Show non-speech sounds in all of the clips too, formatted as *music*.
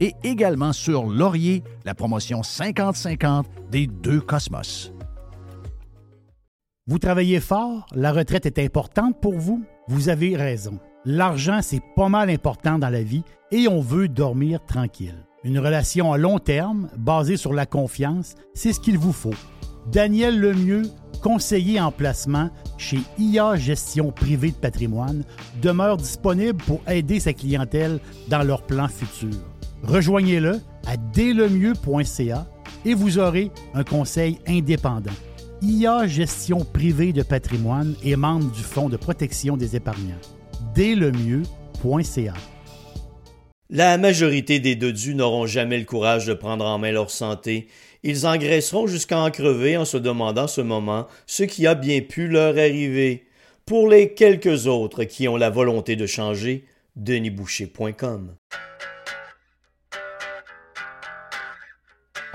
et également sur Laurier, la promotion 50-50 des deux Cosmos. Vous travaillez fort, la retraite est importante pour vous? Vous avez raison. L'argent, c'est pas mal important dans la vie et on veut dormir tranquille. Une relation à long terme, basée sur la confiance, c'est ce qu'il vous faut. Daniel Lemieux, conseiller en placement chez IA Gestion Privée de Patrimoine, demeure disponible pour aider sa clientèle dans leurs plans futurs. Rejoignez-le à dlemieux.ca et vous aurez un conseil indépendant. IA Gestion privée de patrimoine et membre du Fonds de protection des épargnants. Dès-le-mieux.ca. La majorité des dodus n'auront jamais le courage de prendre en main leur santé. Ils engraisseront jusqu'à en crever en se demandant ce moment ce qui a bien pu leur arriver. Pour les quelques autres qui ont la volonté de changer, denisboucher.com.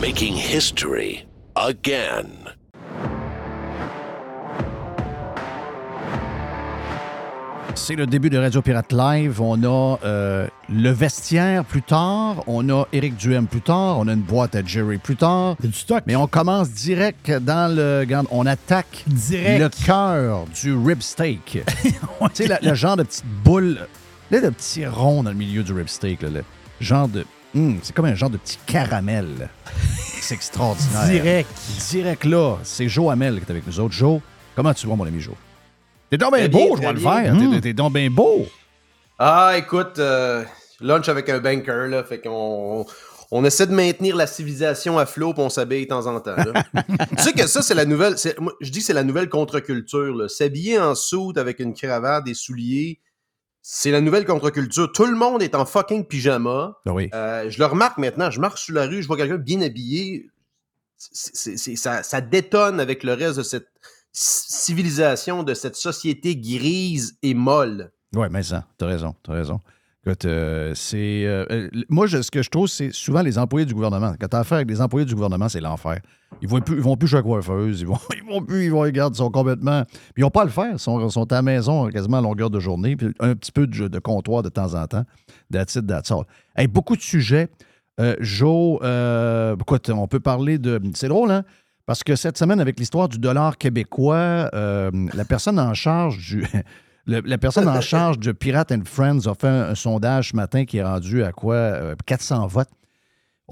Making history again. C'est le début de Radio Pirate Live. On a euh, le vestiaire plus tard. On a Éric Duhem plus tard. On a une boîte à Jerry plus tard. du stock. Mais on commence direct dans le. On attaque direct. le cœur du rib steak. *laughs* tu sais, le, genre de petite boule. Là, de petit rond dans le milieu du rib steak. le genre de Hum, c'est comme un genre de petit caramel. *laughs* c'est extraordinaire. Direct. Direct là. C'est Joe Hamel qui est avec nous autres. Joe, comment tu vas, mon ami Joe? T'es donc bien beau, je vais le faire. T'es donc bien beau. Ah, écoute, euh, lunch avec un banker, là, fait qu'on on essaie de maintenir la civilisation à flot puis on s'habille de temps en temps. *laughs* tu sais que ça, c'est la nouvelle. je dis que c'est la nouvelle contre-culture. S'habiller en soute avec une cravate, des souliers, c'est la nouvelle contre-culture. Tout le monde est en fucking pyjama. Ah oui. Euh, je le remarque maintenant. Je marche sur la rue, je vois quelqu'un bien habillé. ça, ça, détonne avec le reste de cette civilisation, de cette société grise et molle. Oui, mais ça, t'as raison, t'as raison. Écoute, euh, c'est. Euh, euh, moi, ce que je trouve, c'est souvent les employés du gouvernement. Quand tu as affaire avec les employés du gouvernement, c'est l'enfer. Ils vont plus, ils vont plus chez la coiffeuse, ils vont, *laughs* ils vont plus, ils vont, regarder, ils sont complètement. Ils n'ont pas à le faire. Ils sont, à la maison quasiment à longueur de journée, puis un petit peu de, comptoir de temps en temps. That's it, that's beaucoup de sujets. Joe, écoute, on peut parler de. C'est drôle, hein? Parce que cette semaine, avec l'histoire du dollar québécois, la personne en charge du *laughs* la personne en charge de Pirate and Friends a fait un, sondage ce matin qui est rendu à quoi? 400 euh, votes.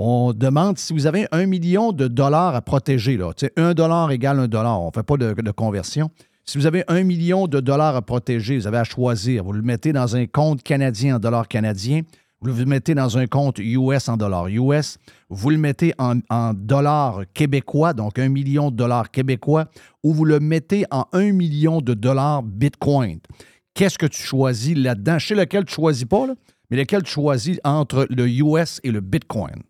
On demande si vous avez un million de dollars à protéger. Là. un dollar égale un dollar. On ne fait pas de, conversion. Si vous avez un million de dollars à protéger, vous avez à choisir. Vous le mettez dans un compte canadien en dollars canadiens. Vous le mettez dans un compte US en dollars US, vous le mettez en, dollars québécois, donc un million de dollars québécois, ou vous le mettez en un million de dollars Bitcoin. Qu'est-ce que tu choisis là-dedans? Sais lequel tu choisis pas, mais lequel tu choisis entre le US et le Bitcoin?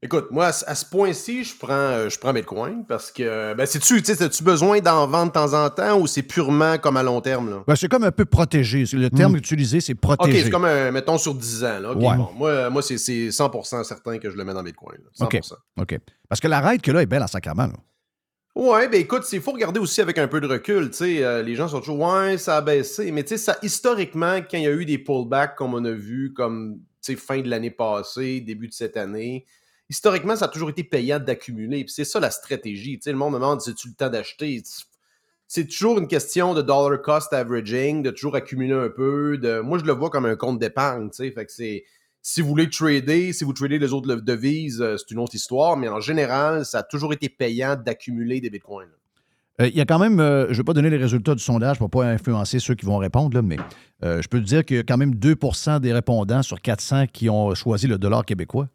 Écoute, moi, à, ce point-ci, je prends, euh, je prends Bitcoin parce que, ben, c'est-tu, tu as-tu besoin d'en vendre de temps en temps ou c'est purement comme à long terme? Là? Ben, c'est comme un peu protégé. Le terme utilisé, c'est protégé. OK, c'est comme, un, mettons, sur 10 ans. Là. bon, moi, moi c'est 100% certain que je le mets dans Bitcoin. 100%. OK. Parce que la règle que là est belle en sacrament. Là. Ouais, ben écoute, il faut regarder aussi avec un peu de recul. euh, les gens sont toujours, ouais, ça a baissé. Mais tu sais, ça, historiquement, quand il y a eu des pullbacks comme on a vu, comme fin de l'année passée, début de cette année, historiquement, ça a toujours été payant d'accumuler. C'est ça la stratégie. le monde me demande si tu le temps d'acheter? C'est toujours une question de dollar cost averaging, de toujours accumuler un peu. Moi, je le vois comme un compte d'épargne. Si vous voulez trader, si vous tradez les autres devises, euh, c'est une autre histoire, mais en général, ça a toujours été payant d'accumuler des bitcoins. Euh, il y a quand même, euh, je ne vais pas donner les résultats du sondage pour ne pas influencer ceux qui vont répondre, mais je peux te dire qu'il y a quand même 2% des répondants sur 400 qui ont choisi le dollar québécois.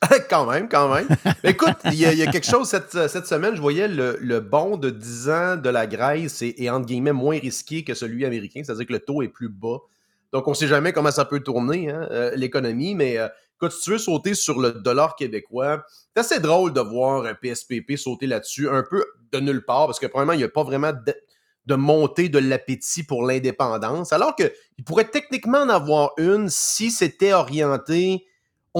*laughs* quand même, quand même. écoute, il y, a quelque chose cette, semaine, je voyais le, le, bon de 10 ans de la Grèce est, entre guillemets moins risqué que celui américain, c'est-à-dire que le taux est plus bas. Donc, on ne sait jamais comment ça peut tourner, hein, euh, l'économie, mais euh, quand tu veux sauter sur le dollar québécois, c'est assez drôle de voir un PSPP sauter là-dessus, un peu de nulle part, parce que probablement, il n'y a pas vraiment de, de montée de l'appétit pour l'indépendance, alors qu'il pourrait techniquement en avoir une si c'était orienté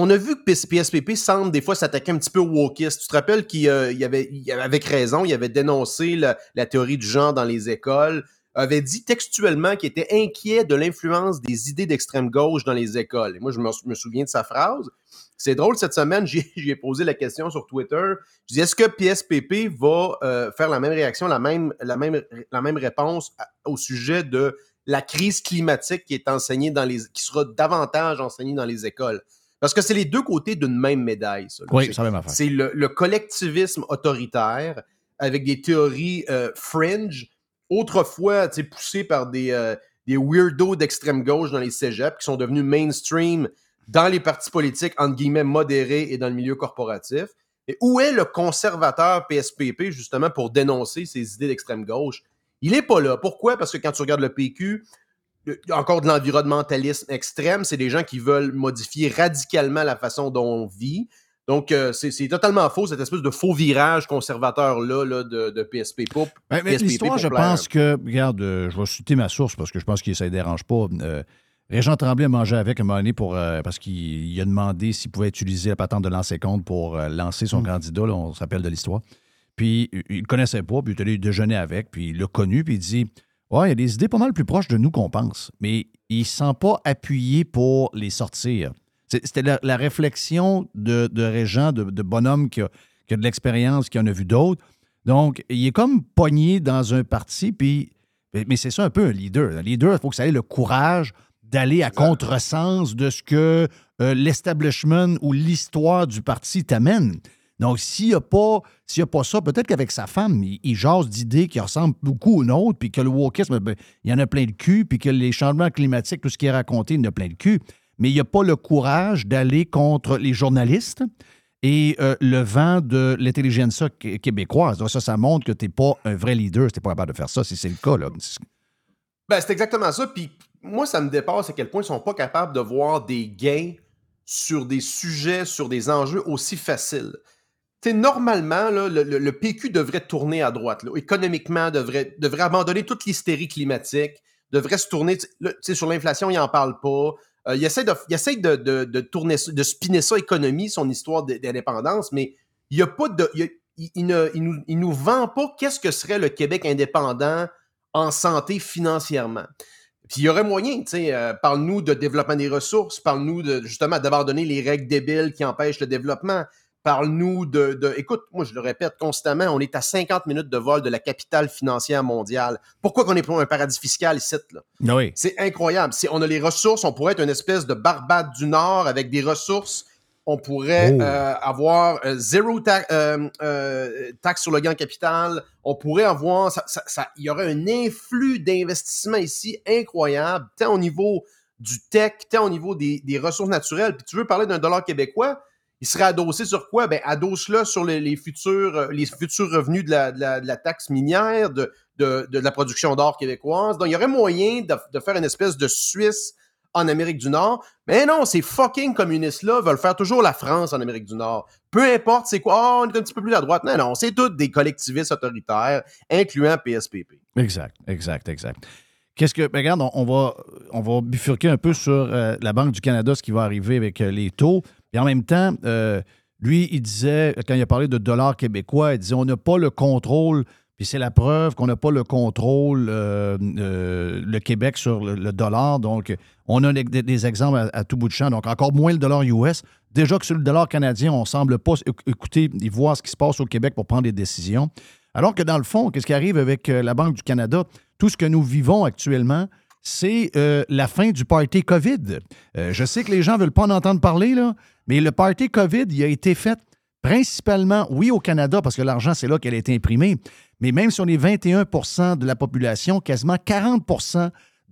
on a vu que PSPP semble des fois s'attaquer un petit peu au wokiste. Tu te rappelles qu'il euh, avait, avec raison, il avait dénoncé la, théorie du genre dans les écoles, avait dit textuellement qu'il était inquiet de l'influence des idées d'extrême gauche dans les écoles. Et moi, je me, souviens de sa phrase. C'est drôle, cette semaine, *laughs* j'ai posé la question sur Twitter. Je dis, est-ce que PSPP va euh, faire la même réaction, la même, réponse au sujet de la crise climatique qui est qui sera davantage enseignée dans les écoles? Parce que c'est les deux côtés d'une même médaille. Ça, oui, c'est la C'est le, collectivisme autoritaire avec des théories euh, fringe, autrefois poussées par des, euh, des weirdos d'extrême gauche dans les cégeps qui sont devenus mainstream dans les partis politiques, entre guillemets, modérés et dans le milieu corporatif. Et où est le conservateur PSPP, justement, pour dénoncer ces idées d'extrême gauche? Il n'est pas là. Pourquoi? Parce que quand tu regardes le PQ, encore de l'environnementalisme extrême. C'est des gens qui veulent modifier radicalement la façon dont on vit. Donc, euh, c'est totalement faux, cette espèce de faux virage conservateur-là de, PSP Pop. Mais, l'histoire, je pense que, regarde, euh, je vais citer ma source parce que je pense que ça ne dérange pas. Euh, Régent Tremblay a mangé avec un moment donné pour, parce qu'il a demandé s'il pouvait utiliser la patente de lancer compte pour lancer son mm. candidat. on se rappelle de l'histoire. Puis, il ne connaissait pas, puis il est allé déjeuner avec, puis il l'a connu, puis il dit oui, il y a des idées pas mal plus proches de nous qu'on pense, mais il ne sent pas appuyé pour les sortir. C'était la, réflexion de, de Régent, de, bonhomme qui a, de l'expérience, qui en a vu d'autres. Donc, il est comme pogné dans un parti, puis. Mais c'est ça un peu un leader. Un leader, il faut que ça ait le courage d'aller à contresens de ce que euh, l'establishment ou l'histoire du parti t'amène. Donc, s'il n'y a, pas, a pas ça, peut-être qu'avec sa femme, il, jase d'idées qui ressemblent beaucoup aux nôtres, puis que le wokisme, ben, il y en a plein de cul, puis que les changements climatiques, tout ce qui est raconté, il y en a plein de cul. Mais il n'y a pas le courage d'aller contre les journalistes et euh, le vent de l'intelligence québécoise. Ça, ça montre que tu n'es pas un vrai leader, tu n'es pas capable de faire ça, si c'est le cas. Là. Ben, c'est exactement ça. Puis moi, ça me dépasse à quel point ils ne sont pas capables de voir des gains sur des sujets, sur des enjeux aussi faciles normalement, le, PQ devrait tourner à droite. Économiquement, devrait, abandonner toute l'hystérie climatique, devrait se tourner. sur l'inflation, il n'en parle pas. Euh, il essaie, de, tourner, de spinner ça économie, son histoire d'indépendance, mais il a pas de. Il, ne, nous, vend pas qu'est-ce que serait le Québec indépendant en santé financièrement. Puis il y aurait moyen, tu euh, parle-nous de développement des ressources, parle-nous justement d'abandonner les règles débiles qui empêchent le développement, Parle-nous de, Écoute, moi, je le répète constamment, on est à 50 minutes de vol de la capitale financière mondiale. Pourquoi qu'on est pas un paradis fiscal ici? Là? Ah oui. C'est incroyable. Si on a les ressources, on pourrait être une espèce de barbade du Nord avec des ressources. On pourrait oh. euh, avoir euh, zéro euh, taxe sur le gain capital. On pourrait avoir. Ça, il y aurait un influx d'investissement ici incroyable, tant au niveau du tech, tant au niveau des, ressources naturelles, puis tu veux parler d'un dollar québécois, il serait adossé sur quoi? Ben, adosse-le sur les, futurs, euh, les futurs revenus de la, taxe minière, de, de, la production d'or québécoise. Donc, il y aurait moyen de, faire une espèce de Suisse en Amérique du Nord. Mais non, ces fucking communistes-là veulent faire toujours la France en Amérique du Nord. Peu importe c'est quoi, oh, on est un petit peu plus à droite. Non, non, c'est tous des collectivistes autoritaires, incluant PSPP. Exact, exact, exact. Qu'est-ce que. Ben, regarde, on, va, on va bifurquer un peu sur euh, la Banque du Canada, ce qui va arriver avec euh, les taux. Et en même temps, euh, lui, il disait, quand il a parlé de dollars québécois, il disait on n'a pas le contrôle, puis c'est la preuve qu'on n'a pas le contrôle, le Québec, sur le, dollar. Donc, on a des, exemples à, tout bout de champ. Donc, encore moins le dollar US. Déjà que sur le dollar canadien, on ne semble pas écouter et voir ce qui se passe au Québec pour prendre des décisions. Alors que dans le fond, qu'est-ce qui arrive avec la Banque du Canada? tout ce que nous vivons actuellement, c'est euh, la fin du party COVID. Euh, je sais que les gens ne veulent pas en entendre parler, là, mais le party COVID, il a été fait principalement, oui, au Canada, parce que l'argent, c'est là qu'elle a été imprimée, mais même sur les 21% de la population, quasiment 40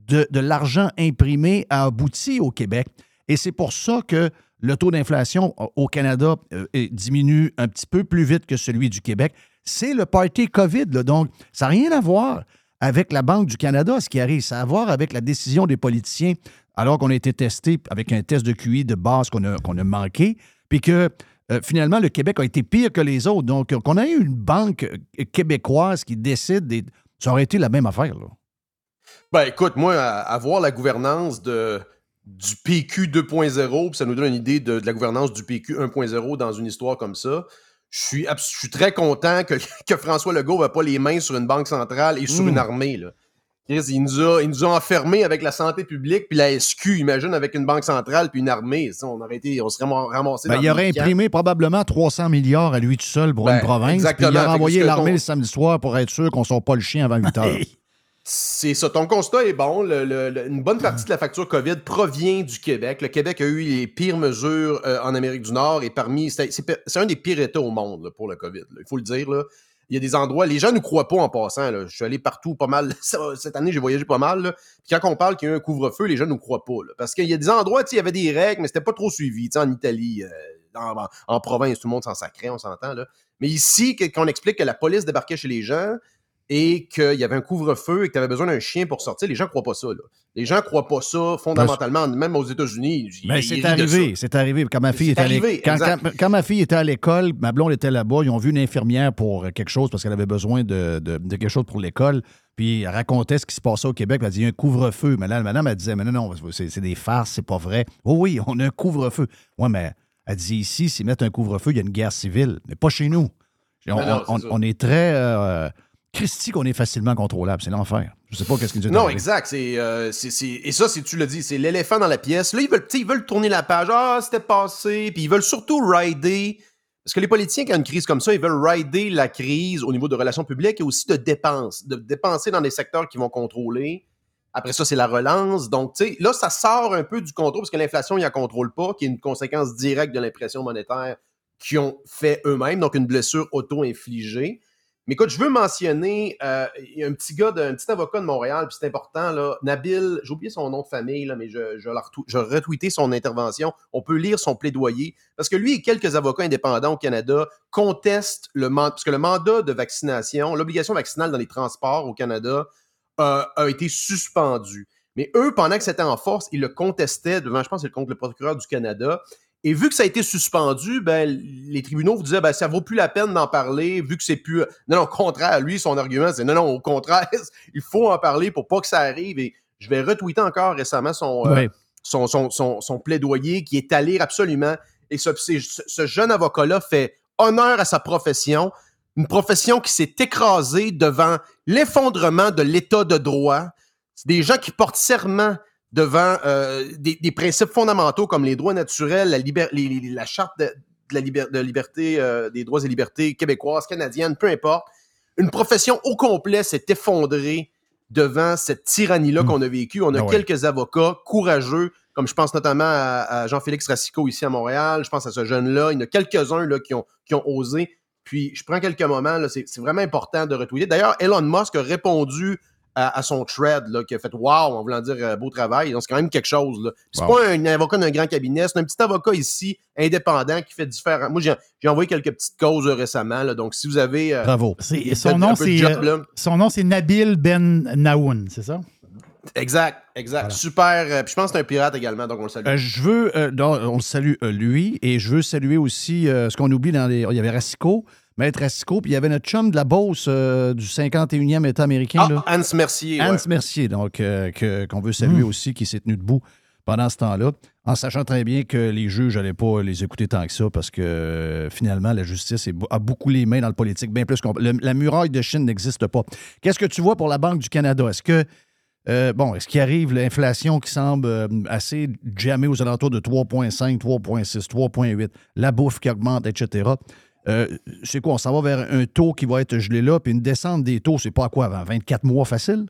de, de l'argent imprimé a abouti au Québec. Et c'est pour ça que le taux d'inflation au Canada euh, diminue un petit peu plus vite que celui du Québec. C'est le party COVID. Donc, ça n'a rien à voir avec la Banque du Canada, ce qui arrive, ça a à voir avec la décision des politiciens, alors qu'on a été testé avec un test de QI de base qu'on a, a manqué, puis que euh, finalement, le Québec a été pire que les autres. Donc, qu'on a eu une banque euh, québécoise qui décide, ça aurait été la même affaire. Là. Ben, écoute, moi, avoir la gouvernance de, du PQ 2.0, ça nous donne une idée de la gouvernance du PQ 1.0 dans une histoire comme ça je suis, je suis très content que, *laughs* que François Legault n'a pas les mains sur une banque centrale et sur une hmm. armée. Là. Il nous, a, il nous a enfermés avec la santé publique puis la SQ, imagine, avec une banque centrale puis une armée. Ça, on, aurait été, on serait ramassé ben, Il aurait imprimé probablement 300 milliards à lui tout seul pour une ben, province. Exactement. Puis il a envoyé l'armée le samedi soir pour être sûr qu'on ne sort pas le chien avant 8 *laughs* heures. C'est ça. Ton constat est bon. une bonne partie de la facture COVID provient du Québec. Le Québec a eu les pires mesures euh, en Amérique du Nord et parmi. C'est un des pires États au monde pour le COVID. Il faut le dire. Il y a des endroits. Les gens ne croient pas en passant. Je suis allé partout pas mal. *laughs* Cette année, j'ai voyagé pas mal. Puis quand on parle qu'il y a un couvre-feu, les gens ne croient pas. Parce qu'il y a des endroits, il y avait des règles, mais c'était pas trop suivi. En Italie, euh, en, province, tout le monde s'en sacrait, on s'entend. Mais ici, quand on explique que la police débarquait chez les gens, et qu'il y avait un couvre-feu et que tu avais besoin d'un chien pour sortir, les gens ne croient pas ça. Les gens ne croient pas ça fondamentalement, même aux États-Unis. Mais c'est arrivé, c'est arrivé. Quand ma fille était à quand, ma fille était à l'école, ma blonde était là-bas, ils ont vu une infirmière pour quelque chose parce qu'elle avait besoin de, quelque chose pour l'école. Puis elle racontait ce qui se passait au Québec. Elle dit il y a un couvre-feu. Mais là, madame, elle disait Mais non, non, c'est des farces, c'est pas vrai. Oh oui, on a un couvre-feu. Oui, mais elle dit ici, s'ils mettent un couvre-feu, il y a une guerre civile. Mais pas chez nous. On, est, très. Euh, Christy qu'on est facilement contrôlable. C'est l'enfer. Je sais pas qu'est-ce qu'ils disent. Non, exact. Euh, c'est, et ça, c'est, tu le dis, c'est l'éléphant dans la pièce. Là, ils veulent, ils veulent tourner la page. Ah, c'était passé. Puis ils veulent surtout rider. Parce que les politiciens, quand il y a une crise comme ça, ils veulent rider la crise au niveau de relations publiques et aussi de dépenses. De dépenser dans des secteurs qui vont contrôler. Après ça, c'est la relance. Donc, tu sais, là, ça sort un peu du contrôle parce que l'inflation, il ne contrôle pas, qui est une conséquence directe de l'impression monétaire qu'ils ont fait eux-mêmes. Donc, une blessure auto-infligée. Mais écoute, je veux mentionner euh, un petit gars, un petit avocat de Montréal, puis c'est important, là, Nabil, j'ai oublié son nom de famille, là, mais je, je, retweeté son intervention. On peut lire son plaidoyer, parce que lui et quelques avocats indépendants au Canada contestent le mandat, parce que le mandat de vaccination, l'obligation vaccinale dans les transports au Canada euh, a été suspendu. Mais eux, pendant que c'était en force, ils le contestaient devant, je pense, contre le procureur du Canada. Et vu que ça a été suspendu, ben, les tribunaux vous disaient, ben, ça vaut plus la peine d'en parler, vu que c'est plus. Non, non, au contraire, lui, son argument, c'est non, non, au contraire, *laughs* il faut en parler pour pas que ça arrive. Et je vais retweeter encore récemment son, euh, son, son, plaidoyer qui est à lire absolument. Et ce, ce jeune avocat-là fait honneur à sa profession, une profession qui s'est écrasée devant l'effondrement de l'état de droit. C'est des gens qui portent serment devant euh, des, principes fondamentaux comme les droits naturels, la, la charte de, la liberté, euh, des droits et libertés québécoises, canadiennes, peu importe. Une profession au complet s'est effondrée devant cette tyrannie-là hmm. qu'on a vécue. On a ah quelques avocats courageux, comme je pense notamment à, Jean-Félix Racicot ici à Montréal. Je pense à ce jeune-là. Il y en a quelques-uns qui ont, qui ont osé. Puis je prends quelques moments, c'est vraiment important de retweeter. D'ailleurs, Elon Musk a répondu à, son thread, là, qui a fait Wow, en voulant dire euh, beau travail. Donc, c'est quand même quelque chose. Là. C'est Wow. pas un avocat d'un grand cabinet, c'est un petit avocat ici, indépendant, qui fait différent. Moi, j'ai j'ai envoyé quelques petites causes euh, récemment. là. donc, si vous avez. euh, Bravo. C'est- son nom, c'est job, euh, là. son nom, c'est Nabil Ben Naoun, c'est ça? Exact, exact. Voilà. Super. euh, puis je pense que c'est un pirate également, donc on le salue. Euh, je veux, euh, non, on le salue euh, lui, et je veux saluer aussi euh, ce qu'on oublie dans les. Il y avait Racicot, Maître Racicot, puis il y avait notre chum de la Beauce euh, du 51e État américain, ah, là. Hans Mercier. Hans ouais. Mercier, donc, euh, que- qu'on veut saluer Mm. aussi, qui s'est tenu debout pendant ce temps-là, en sachant très bien que les juges n'allaient pas les écouter tant que ça, parce que euh, finalement, la justice est- a beaucoup les mains dans le politique, bien plus qu'on. le- La muraille de Chine n'existe pas. Qu'est-ce que tu vois pour la Banque du Canada? Est-ce que. euh, bon, est-ce qu'il arrive l'inflation qui semble euh, assez jammée aux alentours de 3,5, 3,6, 3,8, la bouffe qui augmente, etc. Euh, c'est quoi? On s'en va vers un taux qui va être gelé là, puis une descente des taux, c'est pas à quoi, avant 24 mois facile?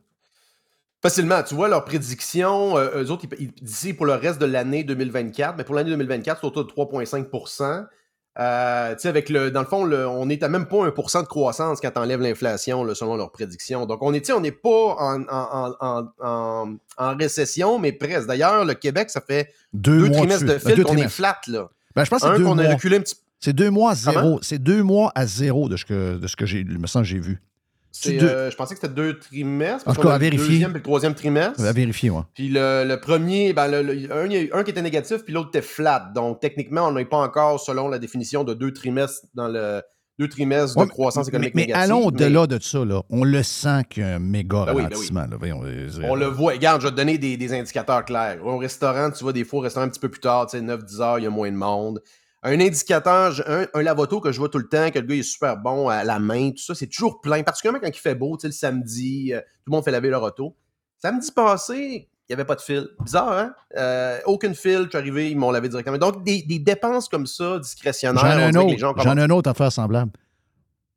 Facilement. Tu vois, leur prédiction, euh, eux autres, ils, ils disaient pour le reste de l'année 2024, mais pour l'année 2024, c'est autour de 3,5 euh, avec le, dans le fond, le- on est à même pas 1% de croissance quand on enlève l'inflation, selon leurs prédictions. Donc, on est, on n'est pas en, en, en, en, en récession, mais presque. D'ailleurs, le Québec, ça fait Deux, trimestres de fil qu'on est flat, là. Ben, je pense Un qu'on a reculé un petit peu. C'est deux mois à zéro. C'est deux mois à zéro de ce que, de ce que j'ai, me semble j'ai vu. Euh, je pensais que c'était deux trimestres. En tout cas, a à le vérifier. deuxième puis le troisième trimestre. À vérifier, moi. Puis le, le premier, ben le, le- un, il y a eu un qui était négatif, puis l'autre était flat. Donc, techniquement, on n'est pas encore, selon la définition de deux trimestres dans le deux trimestres Ouais, de croissance économique mais, mais négative. allons mais au-delà de ça. Là. On le sent qu'il y a un méga Ben oui, ben ralentissement. euh, On le voit. Regarde, je vais te donner des, des indicateurs clairs. Au restaurant, tu vois, des fois, au restaurant un petit peu plus tard, tu sais, 9-10 heures, il y a moins de monde. Un indicateur, un, un lavoto que je vois tout le temps, que le gars il est super bon à la main, tout ça, c'est toujours plein. Particulièrement quand il fait beau, tu sais, le samedi, euh, tout le monde fait laver leur auto. Samedi passé, il n'y avait pas de fil. Bizarre, hein? Euh, aucune fil, je suis arrivé, ils m'ont lavé directement. Donc, des, des dépenses comme ça, discrétionnaires, J'en ai un autre. gens J'en un autre affaire semblable.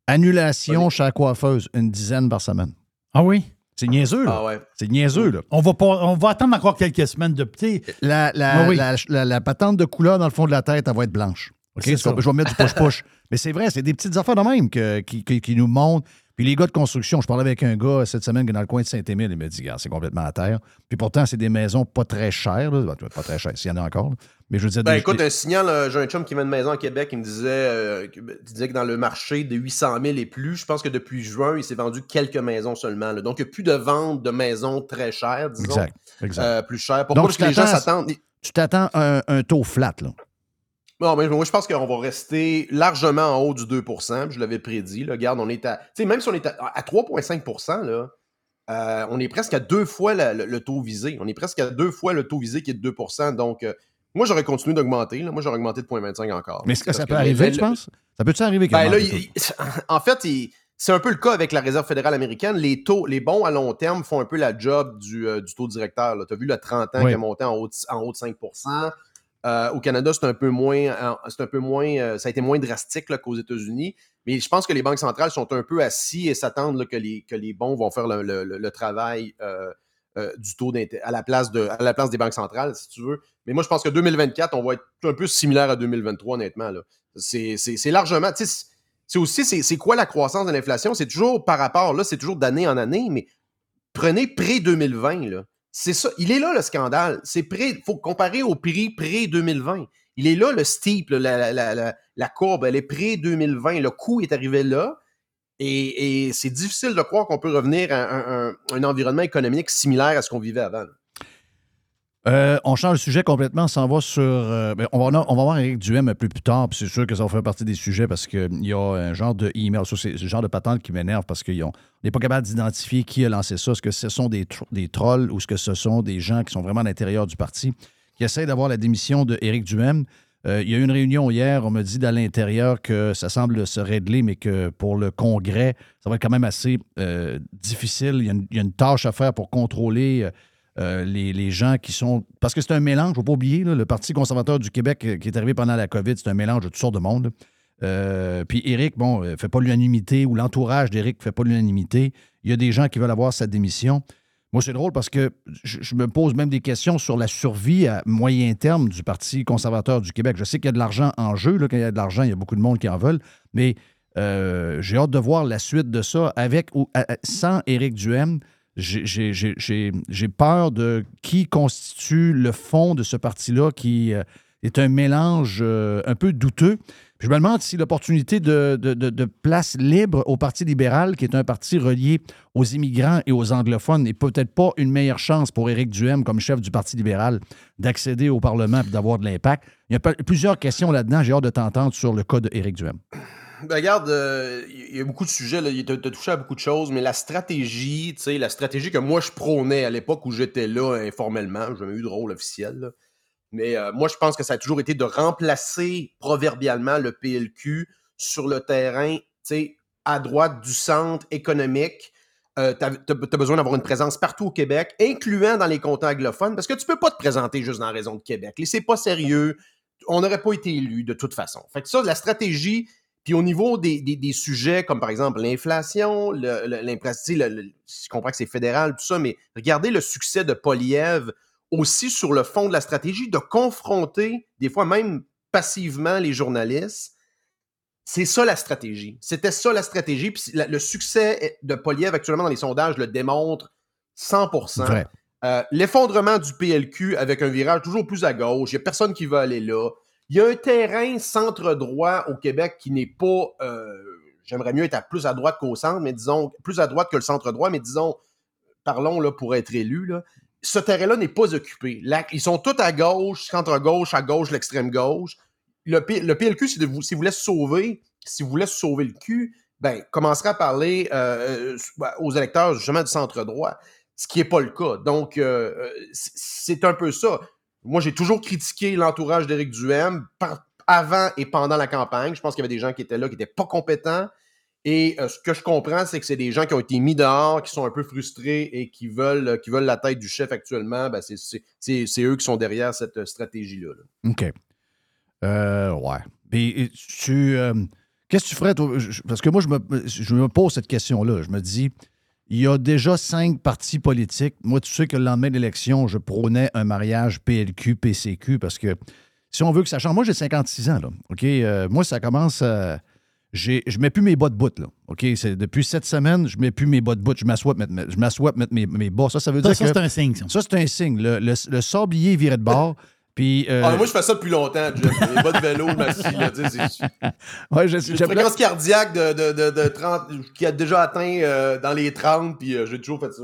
Annulation chez la coiffeuse, une dizaine par semaine. Ah oui? C'est niaiseux, là. Ah ouais. C'est niaiseux, là. On va, pas, on va attendre encore quelques semaines de petit. La, la, oui. la, la- la patente de couleur dans le fond de la tête, elle va être blanche. Je vais mettre du push-push. *laughs* Mais c'est vrai, c'est des petites affaires de même que- qui, qui- qui nous montrent. Puis les gars de construction, je parlais avec un gars cette semaine qui est dans le coin de Saint-Émile, il m'a dit, c'est complètement à terre. Puis pourtant, c'est des maisons pas très chères. là. Pas très chères, s'il y en a encore. là. Mais je veux dire, Ben écoute, un signal, euh, j'ai un chum qui vend une maison à Québec, il me disait, euh, que- il disait que dans le marché de 800 000 et plus, je pense que depuis juin, il s'est vendu quelques maisons seulement. là. Donc, il n'y a plus de vente de maisons très chères, disons. exact. exact. euh, plus chères. Pourquoi? Donc, Parce que les gens s'attendent? tu t'attends à un, un taux flat, là. Non, mais moi, je pense qu'on va rester largement en haut du 2 puis Je l'avais prédit. Là. Regarde, on est à. Tu sais, même si on est à, à 3,5 là, euh, on est presque à deux fois la- le, le taux visé. On est presque à deux fois le taux visé qui est de 2% Donc, euh, moi, j'aurais continué d'augmenter. Moi, j'aurais augmenté de 0,25 encore. Mais est-ce que ça peut arriver, le- tu penses? Ça peut-tu arriver qu'il Ben là, il- en fait, il- c'est un peu le cas avec la Réserve fédérale américaine. Les taux, les bons à long terme font un peu la job du, euh, du taux directeur. Tu as vu le 30 ans Oui. qui a monté en haut de, en haut de 5 Euh, Au Canada, c'est un peu moins, euh, c'est un peu moins, euh, ça a été moins drastique qu'aux États-Unis. Mais je pense que les banques centrales sont un peu assis et s'attendent que, les, que les bons vont faire le, le- travail du taux à la place de à la place des banques centrales, si tu veux. Mais moi, je pense que 2024, on va être un peu similaire à 2023, honnêtement. C'est largement. tu sais, C'est aussi, c'est c'est quoi la croissance de l'inflation? C'est toujours par rapport, là, c'est toujours d'année en année, mais prenez pré-2020, là. C'est ça. Il est là, le scandale. C'est faut comparer au prix pré-2020. Il est là, le steep, la, courbe, elle est pré-2020. Le coût est arrivé là. Et, c'est difficile de croire qu'on peut revenir à un, environnement économique similaire à ce qu'on vivait avant. Euh, on change de sujet complètement, on s'en va sur. euh, ben, on, va, voir Eric Duhem plus tard, puis c'est sûr que ça va faire partie des sujets parce qu'il y a un genre de email, c'est le genre de patente qui m'énerve parce qu'on n'est pas capable d'identifier qui a lancé ça. Est-ce que ce sont des, tro- des trolls ou est-ce que ce sont des gens qui sont vraiment à l'intérieur du parti? Qui essayent d'avoir la démission de Éric Duhem? Euh, il y a eu une réunion hier, on me dit à l'intérieur que ça semble se régler, mais que pour le Congrès, ça va être quand même assez euh, difficile. Il y a une tâche à faire pour contrôler euh, les, gens qui sont. Parce que c'est un mélange, il ne faut pas oublier, le Parti conservateur du Québec euh, qui est arrivé pendant la COVID, c'est un mélange de toutes sortes de monde. Euh, puis Éric, bon, ne fait pas l'unanimité, ou l'entourage d'Éric ne fait pas l'unanimité. Il y a des gens qui veulent avoir sa démission. Moi, c'est drôle parce que je, me pose même des questions sur la survie à moyen terme du Parti conservateur du Québec. Je sais qu'il y a de l'argent en jeu. Quand il y a de l'argent, il y a beaucoup de monde qui en veulent. Mais j'ai hâte de voir la suite de ça avec ou sans Éric Duhem. J'ai peur de qui constitue le fond de ce parti-là, qui euh, est un mélange euh, un peu douteux. je me demande si l'opportunité de, place libre au Parti libéral, qui est un parti relié aux immigrants et aux anglophones, n'est peut-être pas une meilleure chance pour Éric Duhem, comme chef du Parti libéral, d'accéder au Parlement et d'avoir de l'impact. Il y a plusieurs questions là-dedans. J'ai hâte de t'entendre sur le cas d'Éric Duhem. Ben, regarde, euh, il y a beaucoup de sujets, tu as, touché à beaucoup de choses, mais la stratégie, tu sais, la stratégie que moi je prônais à l'époque où j'étais là informellement, j'ai jamais eu de rôle officiel, mais euh, moi je pense que ça a toujours été de remplacer proverbialement le PLQ sur le terrain, tu sais, à droite du centre économique. Euh, tu as, besoin d'avoir une présence partout au Québec, incluant dans les comptes anglophones, parce que tu peux pas te présenter juste dans la raison de Québec. C'est pas sérieux. On n'aurait pas été élu de toute façon. Fait que ça, la stratégie, puis au niveau des, sujets comme par exemple l'inflation, l'impression, je comprends que c'est fédéral, tout ça, mais regardez le succès de Poliev aussi sur le fond de la stratégie, de confronter, des fois même passivement, les journalistes. C'est ça la stratégie. C'était ça la stratégie. Puis le succès de Poliev actuellement dans les sondages le démontre 100%. Euh, l'effondrement du PLQ avec un virage toujours plus à gauche, il n'y a personne qui veut aller là. Il y a un terrain centre-droit au Québec qui n'est pas. Euh, j'aimerais mieux être plus à droite qu'au centre, mais disons, plus à droite que le centre-droit, mais disons, parlons là pour être élu. Là. Ce terrain-là n'est pas occupé. ils sont tous à gauche, centre-gauche, à gauche, l'extrême gauche. Le, le PLQ, si vous, si vous voulez sauver, si vous voulez sauver le cul, ben, commencera à parler euh, euh, aux électeurs justement du centre-droit, ce qui n'est pas le cas. Donc, c'est un peu ça. Moi, j'ai toujours critiqué l'entourage d'Éric Duhem avant et pendant la campagne. Je pense qu'il y avait des gens qui étaient là, qui n'étaient pas compétents. Et euh, ce que je comprends, c'est que c'est des gens qui ont été mis dehors, qui sont un peu frustrés et qui veulent, qui veulent la tête du chef actuellement. Ben, c'est eux qui sont derrière cette euh, stratégie-là. OK. Euh, ouais. Mais tu. Qu'est-ce que tu ferais, toi? Parce que moi, je me, je me pose cette question-là. Je me dis, il y a déjà cinq partis politiques. Moi, tu sais que le lendemain de l'élection, je prônais un mariage PLQ-PCQ parce que si on veut que ça change, moi j'ai 56 ans, là. OK? Euh, moi, ça commence à. Je je mets plus mes bas de bout, là. OK? C'est, depuis cette semaine, je mets plus mes bas de bout. Je m'assois mettre, je m'assois mettre mes, mes bas. Ça, ça veut dire ça, que. Ça, c'est un signe, ça. Ça, c'est un signe. Le, le, le sablier viré de bord. Euh, ah, moi, je fais ça depuis longtemps, Jeff. Les *laughs* bas de vélo, je m'assis. ouais, j'ai une fréquence cardiaque de, de, de, 30, qui a déjà atteint euh, dans les 30, puis euh, j'ai toujours fait ça.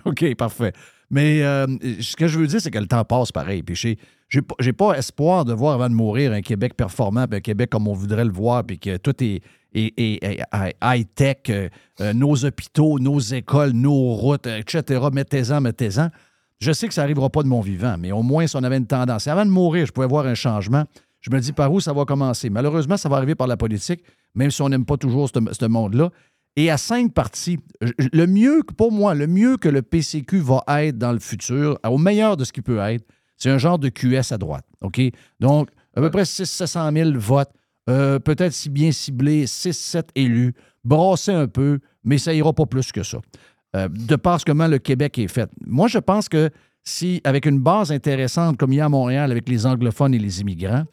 *laughs* OK, parfait. Mais ce que je veux dire, c'est que le temps passe pareil. Puis j'ai, j'ai, pas espoir de voir avant de mourir un Québec performant, un Québec comme on voudrait le voir, puis que tout est, high-tech, nos hôpitaux, nos écoles, nos routes, etc. Mettez-en, mettez-en. Je sais que ça n'arrivera pas de mon vivant, mais au moins, si on avait une tendance. avant de mourir, je pouvais voir un changement. Je me dis par où ça va commencer? Malheureusement, ça va arriver par la politique, même si on n'aime pas toujours ce, monde-là. Et à cinq partis, le mieux, pour moi, le mieux que le PCQ va être dans le futur, au meilleur de ce qu'il peut être, c'est un genre de QS à droite. OK? Donc, à peu près 600 000 votes, euh, peut-être si bien ciblé, 6-7 élus, brasser un peu, mais ça ira pas plus que ça. Euh, de par comment le Québec est fait. Moi, je pense que si, avec une base intéressante comme il y a à Montréal avec les anglophones et les immigrants,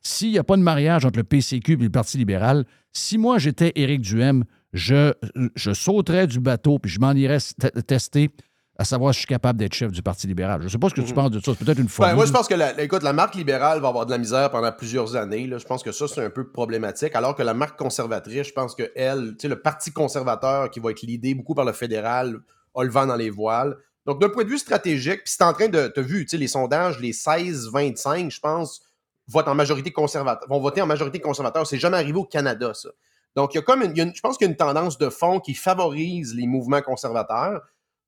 s'il n'y a pas de mariage entre le PCQ et le Parti libéral, si moi j'étais Éric Duhem, je, je sauterais du bateau puis je m'en irais tester à savoir si je suis capable d'être chef du Parti libéral. Je ne sais pas ce que tu mhm. penses de ça. C'est peut-être une fois. Ben, moi, je pense que la, écoute, la marque libérale va avoir de la misère pendant plusieurs années. Je pense que ça, c'est un peu problématique. Alors que la marque conservatrice, je pense que elle, tu sais, le Parti conservateur qui va être l'idée beaucoup par le fédéral, a le vent dans les voiles. Donc, d'un point de vue stratégique, puis c'est en train de. Tu as vu, tu sais, les sondages, les 16-25, je pense, votent en majorité conservateur, vont voter en majorité conservateur. C'est jamais arrivé au Canada, ça. Donc, il y a comme je pense qu'il y a une tendance de fond qui favorise les mouvements conservateurs.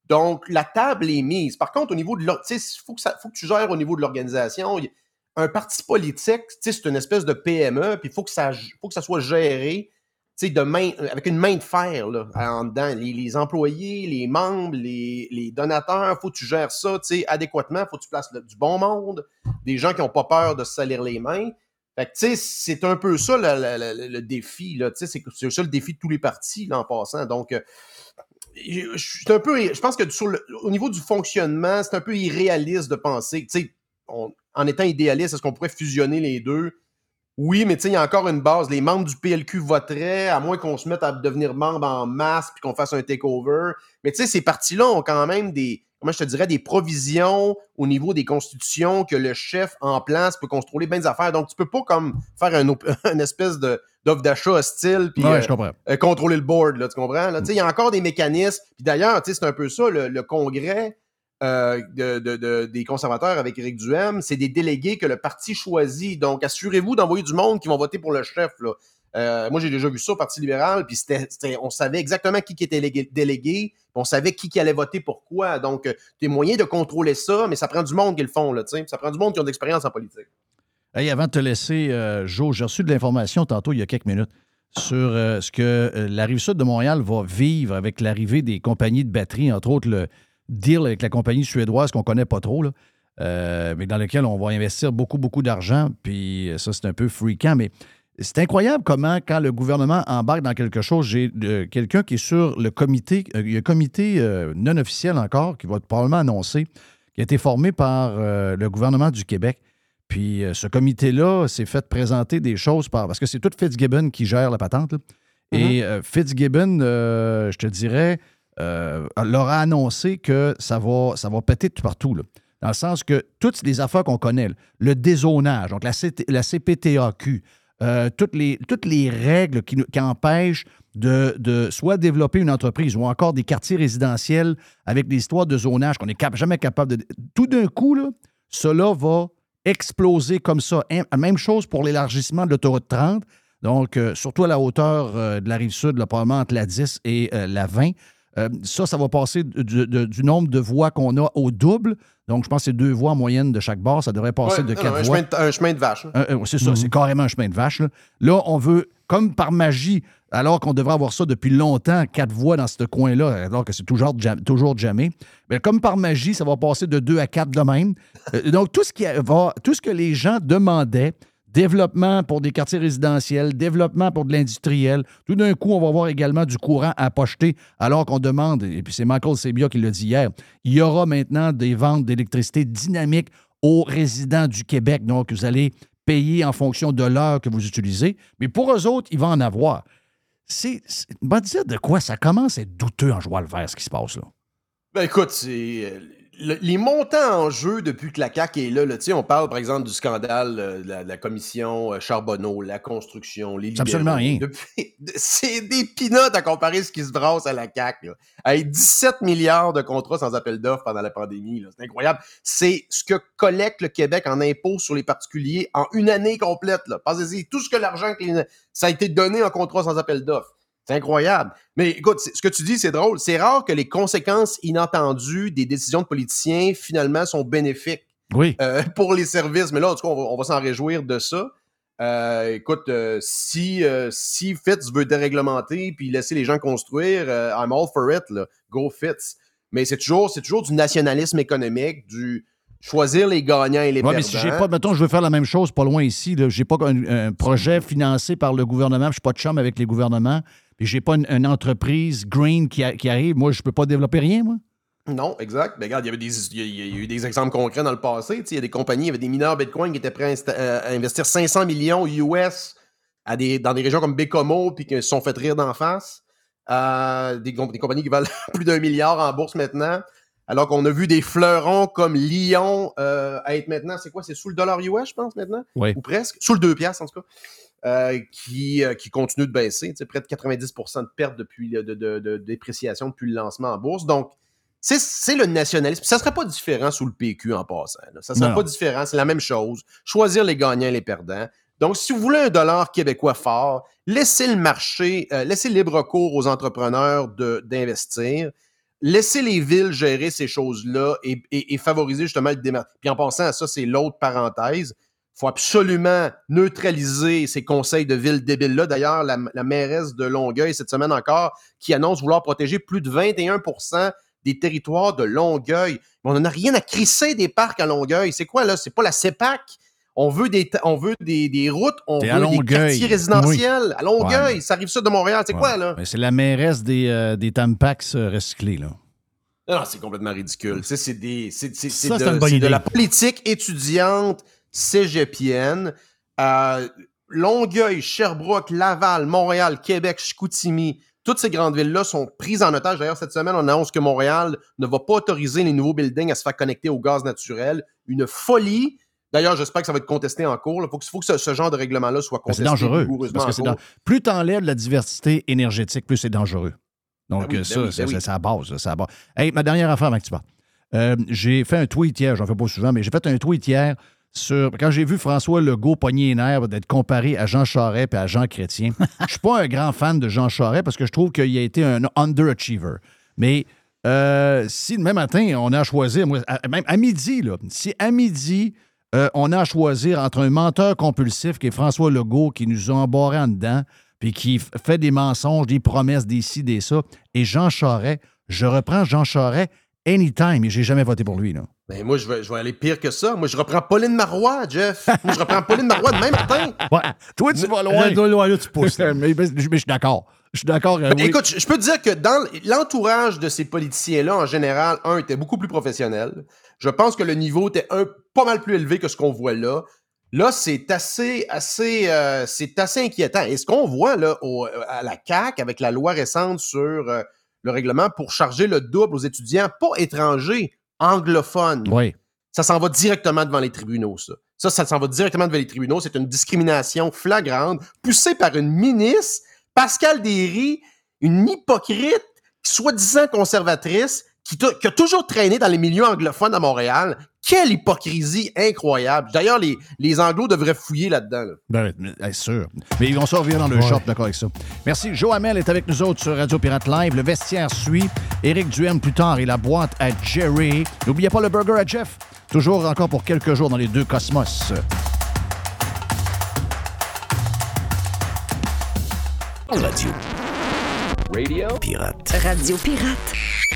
Donc, la table est mise. Par contre, au niveau de il faut, que faut que tu gères au niveau de l'organisation. Un parti politique, c'est une espèce de PME, puis il faut que ça, faut que ça soit géré de main, avec une main de fer là, en dedans. Les, employés, les membres, les, les donateurs, faut que tu gères ça adéquatement, faut que tu places du bon monde, des gens qui n'ont pas peur de se salir les mains. c'est un peu ça le, défi. C'est ça le défi de tous les partis en passant. Donc, je, un peu, je pense que sur au niveau du fonctionnement, c'est un peu irréaliste de penser, tu sais, en étant idéaliste, est-ce qu'on pourrait fusionner les deux? Oui, mais tu sais, il y a encore une base. Les membres du PLQ voteraient, à moins qu'on se mette à devenir membre en masse puis qu'on fasse un takeover. Mais tu sais, ces partis-là ont quand même des, comment je te dirais, des provisions au niveau des constitutions que le chef en place peut contrôler bien des affaires. Donc, tu peux pas comme faire un, *laughs* une espèce de d'offre d'achat hostile puis Ouais, euh, euh, contrôler le board, là, tu comprends? Là, Tu sais, Il y a encore des mécanismes. Puis d'ailleurs, tu sais, c'est un peu ça, le, le congrès euh, de, de- de- des conservateurs avec Éric Duhem, c'est des délégués que le parti choisit. Donc, assurez-vous d'envoyer du monde qui vont voter pour le chef. Euh, moi, j'ai déjà vu ça au Parti libéral, puis on savait exactement qui, qui était légué- délégué, on savait qui, qui allait voter pourquoi. Donc, euh, tu moyen de contrôler ça, mais ça prend du monde qui le font, là. Ça prend du monde qui ont de l'expérience en politique. Hey, avant de te laisser, euh, Joe, j'ai reçu de l'information tantôt, il y a quelques minutes, sur euh, ce que euh, la rive sud de Montréal va vivre avec l'arrivée des compagnies de batterie, entre autres le deal avec la compagnie suédoise qu'on ne connaît pas trop, là, euh, mais dans lequel on va investir beaucoup, beaucoup d'argent. Puis euh, ça, c'est un peu freakant, mais c'est incroyable comment, quand le gouvernement embarque dans quelque chose, j'ai euh, quelqu'un qui est sur le comité, euh, il y a un comité non officiel encore, qui va probablement annoncer, qui a été formé par le gouvernement du Québec. Puis ce comité-là s'est fait présenter des choses par. Parce que c'est tout Fitzgibbon qui gère la patente. là. Et euh, Fitzgibbon, je te dirais, euh, leur a annoncé que ça va, ça va péter tout partout. là. Dans le sens que toutes les affaires qu'on connaît, le dézonage, donc la, CPTAQ, euh, toutes, les, toutes les règles qui, empêchent de, de soit développer une entreprise ou encore des quartiers résidentiels avec des histoires de zonage qu'on n'est jamais capable de. Tout d'un coup, là, cela va exploser comme ça. Hein, Même chose pour l'élargissement de l'autoroute 30. Donc, euh, surtout à la hauteur de la rive sud, là, probablement entre la 10 et la 20. Euh, ça, ça va passer du, de- du nombre de voies qu'on a au double. Donc, je pense que c'est deux voies en moyenne de chaque bord. Ça devrait passer Ouais, de non, quatre un, voies. chemin de, un chemin de vache. Euh, euh, c'est ça, c'est carrément un chemin de vache. Là, Là, on veut, comme par magie, alors qu'on devrait avoir ça depuis longtemps, quatre voies dans ce coin-là, alors que c'est toujours, jam- toujours jamais, mais comme par magie, ça va passer de deux à quatre de même. Euh, donc, tout ce, qui va, tout ce que les gens demandaient, développement pour des quartiers résidentiels, développement pour de l'industriel, tout d'un coup, on va avoir également du courant à pocheter, alors qu'on demande, et puis c'est Michael Sebia qui l'a dit hier, il y aura maintenant des ventes d'électricité dynamiques aux résidents du Québec. Donc, vous allez payer en fonction de l'heure que vous utilisez. Mais pour eux autres, il va en avoir. C'est. Va dire de quoi ça commence à être douteux en jouant le vert, ce qui se passe là. Ben écoute, c'est euh, le- les montants en jeu depuis que la CAQ est là. là, on parle par exemple du scandale euh, de la, de la commission euh, Charbonneau, la construction, les C'est absolument libéraux. rien. C'est des pinottes à comparer ce qui se brasse à la CAQ. Là. Avec 17 milliards de contrats sans appel d'offres pendant la pandémie. C'est incroyable. C'est ce que collecte le Québec en impôts sur les particuliers en une année complète. Là. Pensez-y, tout ce que l'argent ça a été donné en contrats sans appel d'offres. C'est incroyable. Mais écoute, ce que tu dis, c'est drôle. C'est rare que les conséquences inattendues des décisions de politiciens, finalement, sont bénéfiques Oui. euh, *laughs* pour les services. Mais là, en tout cas, on va, s'en réjouir de ça. Euh, écoute, euh, si, si Fitz veut déréglementer puis laisser les gens construire, I'm all for it. Là. Go Fitz. Mais c'est toujours, c'est toujours du nationalisme économique, du choisir les gagnants et les Ouais, perdants. mais si j'ai pas, mettons, je veux faire la même chose pas loin ici, j'ai pas un, un projet financé par le gouvernement, je suis pas de chum avec les gouvernements, puis j'ai pas une, une entreprise green qui, a- qui arrive, moi, je peux pas développer rien, moi. Non, exact. Mais regarde, il y avait des, il y a- eu des exemples concrets dans le passé. Il y a des compagnies, il y avait des mineurs Bitcoin qui étaient prêts à, euh, à investir 500 millions US à des, dans des régions comme Bécomo puis qui se sont fait rire d'en face. Euh, des compagnies qui valent *laughs* plus d'un milliard en bourse maintenant. Alors qu'on a vu des fleurons comme Lyon euh, être maintenant, c'est quoi? C'est sous le dollar US, je pense, maintenant? Oui. Ou presque? Sous le 2 piastres, en tout cas. Euh, qui, euh, qui continue de baisser. Tu sais, Près de 90% de pertes depuis de, de- de dépréciation depuis le lancement en bourse. Donc, c'est- c'est le nationalisme. Ça ne serait pas différent sous le PQ en passant. là. Ça ne serait Non. pas différent. C'est la même chose. Choisir les gagnants et les perdants. Donc, si vous voulez un dollar québécois fort, laissez le marché, euh, laissez libre cours aux entrepreneurs de- d'investir. Laissez les villes gérer ces choses-là et, favoriser justement le démarrage. Puis en passant à ça, c'est l'autre parenthèse. Il faut absolument neutraliser ces conseils de ville débiles-là. D'ailleurs, la, la mairesse de Longueuil, cette semaine encore, qui annonce vouloir protéger plus de 21% des territoires de Longueuil. Mais on n'en a rien à crisser des parcs à Longueuil. C'est quoi, là? C'est pas la CEPAC. On veut des, ta- on veut des, des routes, on veut des quartiers résidentiels. À Longueuil, Ouais, ça arrive ça de Montréal. C'est Ouais. quoi, là? C'est la mairesse des, euh, des Tampax euh, recyclés, là. Non, c'est complètement ridicule. C'est de, de la politique étudiante cégepienne. Euh, Longueuil, Sherbrooke, Laval, Montréal, Québec, Chicoutimi, toutes ces grandes villes-là sont prises en otage. D'ailleurs, cette semaine, on annonce que Montréal ne va pas autoriser les nouveaux buildings à se faire connecter au gaz naturel. Une folie. D'ailleurs, j'espère que ça va être contesté en cours. Il faut, que, ce, genre de règlement-là soit contesté. C'est dangereux. Parce que Plus tu enlèves la diversité énergétique, plus c'est dangereux. Donc, ben ça, ben c'est ben à base. Ça base. Hey, ma dernière affaire avant que tu parles. Euh, j'ai fait un tweet hier, j'en fais pas souvent, mais j'ai fait un tweet hier quand j'ai vu François Legault pogner les nerfs d'être comparé à Jean Charest et à Jean Chrétien, je suis pas un grand fan de Jean Charest parce que je trouve qu'il a été un underachiever. Mais euh, si demain matin, on a à choisir, même à midi, là, si à midi, euh, on a à choisir entre un menteur compulsif qui est François Legault, qui nous a embarré en dedans, puis qui fait des mensonges, des promesses, des ci, des ça, et Jean Charest, je reprends Jean Charest anytime, et j'ai jamais voté pour lui. Là. Ben moi, je vais, je vais aller pire que ça. Moi, je reprends Pauline Marois, Jeff. moi, je reprends Pauline Marois demain matin. *laughs* Ouais. Toi, tu vas loin. loin, là, tu pousses. *laughs* mais, je suis d'accord. Je suis d'accord. Ben, écoute, je peux te dire que dans l'entourage de ces politiciens-là, en général, un était beaucoup plus professionnel. Je pense que le niveau était un pas mal plus élevé que ce qu'on voit là. Là, c'est assez, assez, euh, c'est assez inquiétant. Et ce qu'on voit là à la CAC avec la loi récente sur euh, le règlement pour charger le double aux étudiants pas étrangers, anglophone. Oui. Ça s'en va directement devant les tribunaux, ça. Ça, ça s'en va directement devant les tribunaux. C'est une discrimination flagrante poussée par une ministre, Pascal Derry, une hypocrite, soi-disant conservatrice, qui, qui, a toujours traîné dans les milieux anglophones à Montréal, quelle hypocrisie incroyable. D'ailleurs, les, les Anglos devraient fouiller là-dedans. Ben, bien sûr. Mais ils vont sortir dans le shop, d'accord avec ça. Merci. Joe Hamel est avec nous autres sur Radio Pirate Live. Le vestiaire suit. Éric Duhem plus tard et la boîte à Jerry. N'oubliez pas le burger à Jeff. Toujours encore pour quelques jours dans les deux cosmos. Radio. Radio Pirate. Radio Pirate.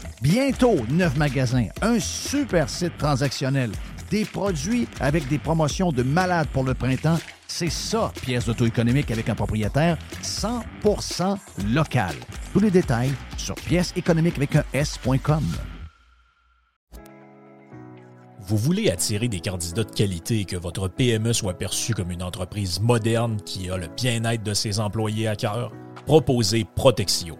Bientôt, neuf magasins, un super site transactionnel, des produits avec des promotions de malades pour le printemps. C'est ça, pièce d'auto-économique avec un propriétaire 100% local. Tous les détails sur pièce économique avec un S.com. Vous voulez attirer des candidats de qualité et que votre PME soit perçue comme une entreprise moderne qui a le bien-être de ses employés à cœur? Proposez Protexio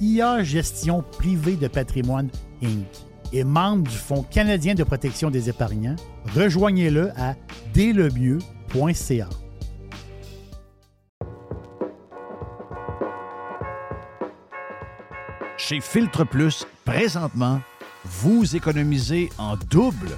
IA Gestion Privée de Patrimoine Inc. et membre du Fonds canadien de protection des épargnants, rejoignez-le à dèslemieux.ca. Chez Filtre Plus, présentement, vous économisez en double.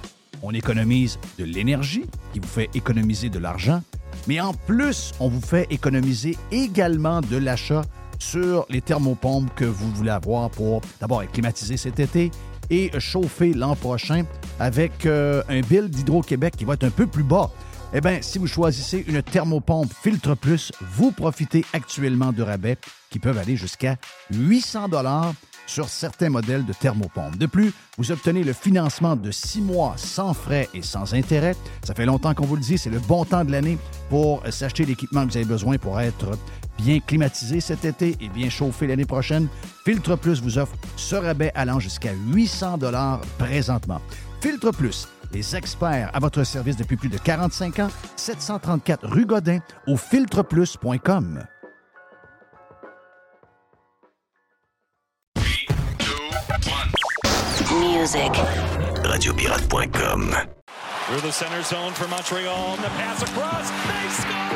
On économise de l'énergie qui vous fait économiser de l'argent, mais en plus, on vous fait économiser également de l'achat sur les thermopompes que vous voulez avoir pour d'abord être climatisé cet été et chauffer l'an prochain avec euh, un bill d'Hydro-Québec qui va être un peu plus bas. Eh bien, si vous choisissez une thermopompe Filtre Plus, vous profitez actuellement de rabais qui peuvent aller jusqu'à 800 dollars sur certains modèles de thermopompes. De plus, vous obtenez le financement de six mois sans frais et sans intérêt. Ça fait longtemps qu'on vous le dit, c'est le bon temps de l'année pour s'acheter l'équipement que vous avez besoin pour être bien climatisé cet été et bien chauffé l'année prochaine. Filtre Plus vous offre ce rabais allant jusqu'à 800 dollars présentement. Filtre Plus, les experts à votre service depuis plus de 45 ans, 734 rue Godin au filtreplus.com. Music. Radiopirate.com. Through the center zone for Montreal. The pass across. They score!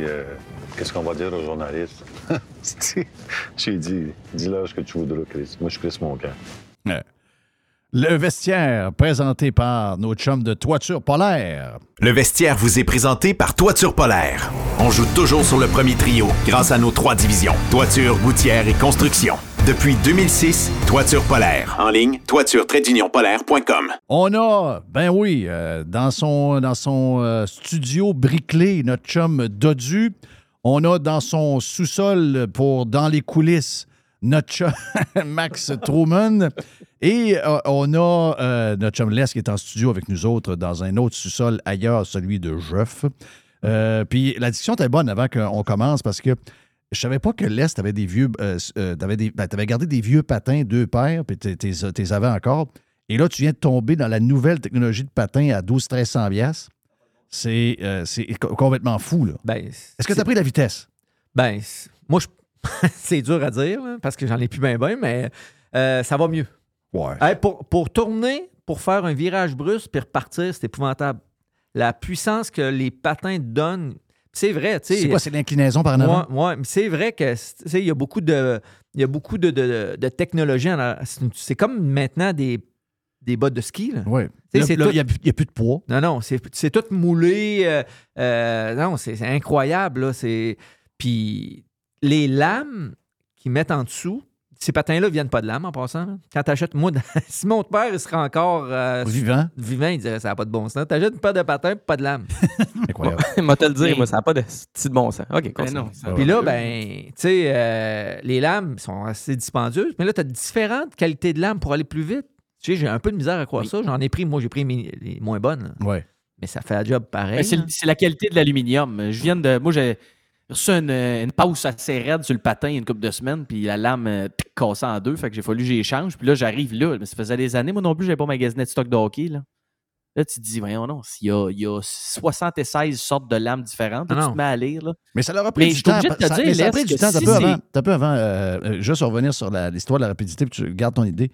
Dit euh, Qu'est-ce qu'on va dire aux journalistes? *laughs* J'ai dit Dis-leur ce que tu voudras, Chris. Moi, je Chris mon cœur. Euh, Le vestiaire présenté par nos chums de Toiture Polaire. Le vestiaire vous est présenté par Toiture Polaire. On joue toujours sur le premier trio grâce à nos trois divisions, toiture, gouttière et construction. Depuis 2006, Toiture Polaire. En ligne, toiture-polaire.com. On a, ben oui, euh, dans son, euh, studio bricolé, notre chum Dodu. On a dans son sous-sol pour Dans les coulisses notre chum *laughs* Max Truman. Et euh, on a notre chum Les qui est en studio avec nous autres dans un autre sous-sol ailleurs, celui de Jeff. Puis la discussion était bonne avant qu'on commence parce que je savais pas que l'Est avait des vieux. Euh, euh, t'avais des- ben, t'avais gardé des vieux patins, deux paires, puis t'es- t'es t'es avais encore. Et là, tu viens de tomber dans la nouvelle technologie de patins à 12-1300 piastres. C'est euh, c'est co- complètement fou, là. Ben, Est-ce que tu as pris la vitesse? Ben, moi, je- *laughs* c'est dur à dire là, parce que j'en ai plus bien, bien, mais ça va mieux. Ouais. Hey, pour, pour tourner, pour faire un virage brusque puis repartir, c'est épouvantable. La puissance que les patins donnent, c'est vrai, tu sais. C'est quoi, c'est l'inclinaison par en avant? Ouais, mais c'est vrai que il y a beaucoup de, il y a beaucoup de, de, de technologie. C'est comme maintenant des, des bottes de ski. Là. Oui. Il n'y a, a plus de poids. Non, non, c'est tout moulé. euh, euh, non, c'est incroyable. Là, Puis les lames qu'ils mettent en dessous, ces patins-là ne viennent pas de lames en passant. là. Quand tu achètes, moi, *laughs* si mon père il serait encore euh, Vivant. vivant, il dirait ça n'a pas de bon sens. Tu achètes une paire de patins, pas de lames. *laughs* Incroyable. Moi, te le dire, moi, ça n'a pas de petit bon sens. OK, Ben continue. non, ça- Puis là, ben, tu sais, euh, les lames sont assez dispendieuses, mais là, tu as différentes qualités de lames pour aller plus vite. Tu sais, j'ai un peu de misère à croire ça. J'en ai pris, moi, j'ai pris mes- les moins bonnes. là. Ouais. Mais ça fait la job pareil. Ben, c'est là. c'est la qualité de l'aluminium. Je viens de. Moi, j'ai reçu une, une pause assez raide sur le patin il y a une couple de semaines, puis la lame euh, cassée en deux. Fait que j'ai fallu que j'échange. Puis là, j'arrive là. Mais ça faisait des années, moi non plus, j'avais pas magasiné de stock de hockey. Là, là tu te dis, voyons, non, il y a, il y a 76 sortes de lames différentes. Là, Ah tu te mets à lire. Là. Mais ça leur a pris Mais du temps. te ça, dire, mais ça a pris du temps. Si peu avant, peu avant euh, euh, juste revenir sur l'histoire de la rapidité, puis tu gardes ton idée.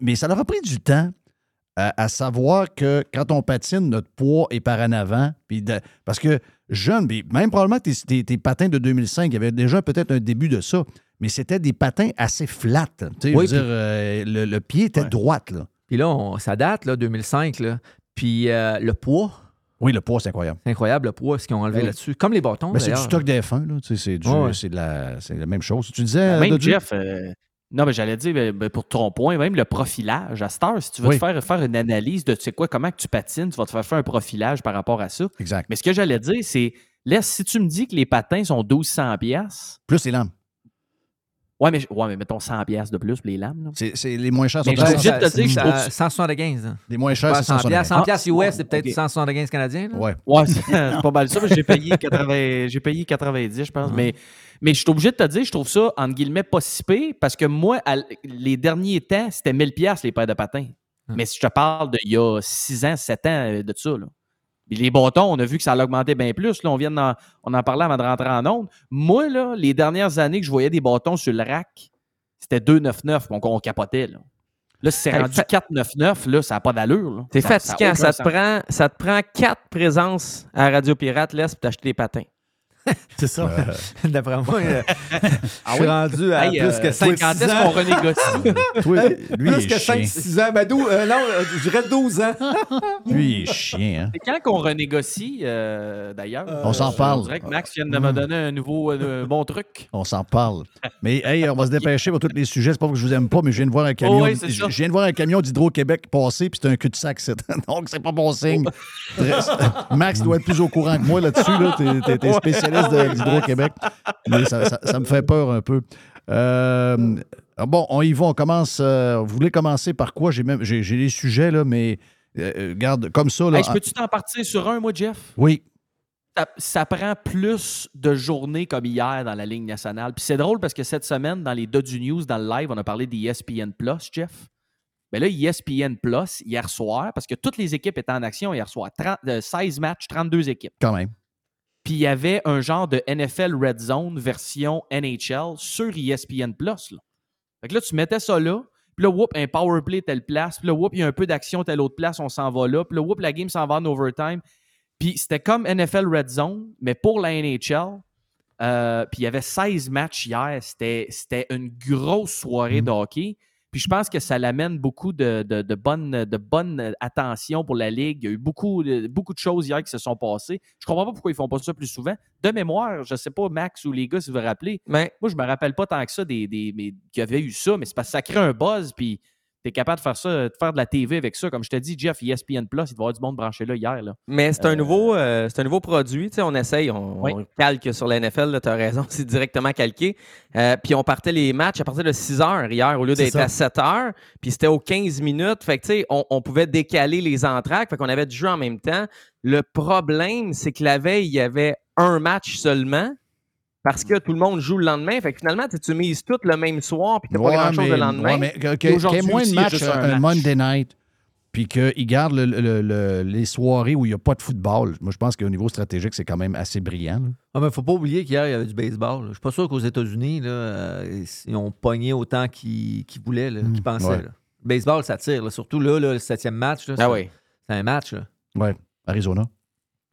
Mais ça leur a pris du temps à, à savoir que quand on patine, notre poids est par en avant. Puis de- parce que jeune, même probablement tes, tes- tes patins de 2005, il y avait déjà peut-être un début de ça. Mais c'était des patins assez flats. Oui, veux dire, euh, le, le pied était Ouais. droit. Là. Puis là, on- ça date, là, 2005. Là. Puis euh, le poids, Oui, le poids, c'est incroyable. c'est incroyable le poids, ce qu'ils ont enlevé Oui. là-dessus. Comme les bâtons, Ben, c'est du stock d'F1. Là. Tu sais, C'est du- Ouais, ouais. c'est de la, c'est la même chose. Tu disais. Même Dodu? Jeff, euh, non, mais j'allais dire, pour ton point, même le profilage. À cette heure, si tu veux Oui. te faire, faire une analyse de tu sais quoi, comment que tu patines, tu vas te faire faire un profilage par rapport à ça. Exact. Mais ce que j'allais dire, c'est, laisse, si tu me dis que les patins sont 1200 pièces, Plus les lames. Ouais, mais, ouais, mais mettons 100 pièces de plus pour les lames. là. C'est c'est- les moins chers sont Mais suis obligé de te 100. dire que Euh, 175. hein. Les moins chers, c'est 100 piastres. 100 175. piastres US, c'est peut-être ok. 175 canadiens. là. Ouais. Ouais, c'est *laughs* c'est pas mal ça. mais J'ai payé, 80 j'ai payé 90, je pense. Mais, mais je suis obligé de te dire, je trouve ça, entre guillemets, pas si pire, parce que moi, à les derniers temps, c'était 1000 pièces les paires de patins. Mais si je te parle d'il y a 6 ans, 7 ans euh, de ça, là. Les bâtons, on a vu que ça augmenté bien plus. Là, on, vient d'en- on en parlait avant de rentrer en onde. Moi, là, les dernières années que je voyais des bâtons sur le rack, c'était 2,99, donc on capotait. Là, là si c'est Hey, rendu fa- 4,99, là, ça n'a pas d'allure. Ça- ça a fatigant. Ça, te prend, ça te prend quatre présences à Radio Pirate, laisse, pour t'acheter des patins. C'est ça. D'après moi, euh, *laughs* je Ah suis oui? rendu à Hey, plus euh, que 5 quand est-ce qu'on renégocie? Toi, lui, Plus que 5, chien. 6 ans. Ben, dou- euh, non, euh, je dirais 12 ans. *laughs* Lui, il est chien. Hein? C'est quand qu'on renégocie, euh, d'ailleurs? On s'en parle. On dirait que Max vient de me donner un nouveau euh, bon truc. On s'en parle. Mais hey, on va se dépêcher pour tous les sujets. C'est pas que je vous aime pas, mais je viens de voir un camion. Oh oui, c'est je je viens de voir un camion d'Hydro-Québec passer, puis c'est un cul-de-sac. c'est- *laughs* Donc, c'est pas bon signe. Très- Max doit être plus au courant que moi là-dessus. Là. T'es- T'es t'es spécialiste de- d'Hydro-Québec. Mais ça, ça- ça me fait peur un peu. Euh, bon, on y va. On commence. euh, vous voulez commencer par quoi? J'ai même j'ai les sujets, là, mais euh, garde comme ça. Là, Hey, je peux-tu t'en partir sur un, moi, Jeff? Oui. Ça, ça prend plus de journées comme hier dans la Ligue nationale. Puis c'est drôle parce que cette semaine, dans les Dodu News, dans le live, on a parlé d'ESPN Plus, Jeff. Mais là, ESPN Plus, hier soir, parce que toutes les équipes étaient en action hier soir, 30 euh, 16 matchs, 32 équipes. Quand même. Puis il y avait un genre de NFL Red Zone version NHL sur ESPN Plus. Là. Fait que là, tu mettais ça là, puis là, whoop, un power play telle place, puis là, whoop, il y a un peu d'action telle autre place, on s'en va là, puis là, whoop, la game s'en va en overtime. Puis c'était comme NFL Red Zone, mais pour la NHL. Euh, puis il y avait 16 matchs hier. C'était, c'était une grosse soirée de hockey. Puis je pense que ça l'amène beaucoup de, de, de bonne, de bonne attention pour la Ligue. Il y a eu beaucoup de, beaucoup de choses hier qui se sont passées. Je comprends pas pourquoi ils font pas ça plus souvent. De mémoire, je sais pas, Max ou les gars, si vous vous rappelez. Mais Moi, je me rappelle pas tant que ça des, des, mais, qu'il y avait eu ça, mais c'est parce que ça crée un buzz. Puis tu es capable de faire ça, de faire de la TV avec ça. Comme je te dis, Jeff, ESPN Plus, il doit y avoir du monde branché là hier. Là. Mais c'est un, nouveau, euh, c'est un nouveau produit. On essaye, on, Oui. on calque sur la NFL, tu as raison, *laughs* c'est directement calqué. Euh, puis on partait les matchs à partir de 6 heures hier au lieu d'être à 7 heures. Puis c'était aux 15 minutes. Fait que tu sais, on, on pouvait décaler les entraques. Fait qu'on avait du jeu en même temps. Le problème, c'est que la veille, il y avait un match seulement. Parce que tout le monde joue le lendemain. Fait que finalement, tu mises tout le même soir, puis tu pas Ouais, grand-chose le lendemain. ouais, mais que- que- Puis qu'il y ait aujourd'hui moins de matchs juste un, match. Monday night, puis qu'ils gardent le- le- le- les soirées où il n'y a pas de football. Moi, je pense qu'au niveau stratégique, c'est quand même assez brillant. là. Ah, mais faut pas oublier qu'hier, il y avait du baseball. là. Je suis pas sûr qu'aux États-Unis, là, euh, ils ont pogné autant qu'ils qu'ils voulaient, là, qu'ils pensaient. ouais. là. Le baseball, ça tire. là. Surtout là, là, le septième match. là, Ah c'est- oui. C'est un match. Ouais, Arizona.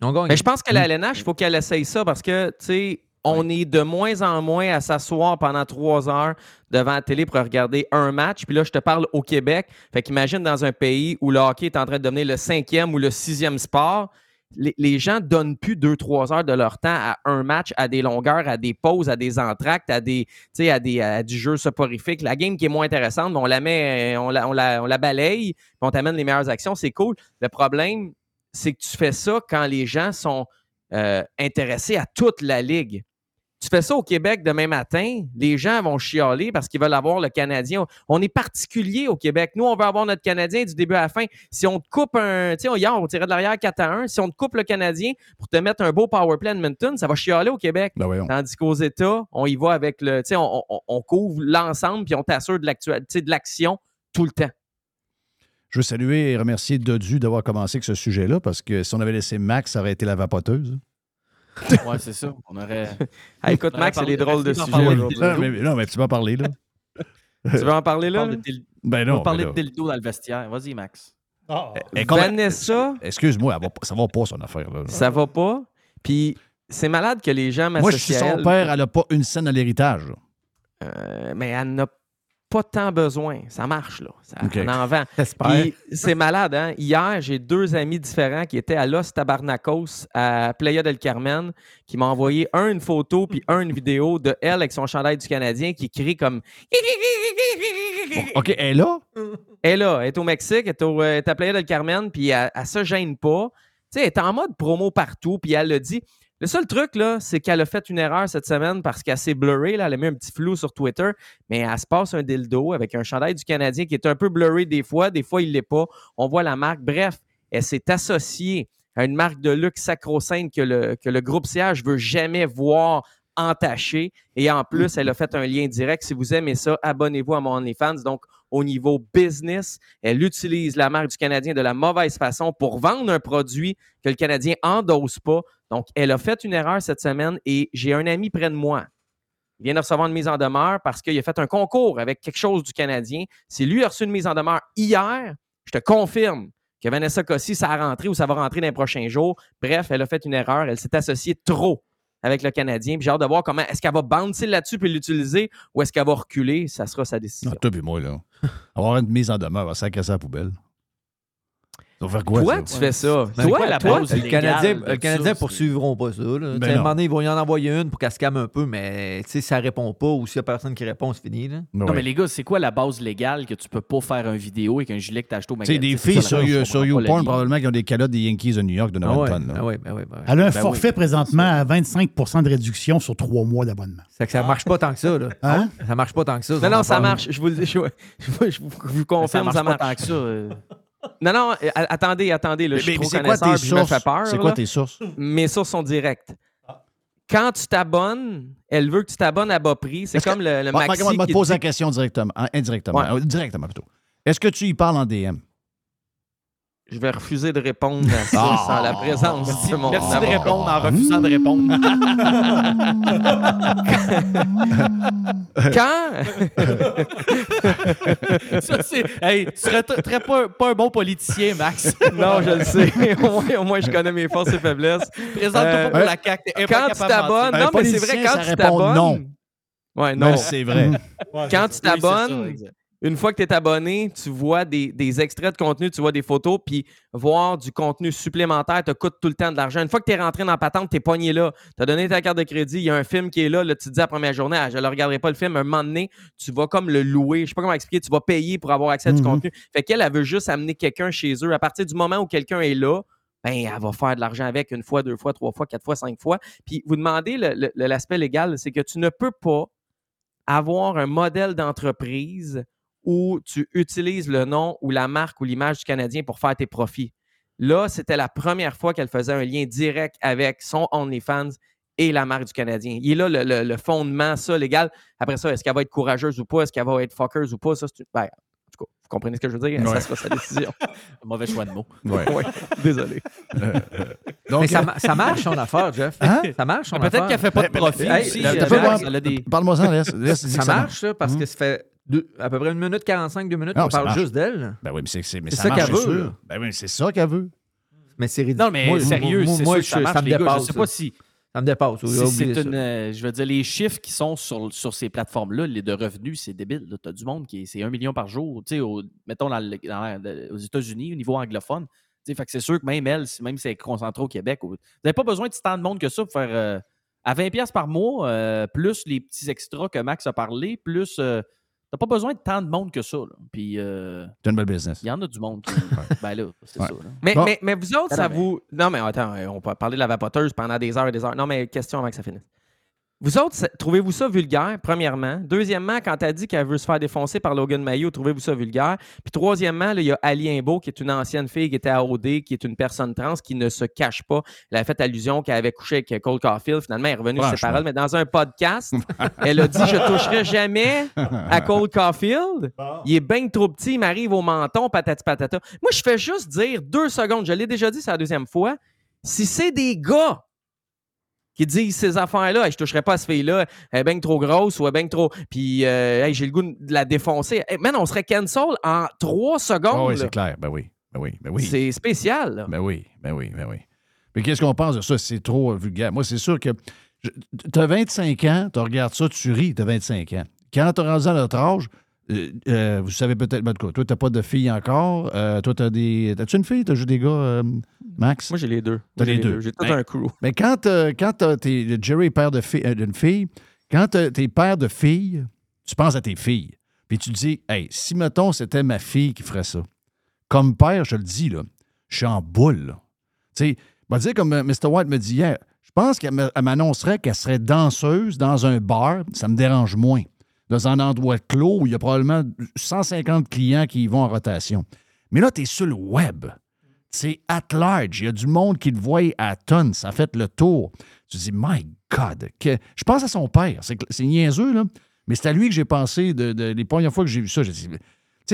On gagne. Mais je pense que la LNH, il faut qu'elle essaye ça parce que, tu sais, on est de moins en moins à s'asseoir pendant trois heures devant la télé pour regarder un match. Puis là, je te parle au Québec. Fait qu'imagine dans un pays où le hockey est en train de devenir le cinquième ou le sixième sport. Les, les gens donnent plus deux, trois heures de leur temps à un match, à des longueurs, à des pauses, à des entractes, à des, à des, à du jeu soporifique. La game qui est moins intéressante, on la met, on la, on la, on la balaye, puis on t'amène les meilleures actions, c'est cool. Le problème, c'est que tu fais ça quand les gens sont euh, intéressés à toute la ligue. Tu fais ça au Québec demain matin, les gens vont chialer parce qu'ils veulent avoir le Canadien. On est particulier au Québec. Nous, on veut avoir notre Canadien du début à la fin. Si on te coupe un. Tu sais, hier, on tirait de l'arrière 4 à 1. Si on te coupe le Canadien pour te mettre un beau power play Edmonton, ça va chialer au Québec. Ben. Tandis qu'aux États, on y va avec le. Tu sais, on, on- on couvre l'ensemble puis on t'assure de l'action tout le temps. Je veux saluer et remercier Dodu d'avoir commencé avec ce sujet-là, parce que si on avait laissé Max, ça aurait été la vapoteuse. Ouais, c'est ça. On aurait. *laughs* Ah, écoute, On aurait Max, c'est des drôles de on sujets aujourd'hui. Non, mais, non, mais tu m'as parlé, là. *laughs* Tu veux en parler On là? parle de dil- Ben on non. va parler ben de dildo dans le vestiaire. Vas-y, Max. Comment- Vanessa, Excuse-moi, ça va pas, son affaire. Là. ça va pas? Puis c'est malade que les gens Moi, je suis m'associent son elle. père, elle n'a pas une scène à l'héritage. là. Euh, mais elle n'a pas tant besoin. Ça marche, là. Ça. On en vend. C'est malade, hein? Hier, j'ai deux amis différents qui étaient à Los Tabarnacos, à Playa del Carmen, qui m'ont envoyé un une photo puis un une vidéo de elle avec son chandail du Canadien qui crie comme. OK, elle est là? Elle est là, elle est au Mexique, elle est, au, euh, elle est à Playa del Carmen, puis elle, elle se gêne pas. Tu sais, elle est en mode promo partout, puis elle le dit. Le seul truc, là, c'est qu'elle a fait une erreur cette semaine parce qu'elle s'est blurrée. Là, elle a mis un petit flou sur Twitter, mais elle se passe un dildo avec un chandail du Canadien qui est un peu blurry des fois. Des fois, il ne l'est pas. On voit la marque. Bref, elle s'est associée à une marque de luxe sacro-sainte que le, que le groupe CH veut jamais voir entachée. Et en plus, elle a fait un lien direct. Si vous aimez ça, abonnez-vous à mon OnlyFans. Donc, au niveau business, elle utilise la marque du Canadien de la mauvaise façon pour vendre un produit que le Canadien endosse pas. Donc, elle a fait une erreur cette semaine et j'ai un ami près de moi. Il vient de recevoir une mise en demeure parce qu'il a fait un concours avec quelque chose du Canadien. Si lui a reçu une mise en demeure hier, je te confirme que Vanessa Cossi, ça a rentré ou ça va rentrer dans les prochains jours. Bref, elle a fait une erreur. Elle s'est associée trop avec le Canadien. Puis J'ai hâte de voir comment est-ce qu'elle va bouncer là-dessus puis l'utiliser ou est-ce qu'elle va reculer. Ça sera sa décision. Ah, toi puis moi, là. *laughs* Avoir une mise en demeure, va ça à la poubelle. Quoi, Toi, ça? tu fais ça. Ben, toi, quoi, la toi, le Canadien, le Canadien poursuivront pas ça. Là. Tu sais, à un non. moment donné, ils vont y en envoyer une pour qu'elle se calme un peu, mais tu sais, si ça répond pas ou s'il y a personne qui répond, c'est fini. Là. Non, mais les gars, c'est quoi la base légale que tu peux pas faire une vidéo avec un gilet que t'as acheté au Tu sais, magasin? des C'est filles ça, sur, sur YouPorn, probablement, qui ont des calottes des Yankees de New York de Ah ouais, Northampton. là. ah ouais, ben ouais, ben ouais. Elle a un Ben forfait oui. présentement à 25 de réduction sur trois mois d'abonnement. C'est que ça marche pas tant que ça. Là. Hein? Ça marche pas tant que ça. Non, non, ça marche. Je vous, *laughs* vous Ça confirme, marche ça pas marche. tant que ça. Non, non, euh, attendez, attendez. Là, Mais, je suis mais trop quoi je me fais peur. C'est quoi tes sources? Mes sources sont directes. Quand tu t'abonnes, elle veut que tu t'abonnes à bas prix. C'est que- comme le, le Bon, maxi moi, qui te pose dit- la question directement, hein, indirectement, Ouais. euh, directement plutôt. Est-ce que tu y parles en DM? Je vais refuser de répondre à ça Ah. sans la présence de mon Merci de répondre en refusant de répondre. *laughs* Quand? Ça, c'est. Hey, tu serais t- très pas, pas un bon politicien, Max. *laughs* non, je le sais. *laughs* au, moins, au moins, je connais mes forces et faiblesses. Présente-toi Euh, pas pour la CAQ. Quand tu t'abonnes, non, mais c'est vrai, quand tu t'abonnes. non. Ouais, non. Mais c'est vrai. Quand tu t'abonnes. Une fois que tu es abonné, tu vois des, des extraits de contenu, tu vois des photos, puis voir du contenu supplémentaire te coûte tout le temps de l'argent. Une fois que tu es rentré dans la patente, tu es pogné là. Tu as donné ta carte de crédit, il y a un film qui est là, là tu te dis la première journée, ah, je ne regarderai pas le film. Un moment donné, tu vas comme le louer. Je sais pas comment expliquer, tu vas payer pour avoir accès à du Mhm. contenu. Fait qu'elle, elle veut juste amener quelqu'un chez eux. À partir du moment où quelqu'un est là, ben, elle va faire de l'argent avec une fois, deux fois, trois fois, quatre fois, cinq fois. Puis vous demandez l'aspect légal, c'est que tu ne peux pas avoir un modèle d'entreprise où tu utilises le nom ou la marque ou l'image du Canadien pour faire tes profits. Là, c'était la première fois qu'elle faisait un lien direct avec son OnlyFans et la marque du Canadien. Il est là le, le- le fondement, ça, légal. Après ça, est-ce qu'elle va être courageuse ou pas? Est-ce qu'elle va être fuckers ou pas? Ça, c'est une- ben, en tout cas, vous comprenez ce que je veux dire? Ouais. Ça sera sa décision. *laughs* Mauvais choix de mots. Ouais. Ouais, désolé. Donc, Mais ça, euh, ma- ça marche son affaire, Jeff. Hein? Ça marche son Peut-être affaire. qu'elle fait pas de Mais- profit hey, euh, Parle-moi-en, laisse. Ça que marche, ça, parce Hum. que ça fait deux- à peu près une minute 45, deux minutes Non, ça parle marche. juste d'elle. Ben oui, mais c'est c'est- mais C'est ça, ça qu'elle c'est veut. Ben oui, c'est ça qu'elle veut. Mais c'est ridicule. Non, mais Moi- sérieux, moi- c'est moi, sûr ça je- marche, me les gars. Je dépasse. sais pas si... Ça me dépasse. Si c'est ça. une, euh, je veux dire, les chiffres qui sont sur, sur ces plateformes-là, les de revenus, c'est débile. Tu as du monde qui est, c'est un million par jour. Tu sais, au- mettons dans le- dans la- aux États-Unis, au niveau anglophone. Tu sais, fait que c'est sûr que même elle, si- même si elle est concentrée au Québec, vous n'avez pas besoin de tant de monde que ça pour faire. euh, à 20$ par mois, euh, plus les petits extras que Max a parlé, plus. T'as pas besoin de tant de monde que ça. là. Puis euh, C'est une belle business. il y en a du monde qui. *laughs* ben là, c'est Ouais. ça. là. Mais, Bon. mais, mais vous autres, ça vous. Non, mais attends, on peut parler de la vapoteuse pendant des heures et des heures. Non, mais question avant que ça finisse. Vous autres, trouvez-vous ça vulgaire, premièrement? Deuxièmement, quand elle dit qu'elle veut se faire défoncer par Logan Mayo, trouvez-vous ça vulgaire? Puis troisièmement, il y a Ali Imbeau, qui est une ancienne fille qui était à OD, qui est une personne trans, qui ne se cache pas. Elle a fait allusion qu'elle avait couché avec Cole Caulfield. Finalement, elle est revenue sur ses paroles, mais dans un podcast, elle a dit « Je toucherai jamais à Cole Caulfield. Il est bien trop petit, il m'arrive au menton, patati patata. » Moi, je fais juste dire deux secondes, je l'ai déjà dit, c'est la deuxième fois, si c'est des gars qui disent ces affaires-là, Hey, je toucherai pas à cette fille-là, elle est bien trop grosse ou elle est bien trop. Puis, euh, hey, j'ai le goût de la défoncer. Hey, man, on serait cancel en trois secondes. oui, là. c'est clair. Ben oui. Ben oui. Ben oui. C'est spécial. là. Ben oui, ben oui, ben oui. Mais qu'est-ce qu'on pense de ça? C'est trop vulgaire. Moi, c'est sûr que tu as 25 ans, tu regardes ça, tu ris, tu as 25 ans. Quand tu rendu à notre âge, euh, euh, vous savez peut-être, ben, cas, toi, tu n'as pas de fille encore. Euh, toi, tu as des. As-tu une fille? Tu as juste des gars, euh, Max? Moi, j'ai les deux. T'as j'ai les deux. J'ai tout Ben, un crew. Mais quand, euh, quand t'as- t'es Jerry est père de fi- d'une fille, quand t'as- t'es père de fille, tu penses à tes filles. Puis tu te dis, hey, si mettons c'était ma fille qui ferait ça. Comme père, je le dis, là, je suis en boule. Tu sais, on va dire comme Mr. White me dit hier, Je pense qu'elle m'annoncerait qu'elle serait danseuse dans un bar. Ça me dérange moins. Dans un endroit clos il y a probablement 150 clients qui y vont en rotation. Mais là, tu es sur le web. C'est at large. Il y a du monde qui le voit à tonnes. Ça fait le tour. Tu te dis, my God. Je pense à son père. C'est niaiseux, là. Mais c'est à lui que j'ai pensé les premières fois que j'ai vu ça. J'ai dit,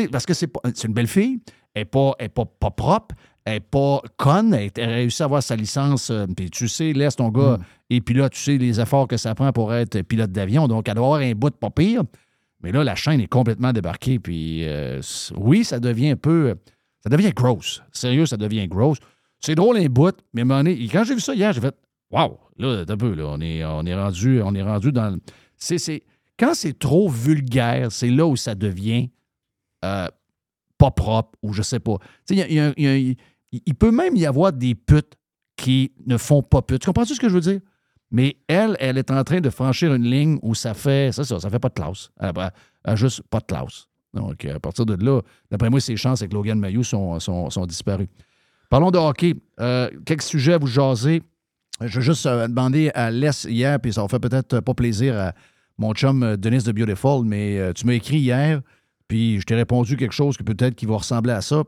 parce que c'est une belle fille. Elle n'est pas propre. Elle n'est pas conne. Elle, a réussi à avoir sa licence. euh, Puis tu sais, laisse ton gars. Et puis là, tu sais les efforts que ça prend pour être pilote d'avion. Donc, elle doit avoir un bout de pas pire. Mais là, la chaîne est complètement débarquée. Puis euh, c- oui, ça devient un peu. Ça devient gross. Sérieux, ça devient gross. C'est drôle un bout, mais à donné, quand j'ai vu ça hier, j'ai fait Wow, là, t'as un peu, là, on est, on est rendu, on est rendu dans. le- C'est, c'est- quand c'est trop vulgaire, c'est là où ça devient euh, pas propre ou je sais pas. Tu sais, il y y y il- peut même y avoir des putes qui ne font pas putes. Tu comprends-tu ce que je veux dire? Mais elle, elle est en train de franchir une ligne où ça fait, ça, ça, ça fait pas de classe. Elle elle juste pas de classe. Donc, à partir de là, d'après moi, ses chances avec Logan Mayou sont, sont, sont disparues. Parlons de hockey. Euh, quelques sujets à vous jaser. Je veux juste euh, demander à Les hier, puis ça va faire peut-être pas plaisir à mon chum euh, Denis de Beautiful, mais euh, tu m'as écrit hier, puis je t'ai répondu quelque chose que peut-être qui va ressembler à ça.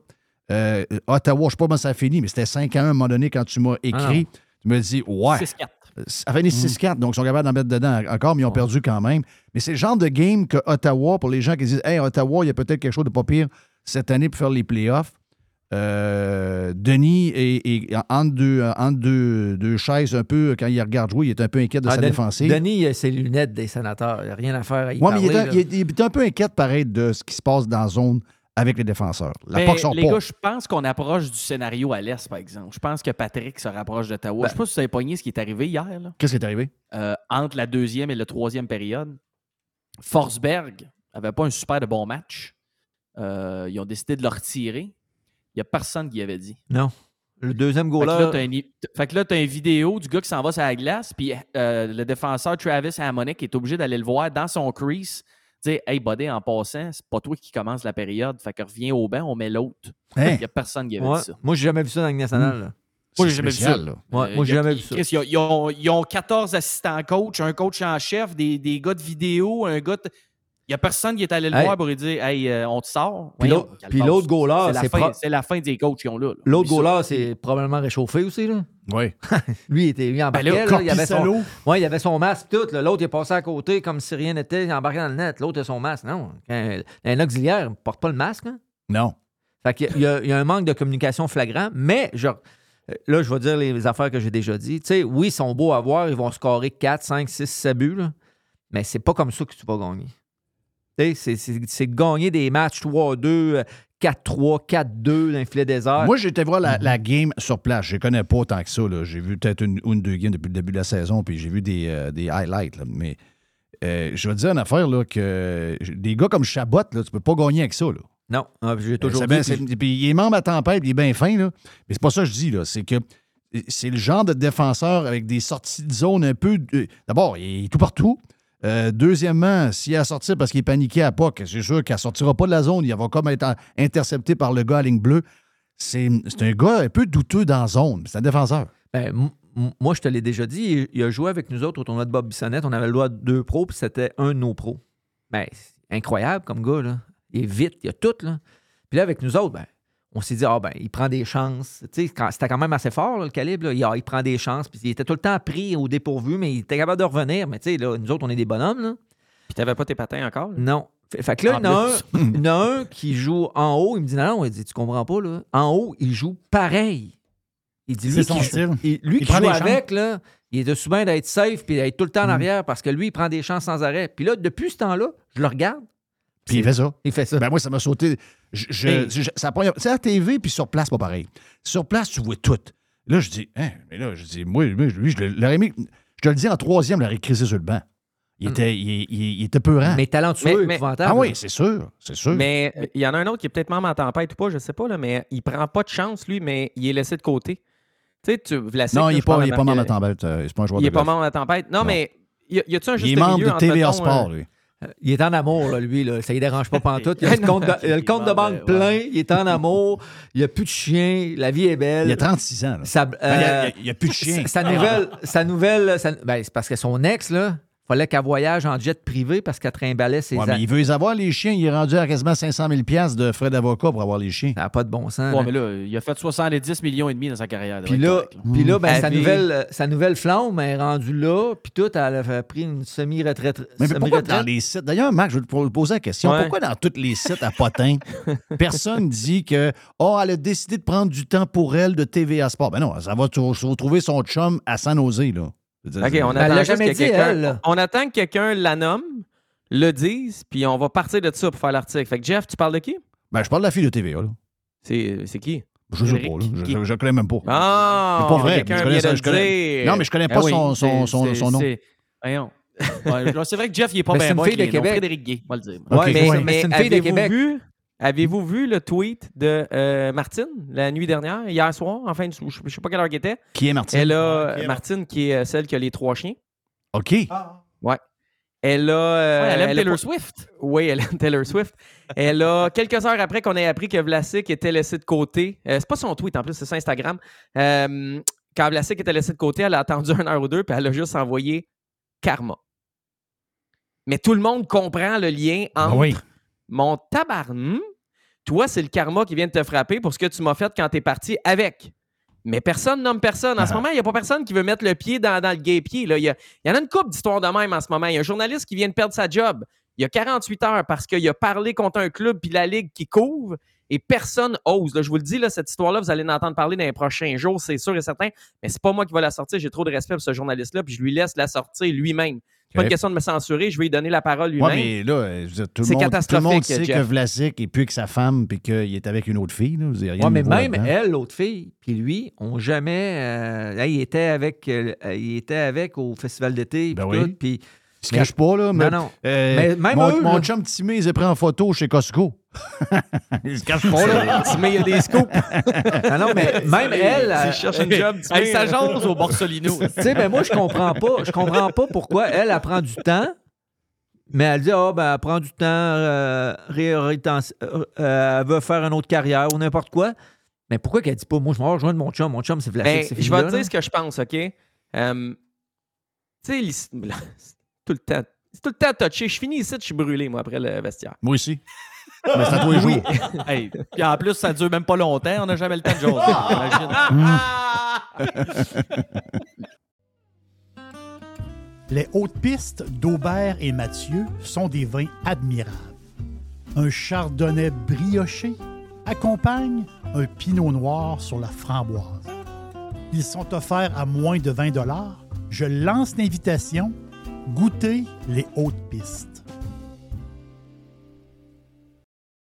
Euh, Ottawa, je ne sais pas comment ça a fini, mais c'était 5 à 1 à un moment donné quand tu m'as écrit. tu me dis, ouais. 6-4. Ça a fini 6-4, donc ils sont capables d'en mettre dedans encore, mais ils ont perdu quand même. Mais c'est le genre de game que Ottawa, pour les gens qui disent Hey, Ottawa, il y a peut-être quelque chose de pas pire cette année pour faire les playoffs. Euh, Denis est, est entre, deux, entre deux, deux chaises un peu, quand il regarde jouer, il est un peu inquiet de Ah, sa Denis- défensive. Denis, il a ses lunettes des sénateurs. Il n'y a rien à faire Ouais, mais il est, parler, un, là. il est- il est un peu inquiet, pareil, de ce qui se passe dans la zone avec les défenseurs. La Mais POC sont les pas. gars, je pense qu'on approche du scénario à l'Est, par exemple. Je pense que Patrick se rapproche d'Ottawa. Ben- je sais pas si vous avez pogné ce qui est arrivé hier. Qu'est-ce qui est arrivé? Euh, entre la deuxième et la troisième période. Forsberg avait pas un super de bon match. Euh, ils ont décidé de le retirer. Il n'y a personne qui avait dit. Non. Le deuxième Fait que là, fait que là, t'as une vidéo du gars qui s'en va sur la glace, puis euh, le défenseur Travis Hammonick est obligé d'aller le voir dans son crease, dire Hey, buddy, en passant, c'est pas toi qui commence la période, fait que reviens au banc, on met l'autre. Hein? Il n'y a personne qui avait Ouais. dit ça. Moi, j'ai jamais vu ça dans la nationale. là. Moi, j'ai jamais vu ça. là. Ouais, moi, j'ai jamais vu ça. Chris, ils, ont, ils ont- ils ont 14 assistants coach, un coach en chef, des, des gars de vidéo, un gars. de- n'y a personne qui est allé le Hey. voir pour lui dire Hey, euh, on te sort. Puis Voyons, l'autre- goaler, c'est la, c'est fin- pro- la fin des coachs qui ont là. L'autre goaler, c'est probablement réchauffé aussi. Là. Oui. *laughs* Lui, il était lui, embarqué. Ben là, là, il, avait son, ouais, il avait son masque tout. L'autre, il est passé à côté comme si rien n'était. Il est embarqué dans le net. L'autre a son masque. Non. Un, un auxiliaire ne porte pas le masque. hein? Non. Fait qu'il y a- il y, a un manque de communication flagrant, mais genre, euh, là, je vais dire les affaires que j'ai déjà dit. Tu sais, oui, ils sont beaux à voir, ils vont scorer 4, 5, 6, 7 buts, là, mais c'est pas comme ça que tu vas gagner. C'est- de gagner des matchs 3-2, euh, 4-3, 4-2 dans le filet désert. Moi, été voir la, la game sur place. Je ne connais pas autant que ça. J'ai vu peut-être une ou deux games depuis le début de la saison, puis j'ai vu des, euh, des highlights. là. Mais euh, je veux dire une affaire, là, que des gars comme Chabot, là, tu peux pas gagner avec ça. Là. non, ah, j'ai toujours C'est dit. bien- puis- il est membre à tempête, puis il est bien fin, là. Mais c'est pas ça que je dis, là. C'est que c'est le genre de défenseur avec des sorties de zone un peu. euh, D'abord, il est tout partout. Euh, deuxièmement, s'il a sorti parce qu'il est paniqué à POC, c'est sûr qu'il ne sortira pas de la zone. Il va comme être intercepté par le gars à ligne bleue. C'est un gars un peu douteux dans la zone. C'est un défenseur. Ben, moi, je te l'ai déjà dit, il, a joué avec nous autres au tournoi de Bob Bissonnette. On avait le droit de deux pros, puis c'était un de nos pros. Ben, incroyable comme gars, là. Il est vite, il a tout, là. Puis là, avec nous autres, ben, on s'est dit, ah ben, il prend des chances. Tu sais, quand- c'était quand même assez fort, là, le calibre. là. Il, ah, il prend des chances. Puis il était tout le temps pris au dépourvu, mais il était capable de revenir. Mais tu sais, là, nous autres, on est des bonhommes, là. Puis t'avais pas tes patins encore? là? Non. Fait, fait que là, il y, en a un, *laughs* il y en a un qui joue en haut. Il me dit, non, non, il dit, tu comprends pas, là. En haut, il joue pareil. Il dit, lui, C'est son qui, style. il- lui Il qui joue chances. avec, là, il est de souvent d'être safe puis d'être tout le temps en arrière parce que lui, il prend des chances sans arrêt. Puis là, depuis ce temps-là, je le regarde. Puis il fait ça. Il fait ça. Ben moi, ça m'a sauté. Je, je- Hey. je- ça prend- c'est à la TV, puis sur place, pas pareil. Sur place, tu vois tout. Là, je dis, hein, mais là, je dis, moi, lui, je l'aurais mis. Je te le dis, en troisième, je l'aurais crissé sur le banc. Il était, il, il- il était peurant. mais talentueux, Mais- épouvantable. ah oui, c'est sûr, c'est sûr. Mais euh, il y en a un autre qui est peut-être membre en tempête ou pas, je sais pas, là, mais il prend pas de chance, lui, mais il est laissé de côté. Tu sais, tu Vlasic, non, là, il n'est pas, à il est pas membre de tempête. euh, C'est pas un joueur Il de est pas membre de la tempête. Non, Non. mais y a-tu un juste Il est membre milieu de TVA Sport, euh, lui. Il est en amour, là, lui. Là. Ça ne dérange pas pantoute. Il a le *laughs* compte de, il a le compte de banque plein. Il est en amour. Il n'y a plus de chien. La vie est belle. Il y a 36 ans. là. Sa, il y a- euh, a plus de chien. Sa, sa nouvelle. Sa nouvelle sa- ben, c'est parce que son ex, là, fallait qu'elle voyage en jet privé parce qu'elle trimballait ses Ouais, mais il veut les avoir, les chiens. Il est rendu à quasiment 500 000 de frais d'avocat pour avoir les chiens. Ça n'a pas de bon sens. Ouais, là. mais là, il a fait 70 millions et demi dans sa carrière. Puis là, puis là, ben, sa, Avez- nouvelle, sa nouvelle flamme est rendue là, puis tout, elle a pris une semi-retraite. Mais, mais pourquoi dans les sites? D'ailleurs, Marc, je vais te poser la question. Ouais. Pourquoi dans tous les sites à potins, *laughs* personne dit que oh, elle a décidé de prendre du temps pour elle de TVA Sport? Ben non, ça va retrouver son chum à San Jose, là. OK, on attend, juste que quelqu'un- on attend que quelqu'un la nomme, le dise, puis on va partir de ça pour faire l'article. Fait que Jeff, tu parles de qui? Ben, je parle de la fille de TVA, là. C'est qui? Je sais pas, là. Je, je, je connais même pas. Ah! C'est pas vrai. Je connais ça, je connais-. Non, mais je connais pas oui, son, son, c'est- son, c'est- son nom. c'est- Voyons. Ouais, là, c'est vrai que Jeff, il est pas Mais bien c'est une bon fille de. Québec. Frédéric Gay, on va le dire. Ouais, mais, Ouais, mais mais c'est une fille de Québec. Vu, avez-vous vu le tweet de euh, Martine la nuit dernière, hier soir, enfin, je je sais pas quelle heure qu'il était? Qui est Martine? Elle a, Martine, qui est euh, celle qui a les trois chiens. OK. Ouais. Elle a. euh, Ouais, elle aime Taylor Swift. Oui, elle aime Taylor Swift. Elle a, quelques heures après qu'on ait appris que Vlasic était laissé de côté, euh, c'est pas son tweet en plus, c'est sur Instagram. Euh, quand Vlasic était laissé de côté, elle a attendu une heure ou deux, puis elle a juste envoyé karma. Mais tout le monde comprend le lien Ah entre oui. mon tabarn, toi, c'est le karma qui vient de te frapper pour ce que tu m'as fait quand t'es parti avec. Mais personne nomme personne. En ce Ah. moment, il n'y a pas personne qui veut mettre le pied dans, dans le là. Il y, a- y en a une couple d'histoires de même en ce moment. Il y a un journaliste qui vient de perdre sa job il y a 48 heures parce qu'il a parlé contre un club puis la ligue qui couvre et personne ose. là. je vous le dis, là, cette histoire-là, vous allez en entendre parler dans les prochains jours, c'est sûr et certain. Mais c'est pas moi qui va la sortir. J'ai trop de respect pour ce journaliste-là, puis je lui laisse la sortir lui-même. C'est pas une question de me censurer, je vais lui donner la parole lui-même. Ouais, mais là, je veux dire, tout, le C'est monde, tout le monde catastrophique, sait Jeff. que Vlasic est plus que sa femme puis qu'il est avec une autre fille. Là. Dire, rien Ouais, mais même elle, l'autre fille, puis lui, ont jamais. euh, là, il était avec, euh, il était avec au festival d'été, Ben oui. tout, puis Il se cache pas, là. Mais, non. euh, Mais même mon, eux, mon chum Timé, il s'est pris en photo chez Costco. *laughs* il se cache pas, là. mais il y a des scoops. *laughs* Ah non, mais même elle. S'il euh, cherche un job, mets- ça jase au Borsolino. *laughs* Tu sais, ben moi, je comprends pas. Je comprends pas pourquoi elle, elle prend du temps, mais elle dit, ah, ben, elle prend du temps, euh, réorientation- euh, euh, elle veut faire une autre carrière ou n'importe quoi. Mais pourquoi qu'elle dit pas, moi, je vais rejoindre mon chum, mon chum, c'est Ben, Vlasic, c'est je vais te dire là. ce que je pense, OK? Euh, tu sais, tout le temps. C'est tout le temps touché. Je finis ici, je suis brûlé, moi, après le vestiaire. Moi aussi. Mais tous les jours. Hey, Puis en plus, ça dure même pas longtemps. On n'a jamais le temps de jaser. Imagine. *laughs* Les hautes pistes d'Aubert et Mathieu sont des vins admirables. Un chardonnay brioché accompagne un pinot noir sur la framboise. Ils sont offerts à moins de 20 Je lance l'invitation. Goûtez les hautes pistes.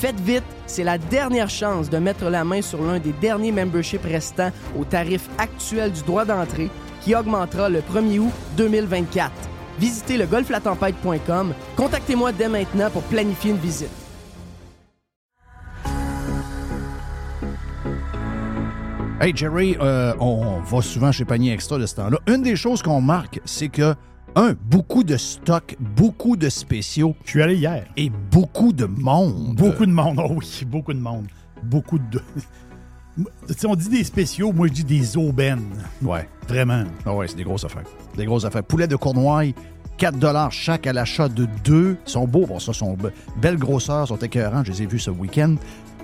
Faites vite, c'est la dernière chance de mettre la main sur l'un des derniers memberships restants au tarif actuel du droit d'entrée qui augmentera le 1er août 2024. Visitez le golflatempête.com. Contactez-moi dès maintenant pour planifier une visite. Hey Jerry, euh, on va souvent chez Panier Extra de ce temps-là. Une des choses qu'on marque, c'est que, un, beaucoup de stocks, beaucoup de spéciaux. Je suis allé hier. Et beaucoup de monde. Beaucoup de monde, oh oui, beaucoup de monde. Beaucoup de. *laughs* Tu sais, on dit des spéciaux, moi je dis des aubaines. Ouais. Vraiment. Ah ouais, c'est des grosses affaires. Des grosses affaires. Poulet de Cournoye, 4 chaque à l'achat de deux. Ils sont beaux pour ça, sont be- belle grosseur, sont écœurants. Je les ai vus ce week-end.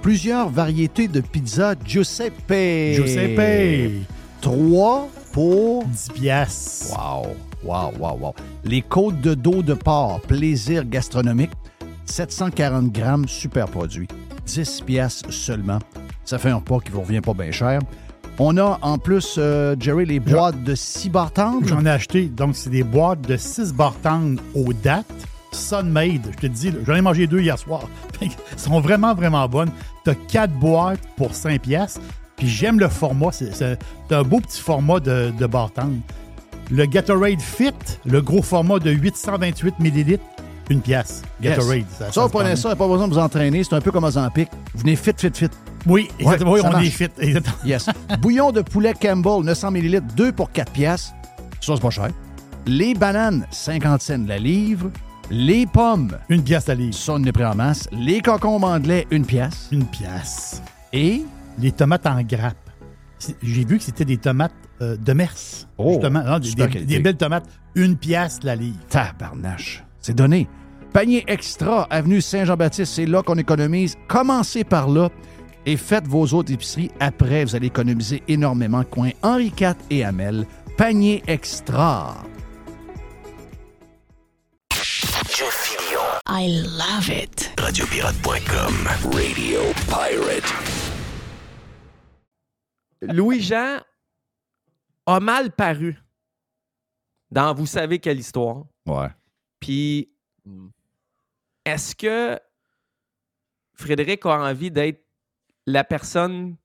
Plusieurs variétés de pizza Giuseppe. Giuseppe. 3 pour 10 piastres. Wow, wow, wow, wow. Les côtes de dos de porc, plaisir gastronomique, 740 grammes, super produit. 10 piastres seulement. Ça fait un repas qui vous revient pas bien cher. On a en plus, euh, Jerry, les boîtes de 6 barres tendres. J'en ai acheté. Donc, c'est des boîtes de 6 barres tendres aux dates. Sunmade, je te dis, j'en ai mangé deux hier soir. *laughs* Elles sont vraiment, vraiment bonnes. Tu as 4 boîtes pour 5 piastres. Puis j'aime le format. C'est un beau petit format de, de. Le Gatorade Fit, le gros format de 828 ml, une pièce. Gatorade. Ça, se vous prenez ça, pas besoin de vous entraîner. C'est un peu comme Ozempic. Vous venez fit, fit, fit. Oui, exactement. Oui, ça on marche. est fit. Exactement. Yes. Bouillon de poulet Campbell, 900 ml, 2 pour 4 piastres. Ça, c'est pas cher. Les bananes, 50 cents la livre. Les pommes. Une pièce la livre. Ça, on est pris en masse. Les concombres anglais, une pièce. Une pièce. Et? Les tomates en grappe. J'ai vu que c'était des tomates euh, de Mers. Oh, justement. Non, des, super des- belles tomates. Une pièce la livre. Tabarnache. C'est donné. Panier extra, avenue Saint-Jean-Baptiste, c'est là qu'on économise. Commencez par là et faites vos autres épiceries. Après, vous allez économiser énormément. Coin Henri IV et Hamel. Panier extra. I love it. Radiopirate.com. Radio Pirate. Louis-Jean a mal paru dans Vous savez quelle histoire. Ouais. Puis, est-ce que Frédéric a envie d'être la personne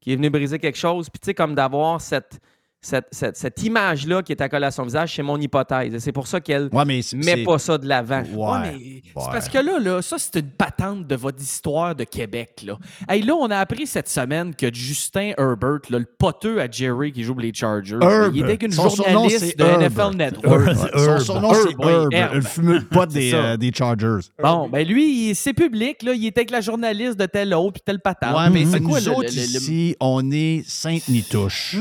qui est venue briser quelque chose? Puis, tu sais, comme d'avoir cette, cette, cette, cette image-là qui est accolée à son visage, c'est mon hypothèse. Et c'est pour ça qu'elle Ouais, mais c'est- met c'est- pas ça de l'avant. Ouais, mais c'est parce que là, là, ça, c'est une patente de votre histoire de Québec. Là. Hey, là, on a appris cette semaine que Justin Herbert, là, le poteux à Jerry qui joue pour les Chargers, Herb. il est avec une Son journaliste c'est de Herb. NFL Network. Ouais, Son surnom, c'est Herb, Herb. le fumeux *laughs* des, euh, des Chargers. Bon, ben lui, il- c'est public, là, il était avec la journaliste de tel autre, puis tel patente. Ouais, mais C'est c'est quoi, nous le- autres le- le- le- ici, on est Sainte-Nitouche.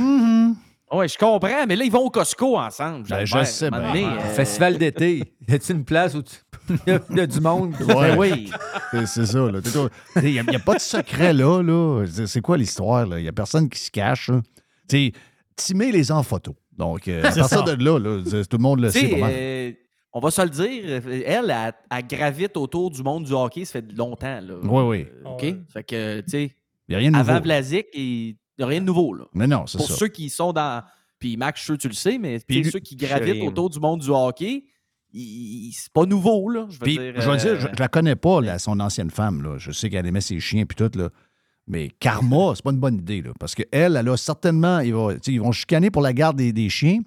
Ouais, je comprends, mais là, ils vont au Costco ensemble. Ben, je sais donné, euh, Festival d'été. Y a-t-il une place où tu- *laughs* il y a- du monde? Ouais. Ben oui. C'est ça. là. Il n'y a, y a pas de secret là. là. C'est- quoi l'histoire? Il n'y a personne qui se cache. Tu sais, Timer les en photo. Donc, euh, *laughs* à C'est partir ça. de là, là, tout le monde le sait. euh, on va se le dire, elle, elle, elle gravite autour du monde du hockey, ça fait longtemps. Là. Oui, oui. OK? Fait que, tu sais, Il n'y a rien de avant. Vlasic, il n'y a rien de nouveau. Là. Mais non, c'est Pour ça. ceux qui sont dans. Puis Max, je suis sûr que tu le sais, mais Puis lui- ceux qui gravitent autour du monde du hockey, c'est pas nouveau. Là, je veux Puis, dire, je dire, euh, je, je la connais pas, là, son ancienne femme. Là. Je sais qu'elle aimait ses chiens puis tout. Là. Mais Karma, c'est pas une bonne idée. Là, parce qu'elle, elle a certainement. Ils vont, ils vont chicaner pour la garde des, des chiens,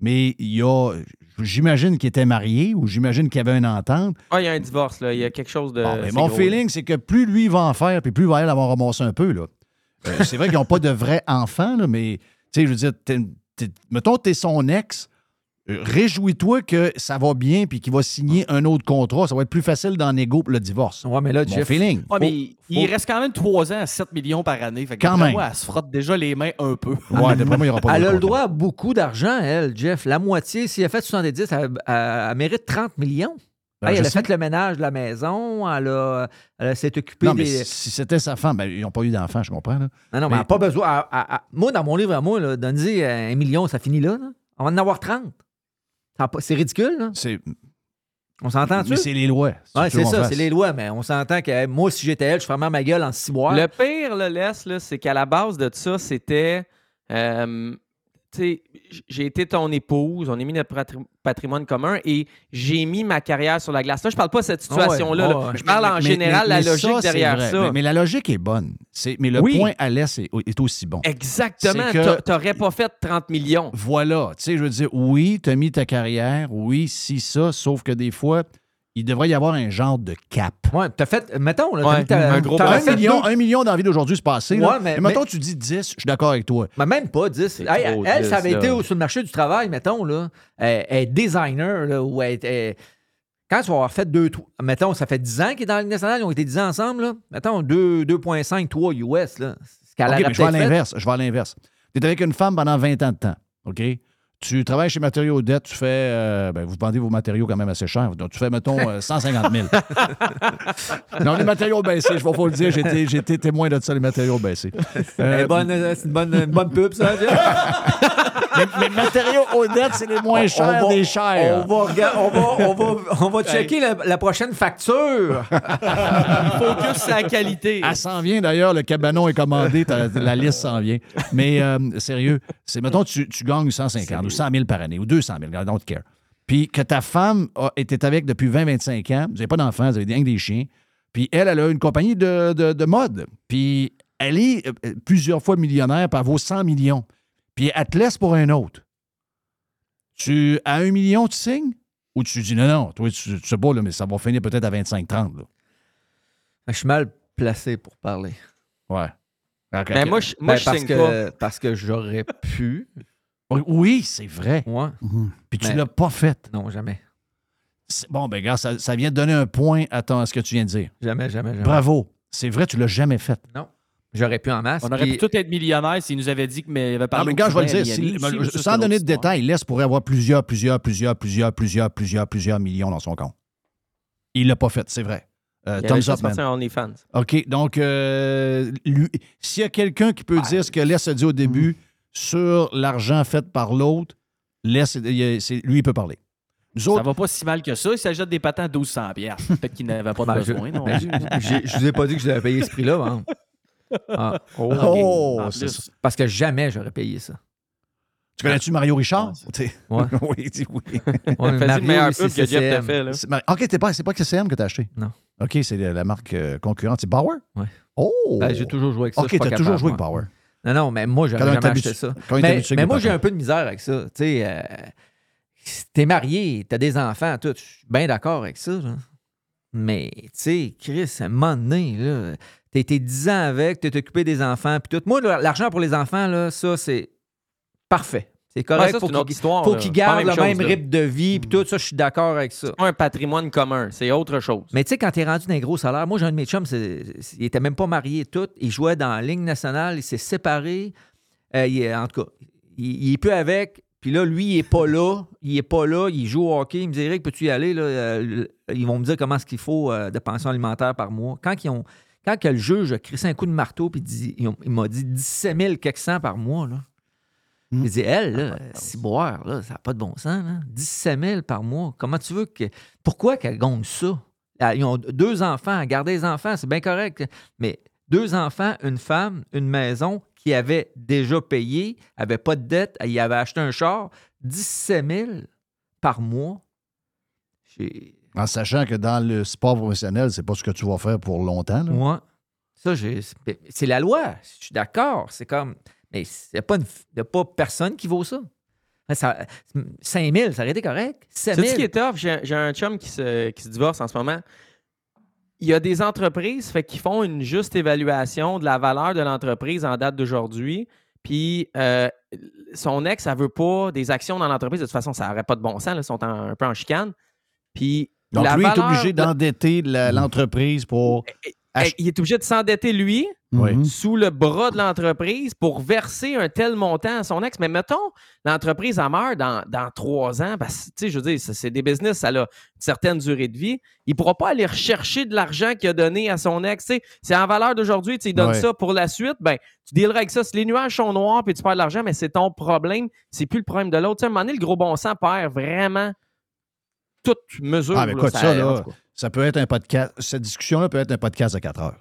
mais il y a. J'imagine qu'il était marié ou j'imagine qu'il y avait une entente. Ah, il y a un divorce, là. Il y a quelque chose de. Bon, mais c'est mon gros, feeling, c'est que plus lui va en faire, puis plus va elle avoir ramassé un peu. Là. Euh, c'est vrai qu'ils n'ont pas de vrais enfants, là, mais tu sais, je veux dire, t'es- t'es- mettons que tu es son ex, euh, réjouis-toi que ça va bien puis qu'il va signer un autre contrat. Ça va être plus facile d'en égo pour le divorce. Ouais, mais là, Mon Jeff- feeling. Ouais, mais Faut- il faut- reste quand même 3 ans à 7 millions par année. Fait que Quand même. moi, elle se frotte déjà les mains un peu. Ouais, d'après moi, il n'y aura pas Elle de a le droit à beaucoup d'argent, elle, Jeff. La moitié, si elle fait 70, elle, elle- elle mérite 30 millions. Ben, elle a sais. fait le ménage de la maison, elle, a- elle s'est occupée Non, mais des. si si c'était sa femme, ben, ils n'ont pas eu d'enfant, je comprends. Là. Non, non, mais elle n'a pas besoin. moi, dans mon livre à moi, donne-y un million, ça finit là. là. On va en avoir 30. Ça a pas- C'est ridicule, là. On s'entend-tu? Mais c'est les lois. Ouais, tu c'est ça, c'est les lois, mais on s'entend que moi, si j'étais elle, je ferais ma gueule en six mois. Le pire, là, Les, là, c'est qu'à la base de ça, c'était. euh, tu j'ai été ton épouse, on a mis notre patri- patrimoine commun et j'ai mis ma carrière sur la glace. Là, je parle pas de cette situation-là. là. Ouais, ouais. Je parle en Mais- général mais- la logique ça, derrière vrai. ça. Mais, mais la logique est bonne. Mais le Oui. point à l'est est, est aussi bon. Exactement. T'a- T'aurais pas fait 30 millions. Voilà. Tu sais, je veux dire, oui, tu as mis ta carrière, oui, si ça, sauf que des fois, il devrait y avoir un genre de cap. Ouais, t'as fait, mettons, là, t'as Ouais, ta- un gros t'aurais un fait million, un million d'envie d'aujourd'hui se passer. Ouais, mais- mais mettons, mais- tu dis 10, je suis d'accord avec toi. Mais même pas 10. Hey, trop elle, 10, ça avait là. été au- sur le marché du travail, mettons, là. Elle, elle est designer, là, ou elle, elle- quand tu vas avoir fait deux, trois- mettons, ça fait 10 ans qu'il est dans la Ligue nationale, ils ont été 10 ans ensemble, là. Mettons, 2, 2,5, 3 US, là. Ce qu'elle OK, aurait mais je vais à l'inverse. Je vais à l'inverse. Tu es avec une femme pendant 20 ans de temps. OK? Tu travailles chez Matériaux Odette, tu fais. euh, ben, vous vendez vos matériaux quand même assez cher. Donc, tu fais, mettons, euh, 150 000. *laughs* non, les matériaux baissés, je vais pas le dire, j'ai été- j'ai été témoin de ça, les matériaux baissés. Euh, Eh, bonne, euh, c'est une bonne, une bonne pub, ça. les, *laughs* les matériaux Odette, c'est les moins chers des chers. On va, rega- on va, on va, on va checker la, la prochaine facture. *laughs* Focus sur la qualité. Elle s'en vient d'ailleurs, le cabanon est commandé, la liste s'en vient. Mais euh, sérieux, c'est mettons tu, tu gagnes 150 ou 100 000 par année ou 200 000, I don't care. Puis que ta femme a- était avec depuis 20-25 ans, vous n'avez pas d'enfants, vous avez rien que des chiens. Puis elle, elle a une compagnie de, de- de mode. Puis elle est euh, plusieurs fois millionnaire, puis elle vaut 100 millions. Puis elle te laisse pour un autre. Tu, à un million, tu signes? Ou tu dis non, non, toi, tu, tu sais pas, là, mais ça va finir peut-être à 25-30. là. Je suis mal placé pour parler. Ouais. Ok, Ben, moi, je, moi, Ben, je parce signe que, pas. Parce que j'aurais pu. Oui, c'est vrai. Ouais. Puis tu Mais- l'as pas fait. Non, jamais. Bon, ben, regarde, ça, ça vient de donner un point à, ton- à ce que tu viens de dire. Jamais, jamais, jamais. Bravo. C'est vrai, tu l'as jamais fait. Non. J'aurais pu en masse. On aurait puis- pu tous être millionnaires s'il nous avait dit qu'il avait Ah, parlé mais au gars, je vais le dire. Si- mais ça, sans donner de détails, Laisse pourrait avoir plusieurs, plusieurs, plusieurs, plusieurs, plusieurs, plusieurs, plusieurs millions dans son compte. Il l'a pas fait, c'est vrai. Euh, thumbs up, man. sorti un OnlyFans. OK, donc, euh, s'il y a quelqu'un qui peut dire ce que Laisse a dit au début sur l'argent fait par l'autre, Laisse, c'est- lui, il peut parler. Nous Ça autres, va pas si mal que ça. Il s'achète des patins à 1200 piastres. Peut-être qu'il n'avait pas de *laughs* Ben, besoin. non? ben, je- Je vous ai pas dit que je l'avais payé ce prix-là. hein. Ah. Oh, *laughs* Oh, c'est ça. Parce que jamais j'aurais payé ça. tu connais-tu Mario Richard? Ouais. *laughs* oui, oui. Ouais, Mario, le meilleur c'est pub que Jeff t'a CCM. fait. Là. C'est Mar- OK, t'es pas, c'est pas KCM que t'as acheté? Non. OK, c'est la la marque euh, concurrente. C'est Bauer? Ouais. Oh! Ben, j'ai toujours joué avec ça. OK, t'as toujours joué avec. Bauer. Non, non, mais moi, j'aurais jamais acheté ça. Mais, moi, j'ai un peu de misère avec ça. Tu sais, euh, t'es marié, t'as des enfants, tout. Je suis bien d'accord avec ça. là. Mais, tu sais, Chris, à un moment donné, là, t'as été 10 ans avec, t'es occupé des enfants, puis tout. Moi, l'argent pour les enfants, là, ça, c'est parfait. C'est Ouais, correct. ça, une autre qu'ils histoire, faut qu'ils gardent le même rythme de vie, puis tout ça, je suis d'accord avec ça. C'est un patrimoine commun, c'est autre chose. Mais tu sais, quand t'es rendu d'un gros salaire, moi, j'ai un de mes chums, il était même pas marié tout. Il jouait dans la Ligue nationale, il s'est séparé. Euh, il est- en tout cas, il, il est plus avec. Puis là, lui, il est pas là. Il est pas là. Il joue au hockey. Il me dit, Eric, peux-tu y aller? Là? Euh, ils vont me dire comment est-ce qu'il faut euh, de pension alimentaire par mois. Quand, ils ont, quand que le juge a crissé un coup de marteau, puis il m'a dit 17 000 quelques cents par mois, là. Il dit, elle, là, si boire, là, ça n'a pas de bon sens, là. 17 000 par mois. Comment tu veux que. Pourquoi qu'elle gagne ça? Ah, Ils ont deux enfants, garder les enfants, c'est bien correct. Mais deux enfants, une femme, une maison qui avait déjà payé, avait pas de dette, il avait acheté un char, 17 000 par mois. En sachant que dans le sport professionnel, c'est pas ce que tu vas faire pour longtemps. là. Moi, ça, c'est la loi. Je suis d'accord. C'est comme. Mais il n'y a, pas une f- y a pas personne qui vaut ça. ça 5 000, ça aurait été correct. 7 C'est 000. ce qui est tough? J'ai un chum qui se, qui se divorce en ce moment. Il y a des entreprises fait, qui font une juste évaluation de la valeur de l'entreprise en date d'aujourd'hui. Puis euh, son ex, elle veut pas des actions dans l'entreprise. De toute façon, ça n'aurait pas de bon sens. là. Ils sont en- un peu en chicane. Puis Donc, la lui, il est obligé de- d'endetter l'entreprise pour. Hey, il est obligé de s'endetter lui Oui. sous le bras de l'entreprise pour verser un tel montant à son ex. Mais mettons, l'entreprise en meurt dans, dans trois ans. Parce que, tu sais, je veux dire, ça, c'est des business, ça a une certaine durée de vie. Il ne pourra pas aller rechercher de l'argent qu'il a donné à son ex. C'est en valeur d'aujourd'hui, tu sais, il donne Ouais. ça pour la suite. Ben, tu dealeras avec ça. Si les nuages sont noirs puis tu perds de l'argent, mais c'est ton problème. C'est plus le problème de l'autre. Tu sais, à un moment donné, le gros bon sens perd vraiment toute mesure. Ah, mais là, écoute, ça, en là, ça peut être un podcast. Cette discussion-là peut être un podcast de 4 heures.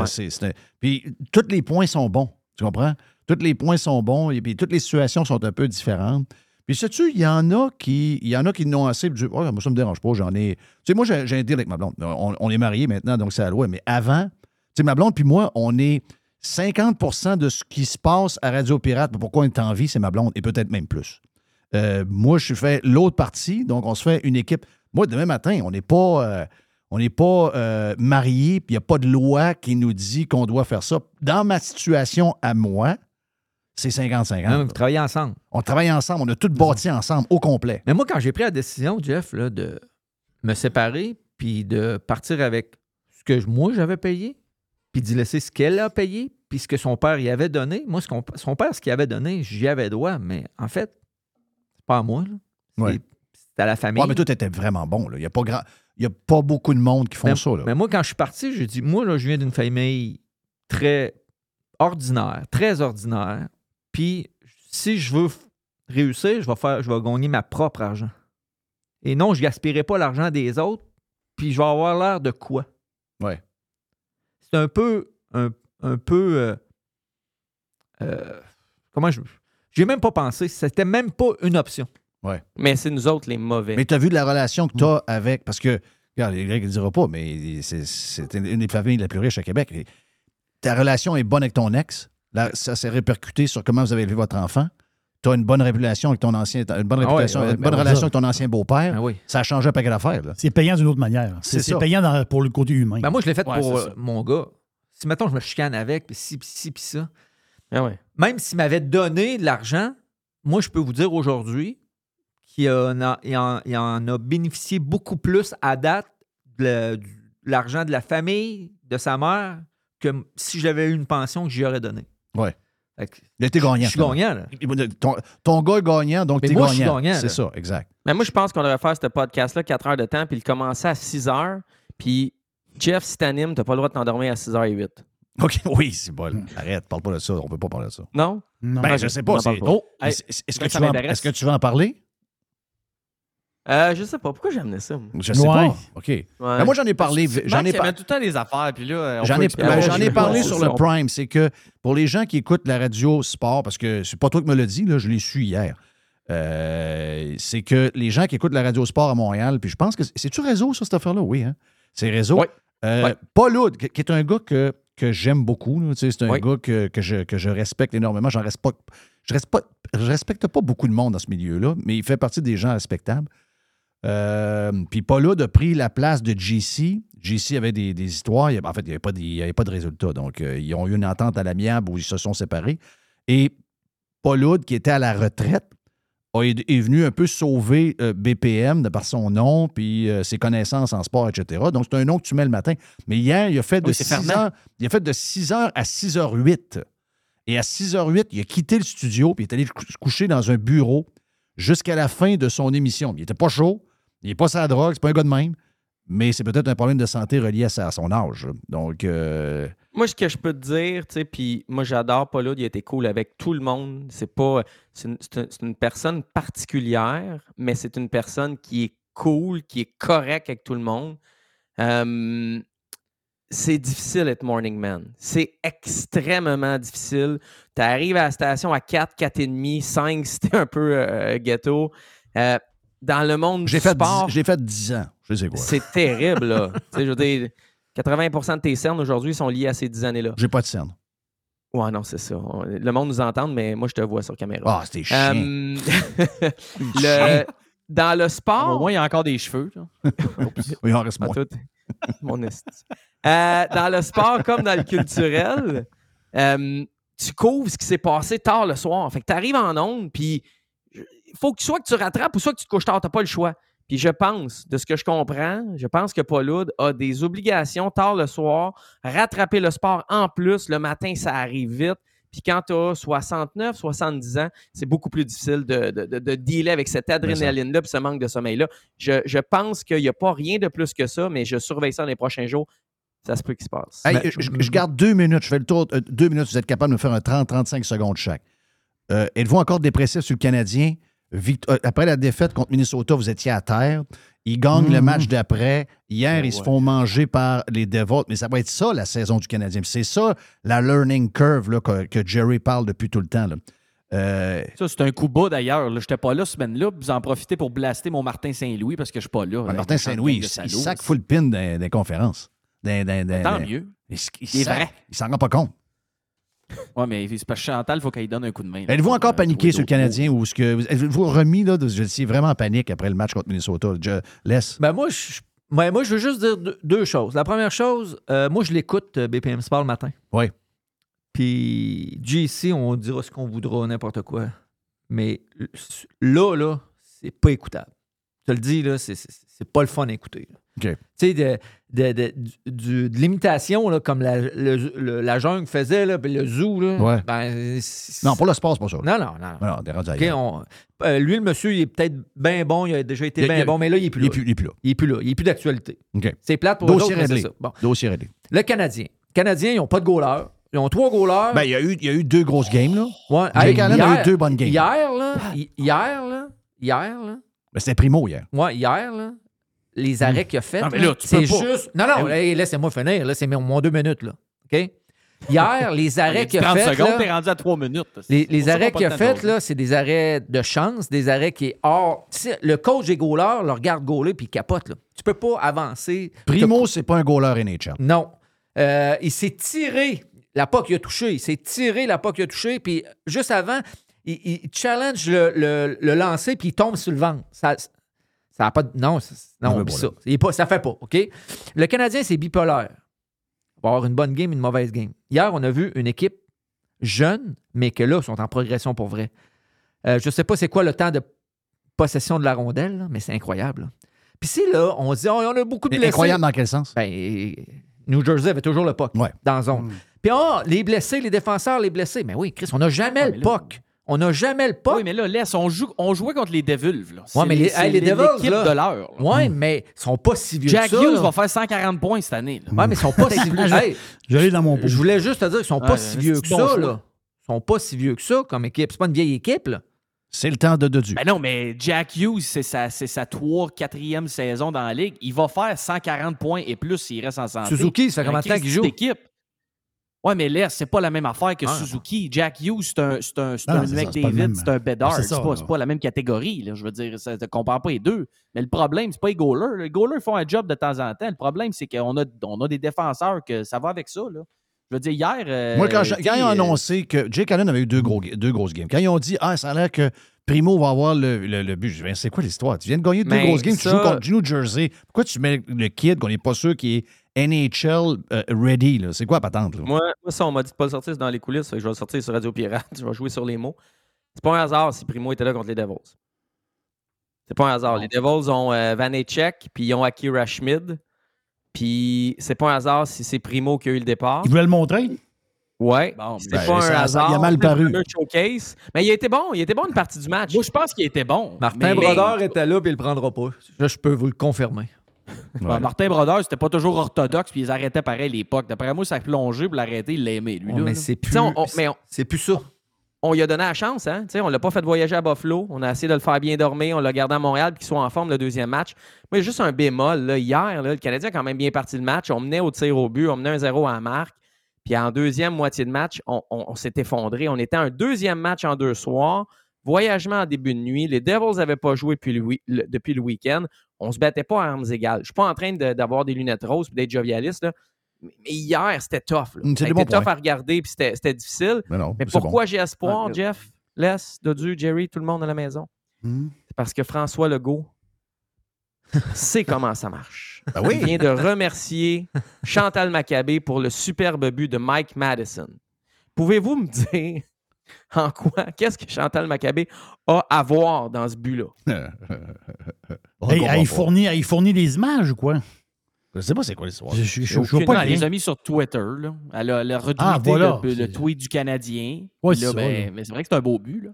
Ouais. c'est- c'est Puis tous les points sont bons. Tu comprends? Tous les points sont bons et puis toutes les situations sont un peu différentes. Puis sais-tu, il y en a qui il y en a qui n'ont assez. Du, oh, moi, ça me dérange pas. J'en ai. Tu sais, moi, j'ai j'ai un deal avec ma blonde. On, on est mariés maintenant, donc c'est à la loi. Mais avant, tu sais, ma blonde puis moi, on est 50% de ce qui se passe à Radio Pirate. Pourquoi on est en vie, c'est ma blonde et peut-être même plus. Euh, moi, je fais l'autre partie, donc on se fait une équipe. Moi, demain matin, on n'est pas, euh, on n'est pas euh, mariés, puis il n'y a pas de loi qui nous dit qu'on doit faire ça. Dans ma situation à moi, c'est 50-50. Non, vous travaillez ensemble. On travaille ensemble, on a tout bâti ensemble, au complet. Mais moi, quand j'ai pris la décision, Jeff, là, de me séparer, puis de partir avec ce que moi j'avais payé, puis d'y laisser ce qu'elle a payé, puis ce que son père y avait donné, moi, ce son père, ce qu'il avait donné, j'y avais droit, mais en fait, pas à moi. là. C'est Ouais. c'est à la famille. Ouais, mais toi, t'étais vraiment bon. Il n'y a, pas grand... il y a pas beaucoup de monde qui font mais, ça. Là. mais moi, quand je suis parti, j'ai dit, moi, là, je viens d'une famille très ordinaire, très ordinaire. Puis, si je veux réussir, je vais, faire, je vais gagner ma propre argent. Et non, je gaspillerai pas l'argent des autres, puis je vais avoir l'air de quoi? Ouais. C'est un peu, un, un peu, euh, euh, comment je, j'ai même pas pensé, c'était même pas une option. Ouais. Mais c'est nous autres les mauvais. Mais tu as vu de la relation que tu as avec. Parce que, regarde, les Grecs ne le diront pas, mais c'est- une des familles les plus riches à Québec. Et ta relation est bonne avec ton ex. Là, ça s'est répercuté sur comment vous avez élevé votre enfant. Tu as une bonne réputation avec ton ancien. Une bonne, Ah ouais, réputation, ouais, une ben bonne on relation ça. avec ton ancien beau-père. Ah oui. Ça a changé un paquet d'affaires. C'est payant d'une autre manière. C'est payant dans- pour le côté humain. Ben moi, je l'ai fait Ouais, pour euh, mon gars. Si, mettons, je me chicane avec, puis ci, puis ci, puis ça. Ah ouais. Même s'il m'avait donné de l'argent, moi, je peux vous dire aujourd'hui qu'il en a, il en, il en a bénéficié beaucoup plus à date de l'argent de la famille, de sa mère, que si j'avais eu une pension que j'y aurais donnée. Ouais. Il été gagnant. Je suis gagnant, là. Ton, ton gars est gagnant, donc Mais tu es moi, je gagnant. suis gagnant, C'est ça, exact. Mais moi, je pense qu'on devrait faire ce podcast-là 4 heures de temps, puis le commencer à 6 heures. Puis, Jeff, si t'animes, t'as pas le droit de t'endormir à 6h08. OK, *laughs* oui, c'est bon. Arrête, parle pas de ça. On peut pas parler de ça. Non? Non. Ben, je sais pas. Oh, est-ce est-ce que, tu vas est-ce que tu veux en parler? Euh, je sais pas. Pourquoi j'ai amené ça? moi? Je sais Ouais. pas. OK. Ben, moi, j'en ai parlé. J'en ai, par- tout le temps des affaires, puis là, on J'en peut ai, expliquer. ben, j'en je ai parlé sur le. Prime. C'est que pour les gens qui écoutent la radio sport, parce que c'est pas toi qui me l'as dit, là, je l'ai su hier. euh, c'est que les gens qui écoutent la radio sport à Montréal, puis je pense que. C'est-tu réseau, ça, cette affaire-là? Oui, hein? C'est réseau. Ouais. Euh, Ouais. Paul Hood, qui qui est un gars que, que j'aime beaucoup. là, tu sais, C'est un Ouais. gars que, que je, que je respecte énormément. J'en respecte, je, respecte, je respecte pas beaucoup de monde dans ce milieu-là, mais il fait partie des gens respectables. Euh, puis Paul a pris la place de JC. JC avait des, des histoires. En fait, il n'y avait, pas avait de résultat. Donc, euh, ils ont eu une entente à l'amiable où ils se sont séparés. Et Paul qui était à la retraite, est, venu un peu sauver euh, BPM de par son nom, puis ses connaissances en sport, etc. Donc, c'est un nom que tu mets le matin. Mais hier, il a fait de Oui, c'est 6 Fernand. heures, il a fait de 6 heures à 6h08. Et à 6h08, il a quitté le studio, puis il est allé se coucher dans un bureau jusqu'à la fin de son émission. Il n'était pas chaud, il n'est pas sa drogue, c'est pas un gars de même, mais c'est peut-être un problème de santé relié à, son âge. Donc, euh, Moi, ce que je peux te dire, tu sais, puis moi, j'adore Paul il a été cool avec tout le monde. C'est pas. C'est une, personne particulière, mais c'est une personne qui est cool, qui est correcte avec tout le monde. Euh, c'est difficile d'être morning man. C'est extrêmement difficile. Tu arrives à la station à 4, 4,5, 5 si t'es un peu euh, ghetto. Euh, dans le monde du j'ai fait, sport, 10 j'ai fait 10 ans. Je sais quoi. c'est terrible, là. *laughs* Tu sais, je veux dire, 80% de tes cernes aujourd'hui sont liées à ces 10 années-là. J'ai pas de scène. Ouais, non, c'est ça. Le monde nous entend, mais moi, je te vois sur caméra. Ah, c'était chiant. Euh, *laughs* le- dans le sport. Au moins, il y a encore des cheveux. là. *laughs* Oui, il en reste moins. toi, t'es- Mon esti. Euh, dans le sport comme dans le culturel, euh, tu couvres ce qui s'est passé tard le soir. Fait que tu arrives en onde, puis faut que soit que tu rattrapes ou soit que tu te couches tard. Tu pas le choix. Puis je pense, de ce que je comprends, je pense que Paul Hood a des obligations tard le soir, rattraper le sport en plus. Le matin, ça arrive vite. Puis quand tu as 69, 70 ans, c'est beaucoup plus difficile de, de, de- de dealer avec cette adrénaline-là puis ce manque de sommeil-là. Je, je pense qu'il n'y a pas rien de plus que ça, mais je surveille ça dans les prochains jours. Ça se peut qu'il se passe. Hey, Ben, je, je garde deux minutes. Je fais le tour. euh, deux minutes, vous êtes capable de me faire un 30-35 secondes chaque. Euh, Êtes-vous encore dépressif sur le Canadien? Euh, après la défaite contre Minnesota, vous étiez à terre. Ils gagnent le Mhm. match d'après. Hier, ils se ouais. font manger par les Devils. Mais ça va être ça, la saison du Canadien. C'est ça, la learning curve là, que, que Jerry parle depuis tout le temps. là. Euh, Ça, c'est un coup bas d'ailleurs. là. J'étais pas là cette semaine-là. Vous en profitez pour blaster mon Martin Saint-Louis parce que je suis pas là. Martin Saint-Louis, il, sac full pin des conférences. Tant mieux. Il, il il s'en rend pas compte. Ouais, mais c'est parce que Chantal, il faut qu'elle donne un coup de main. Êtes-vous encore euh, paniqué sur le Canadien ou est-ce que êtes-vous remis là, de, je suis vraiment en panique après le match contre Minnesota? Je laisse. Ben moi, je, ben moi, je veux juste dire deux, deux choses. La première chose, euh, moi, je l'écoute euh, BPM Sport le matin. Oui. Puis JC, on dira ce qu'on voudra, n'importe quoi. Mais là, là, c'est pas écoutable. Je te le dis, là, c'est- pas le fun à écouter. là. OK. Tu sais, de, de, de, du- de l'imitation, comme la, le- le- la jungle faisait, là, puis le zoo. Là, Ouais. ben, Non, pour le sport, c'est pas ça. Non, non, non. Rendu on- euh, lui, le monsieur, il est peut-être bien bon, il a déjà été bien bon, mais là, il est plus plus- il est plus là. Il est plus là. Il est plus d'actualité. C'est plate pour Dossier autres, réglé. ça. Bon. Dossier réglé. Le Canadien. Les Canadiens, ils n'ont pas de goaler. Ils ont trois goalers. Ben, il y, a eu, il y a eu deux grosses games, là. Ouais. Hey, Allen a hier- eu deux bonnes games. Hier, là, hi- hier, là, hier, là, Ben, C'était Primo hier. ouais, hier, là, les arrêts qu'il a fait, Non, mais là, tu c'est peux pas. juste... Non, non, Ben hey, laissez-moi finir, là, c'est mon, mon deux minutes, là, OK? Hier, *laughs* les Il y a arrêts qu'il a 30 fait, secondes, là, t'es rendu à 3 minutes. les, C'est les arrêts qu'il a fait, là, c'est des arrêts de chance, des arrêts qui est hors... Tu sais, le coach des goalers le regarde goaler puis il capote, là. Tu peux pas avancer. Primo, c'est pas un goaler NHL. Non. Euh, il s'est tiré la POC qu'il a touché. Il s'est tiré la POC qu'il a touché. Puis juste avant, il, il challenge le, le, le lancer puis il tombe sur le ventre. Ça, ça a pas de. Non, non, ça. Il est pas, ça fait pas. OK? Le Canadien, c'est bipolaire. Il va avoir une bonne game, une mauvaise game. Hier, on a vu une équipe jeune, mais que là, sont en progression pour vrai. Euh, je sais pas c'est quoi le temps de possession de la rondelle, là, mais c'est incroyable. là. Puis si là, on se dit, oh, on a beaucoup de Mais blessés. incroyable dans quel sens? Ben, New Jersey avait toujours le POC dans la zone. Puis, ah, les blessés, les défenseurs, les blessés. Mais oui, Chris, on n'a jamais le POC. On n'a jamais le POC. Oui, mais là, laisse, on, joue, on jouait contre les Devils. Là. Ouais, mais les, c'est hey, les Devils, l'équipe là, de l'heure. Ouais, mais ils sont pas si vieux Jack que ça. Hughes là. va faire 140 points cette année. là. Ouais, mais ils sont pas *laughs* si vieux. Hey, Je l'ai dans mon pot. je voulais juste te dire qu'ils sont pas Ouais, si vieux que bon ça, choix. là. Ils sont pas si vieux que ça comme équipe. C'est pas une vieille équipe, là. C'est le temps de Dodu. Ben non, mais Jack Hughes, c'est sa, c'est sa 3 4e saison dans la ligue. Il va faire 140 points et plus s'il reste en santé. Suzuki, ça fait Un combien de temps qu'il joue? d'équipe. Ouais, mais là, c'est pas la même affaire que Ah. Suzuki. Jack Hughes, c'est un, c'est un, c'est non, un c'est McDavid, un Bedard. C'est pas, pas la même catégorie. Là. Je veux dire, ça ne compare pas les deux. Mais le problème, c'est pas les goalers. Les goalers font un job de temps en temps. Le problème, c'est qu'on a, on a des défenseurs que ça va avec ça. Là. Je veux dire, hier. euh, Moi, quand, je- ils ont euh, annoncé que Jake Allen avait eu deux, gros, deux grosses games, quand ils ont dit Ah, ça a l'air que Primo va avoir le, le- le but, je dis Ben, c'est quoi l'histoire? Tu viens de gagner deux grosses games, tu joues contre New Jersey. Pourquoi tu mets le kid qu'on n'est pas sûr qu'il est NHL euh, ready? là? C'est quoi la patente? Là? Moi, moi, ça, on m'a dit de pas le sortir, c'est dans les coulisses. fait que je vais le sortir sur Radio Pirate. *laughs* Je vais jouer sur les mots. C'est pas un hasard si Primo était là contre les Devils. C'est pas un hasard. Les Devils ont euh, Vanecek, puis ils ont Akira Schmid. Puis c'est pas un hasard si c'est Primo qui a eu le départ. Il voulait le montrer? Ouais. Bon, c'est ben, pas ça- un hasard. il a mal paru. showcase. Mais il été bon. Il été bon une partie du match. Moi, je pense qu'il était bon. Martin mais- Brodeur était là, puis il le prendra pas. Je peux vous le confirmer. Ben, Martin Brodeur, c'était pas toujours orthodoxe, puis ils arrêtaient pareil l'époque. D'après moi, ça a plongé pour l'arrêter, il l'aimait, lui. Ouais, là, mais c'est plus, on- on- mais on- c'est plus ça. on lui a donné la chance, hein? Tu sais, on l'a pas fait voyager à Buffalo. On a essayé de le faire bien dormir. On l'a gardé à Montréal puis qu'il soit en forme le deuxième match. A juste un bémol. Là. Hier, là, le Canadien a quand même bien parti le match. On menait au tir au but. On menait un 0 à la marque. Puis en deuxième moitié de match, on, on- on s'est effondré. On était un deuxième match en deux soirs. Voyagement en début de nuit. Les Devils n'avaient pas joué depuis le, wi- le- depuis le week-end. On se battait pas à armes égales. Je suis pas en train de- d'avoir des lunettes roses et d'être jovialiste. là. Mais hier, c'était tough. là. Mm, été tough à regarder puis c'était c'était difficile. Mais non, Mais c'est pourquoi bon. j'ai espoir, Ah, Jeff, Les, Dodu, Jerry, tout le monde à la maison? C'est parce que François Legault *laughs* sait comment ça marche. Ben oui. Il vient de remercier Chantal Maccabé pour le superbe but de Mike Madison. Pouvez-vous me dire *laughs* en quoi, qu'est-ce que Chantal Maccabé a à voir dans ce but-là? *laughs* Pas. fournit, il fournit des images ou quoi? Je sais pas c'est quoi l'histoire. Je, je, je, je vois pas elle les a mis sur Twitter. Là. Elle a, elle a retweeté Ah, voilà. le, tweet du Canadien. Ouais, Puis là, c'est ça, ben, mais c'est vrai que c'est un beau but. Là.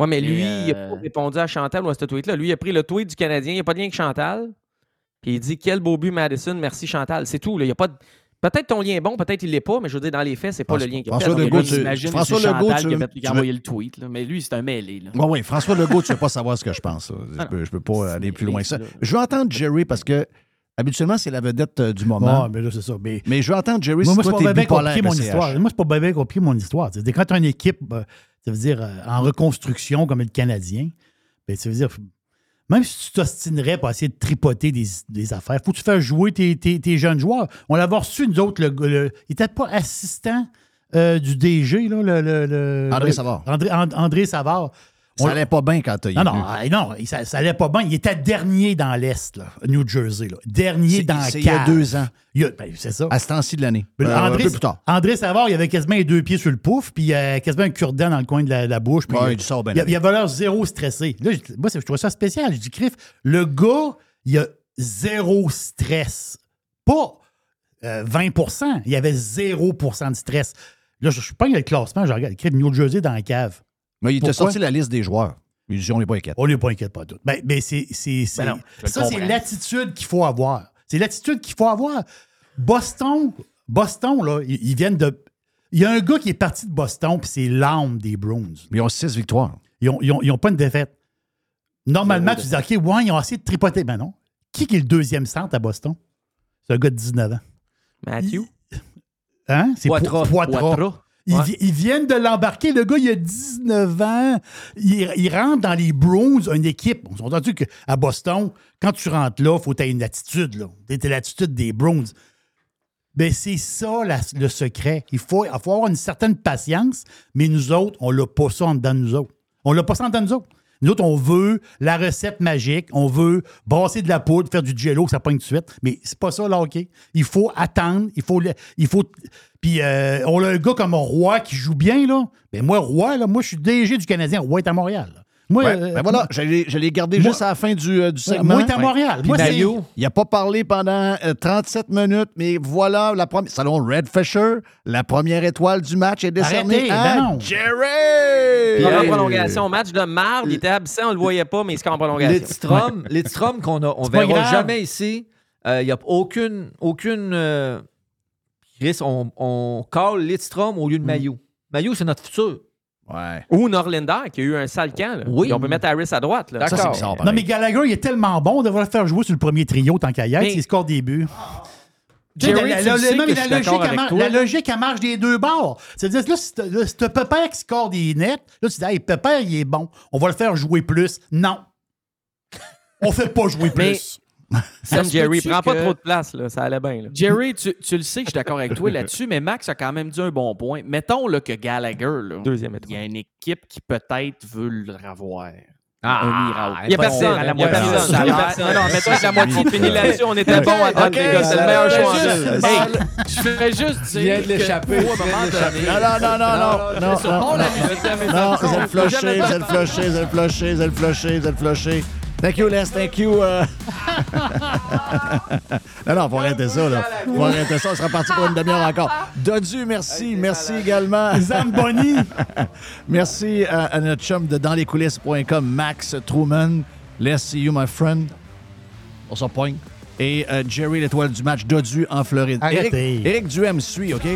Ouais, mais lui, il n'a euh, pas répondu à Chantal ou à ce tweet-là. Lui, il a pris le tweet du Canadien. Il n'y a pas de lien avec Chantal. Puis il dit Quel beau but, Madison. Merci, Chantal. C'est tout. là. Il y a pas de- Peut-être ton lien est bon, peut-être il l'est pas, mais je veux dire, dans les faits, c'est pas François- le lien qui est François fait. Legault, tu- François c'est Legault, Chantal tu qui a, veux- qui a veux- envoyé le tweet. Là. Mais lui, c'est un mêlé. Oui, oui, François Legault, tu ne veux pas savoir ce que je pense. Je peux, je peux pas aller plus loin que ça. Je veux entendre Jerry parce que habituellement, c'est la vedette euh, du moment. Ah, mais là, c'est ça. Mais, Mais je veux entendre Jerry moi, si moi, c'est toi, pas t'es bien bipolaire. mon histoire. Moi, c'est pas bien compliqué mon histoire. C'est-à-dire, quand tu as une équipe, euh, ça veut dire, euh, en reconstruction comme le Canadien, ben, ça veut dire, même si tu t'ostinerais pour essayer de tripoter des, des affaires, faut que tu fasses jouer tes, tes- tes jeunes joueurs. On l'avait reçu, nous autres, le, le- il n'était pas assistant euh, du DG, là, le, le- le- André Savard. André, And- André Savard. Ça allait pas bien quand t'as non, non, ah, non, ça, ça allait pas bien. Il était dernier dans l'Est, là, New Jersey. Là. Dernier dans la c'est il y a deux ans. Ben, c'est ça. À ce temps-ci de l'année. Mais Euh, André, un peu plus tard. André Savard, il avait quasiment les deux pieds sur le pouf, puis il a quasiment un cure-dent dans le coin de la, la bouche. puis Ouais, il, il sort bien il, avait l'air zéro stressé. Là, je- moi, je trouvais ça spécial. Je dis, Criff, le gars, il a zéro stress. Pas euh, 20 il y avait 0 de stress. Là, je, je prends le classement, je regarde, écrit New Jersey dans la cave. Mais il t'a sorti la liste des joueurs. Il dit, on n'est pas inquiet. On n'est pas inquiet, pas tout. Ben, ben, c'est, c'est, c'est- Ben ça, c'est l'attitude qu'il faut avoir. C'est l'attitude qu'il faut avoir. Boston, Boston, là, ils, ils viennent de. Il y a un gars qui est parti de Boston, puis c'est l'âme des Bruins. Ils ont six victoires. Ils n'ont ils ont, ils ont pas une défaite. Normalement, tu dis, OK, ouais, ils ont essayé de tripoter. Ben non. Qui qui est le deuxième centre à Boston? C'est un gars de 19 ans. Matthew? Hein? C'est Poitras. Po- Poitras. Poitras. Ils, Ouais. vi- ils viennent de l'embarquer. Le gars, il a 19 ans. Il, il rentre dans les Bruins, une équipe. On s'est entendu qu'à Boston, quand tu rentres là, il faut que tu aies une attitude. là. T'as l'attitude des Bruins. Ben, c'est ça la- le secret. Il faut, il faut avoir une certaine patience, mais nous autres, on l'a pas ça en dedans de nous autres. On l'a pas ça en dedans de nous autres. Nous autres, on veut la recette magique, on veut brasser de la poudre, faire du jello, que ça pogne tout de suite. Mais c'est pas ça, là, OK? Il faut attendre, il faut. Il faut puis euh, on a un gars comme Roy qui joue bien, là. Ben moi, Roy, là, moi, je suis DG du Canadien. Roy est à Montréal. là. Moi, Ouais, euh, ben voilà, j'allais garder moi- juste à la fin du, euh, du Ouais, segment. moi, il est à Montréal. Puis Moi, il n'a pas parlé pendant euh, 37 minutes, mais voilà, la première, selon Red Fisher, la première étoile du match est décernée Arrêtez, à ben non. Jerry! Puis en Hey. prolongation, match de marde, il était absent, on le voyait pas, mais il score en prolongation. Les Strom, qu'on a, on C'est pas verra jamais ici. Il n'y a aucune. aucune euh, Chris, on, on call Lidstrom au lieu Mm. de Mayu. Mayu, c'est notre futur. Ouais. Ou Norlinder, qui a eu un sale camp. là. Oui. Et on peut mettre Harris à droite. Là. Non, mais Gallagher, il est tellement bon, on devrait le faire jouer sur le premier trio tant qu'à y être, Mais- s'il score des buts. Jerry, la, logique, elle la logique, marche des deux bords. C'est-à-dire, là, t'as Pepper qui score des nets, là, tu dis, hey, Pepper, il est bon. On va le faire jouer plus. Non. On fait pas jouer Mais- plus. *laughs* Se Jerry, prends pas que- trop de place, là, ça allait bien. là. Jerry, tu, tu le sais je suis d'accord avec toi là-dessus, mais Max a quand même dit un bon point. Mettons là, que Gallagher, là, Deuxième il y a une équipe qui peut-être veut le revoir. Ah. Il y a personne. Il y a personne. Non, non, mais toi, avec la moitié de fini là-dessus, on était bon à date, les gars. C'est le meilleur choix je ferais juste dire. de l'échapper, Non, non, non, non, non, non, non. Non, flusher, c'est le flusher, c'est le Thank you, Les, thank you. euh. *laughs* non, non, faut arrêter ça, là. Faut arrêter ça, on sera parti pour une demi-heure encore. Dodu, merci. Merci également. Zamboni. *laughs* merci à, à notre chum de danslescoulisses.com, Max Truman. Let's see you, my friend. On s'en pogne. Et euh, Jerry, l'étoile du match, Dodu en Floride. Arrêtez. Éric, Éric Duhem suit, OK?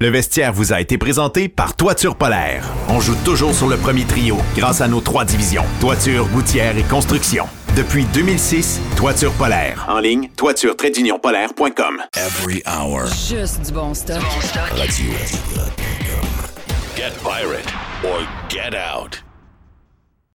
Le vestiaire vous a été présenté par Toiture Polaire. On joue toujours sur le premier trio grâce à nos trois divisions. Toiture, gouttière et construction. Depuis 2006, Toiture Polaire. En ligne, toiture-polaire.com. Every hour. Juste du bon stock. Radio. Get pirate or get out.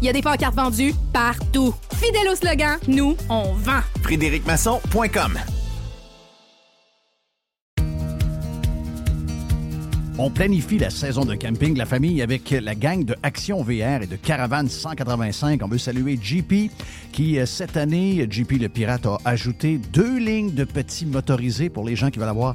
Il y a des pancartes vendues partout. Fidèle au slogan, nous, on vend. FrédéricMasson.com On planifie la saison de camping, la famille, avec la gang de Action VR et de Caravane 185. On veut saluer JP, qui, euh, cette année, JP le Pirate a ajouté deux lignes de petits motorisés pour les gens qui veulent avoir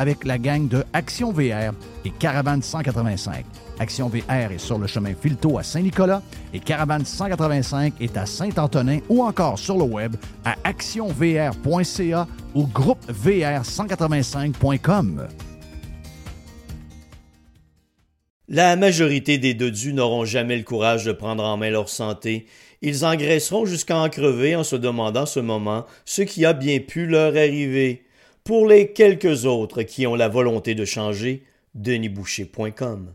avec la gang de Action VR et Caravane 185. Action VR est sur le chemin Filto à Saint-Nicolas et Caravane 185 est à Saint-Antonin ou encore sur le web à actionvr.ca ou groupevr185.com. La majorité des dodus n'auront jamais le courage de prendre en main leur santé. Ils engraisseront jusqu'à en crever en se demandant ce moment ce qui a bien pu leur arriver. Pour les quelques autres qui ont la volonté de changer, denisboucher.com.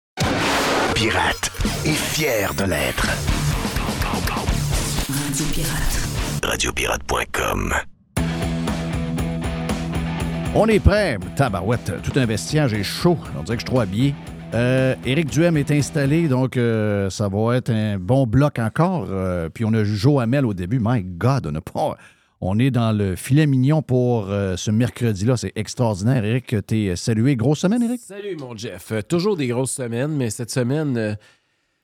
Pirate et fier de l'être. Radio Pirate. Radiopirate.com. On est prêt. Tabarouette, tout un vestiaire, j'ai chaud. On dirait que je suis trop habillé. Euh, Éric Duhem est installé, donc euh, ça va être un bon bloc encore. Euh, puis on a Joe Hamel au début. My God, on n'a pas... On est dans le filet mignon pour euh, ce mercredi-là. C'est extraordinaire. Éric, t'es salué. Grosse semaine, Éric? Salut, mon Jeff. Euh, toujours des grosses semaines, mais cette semaine. euh,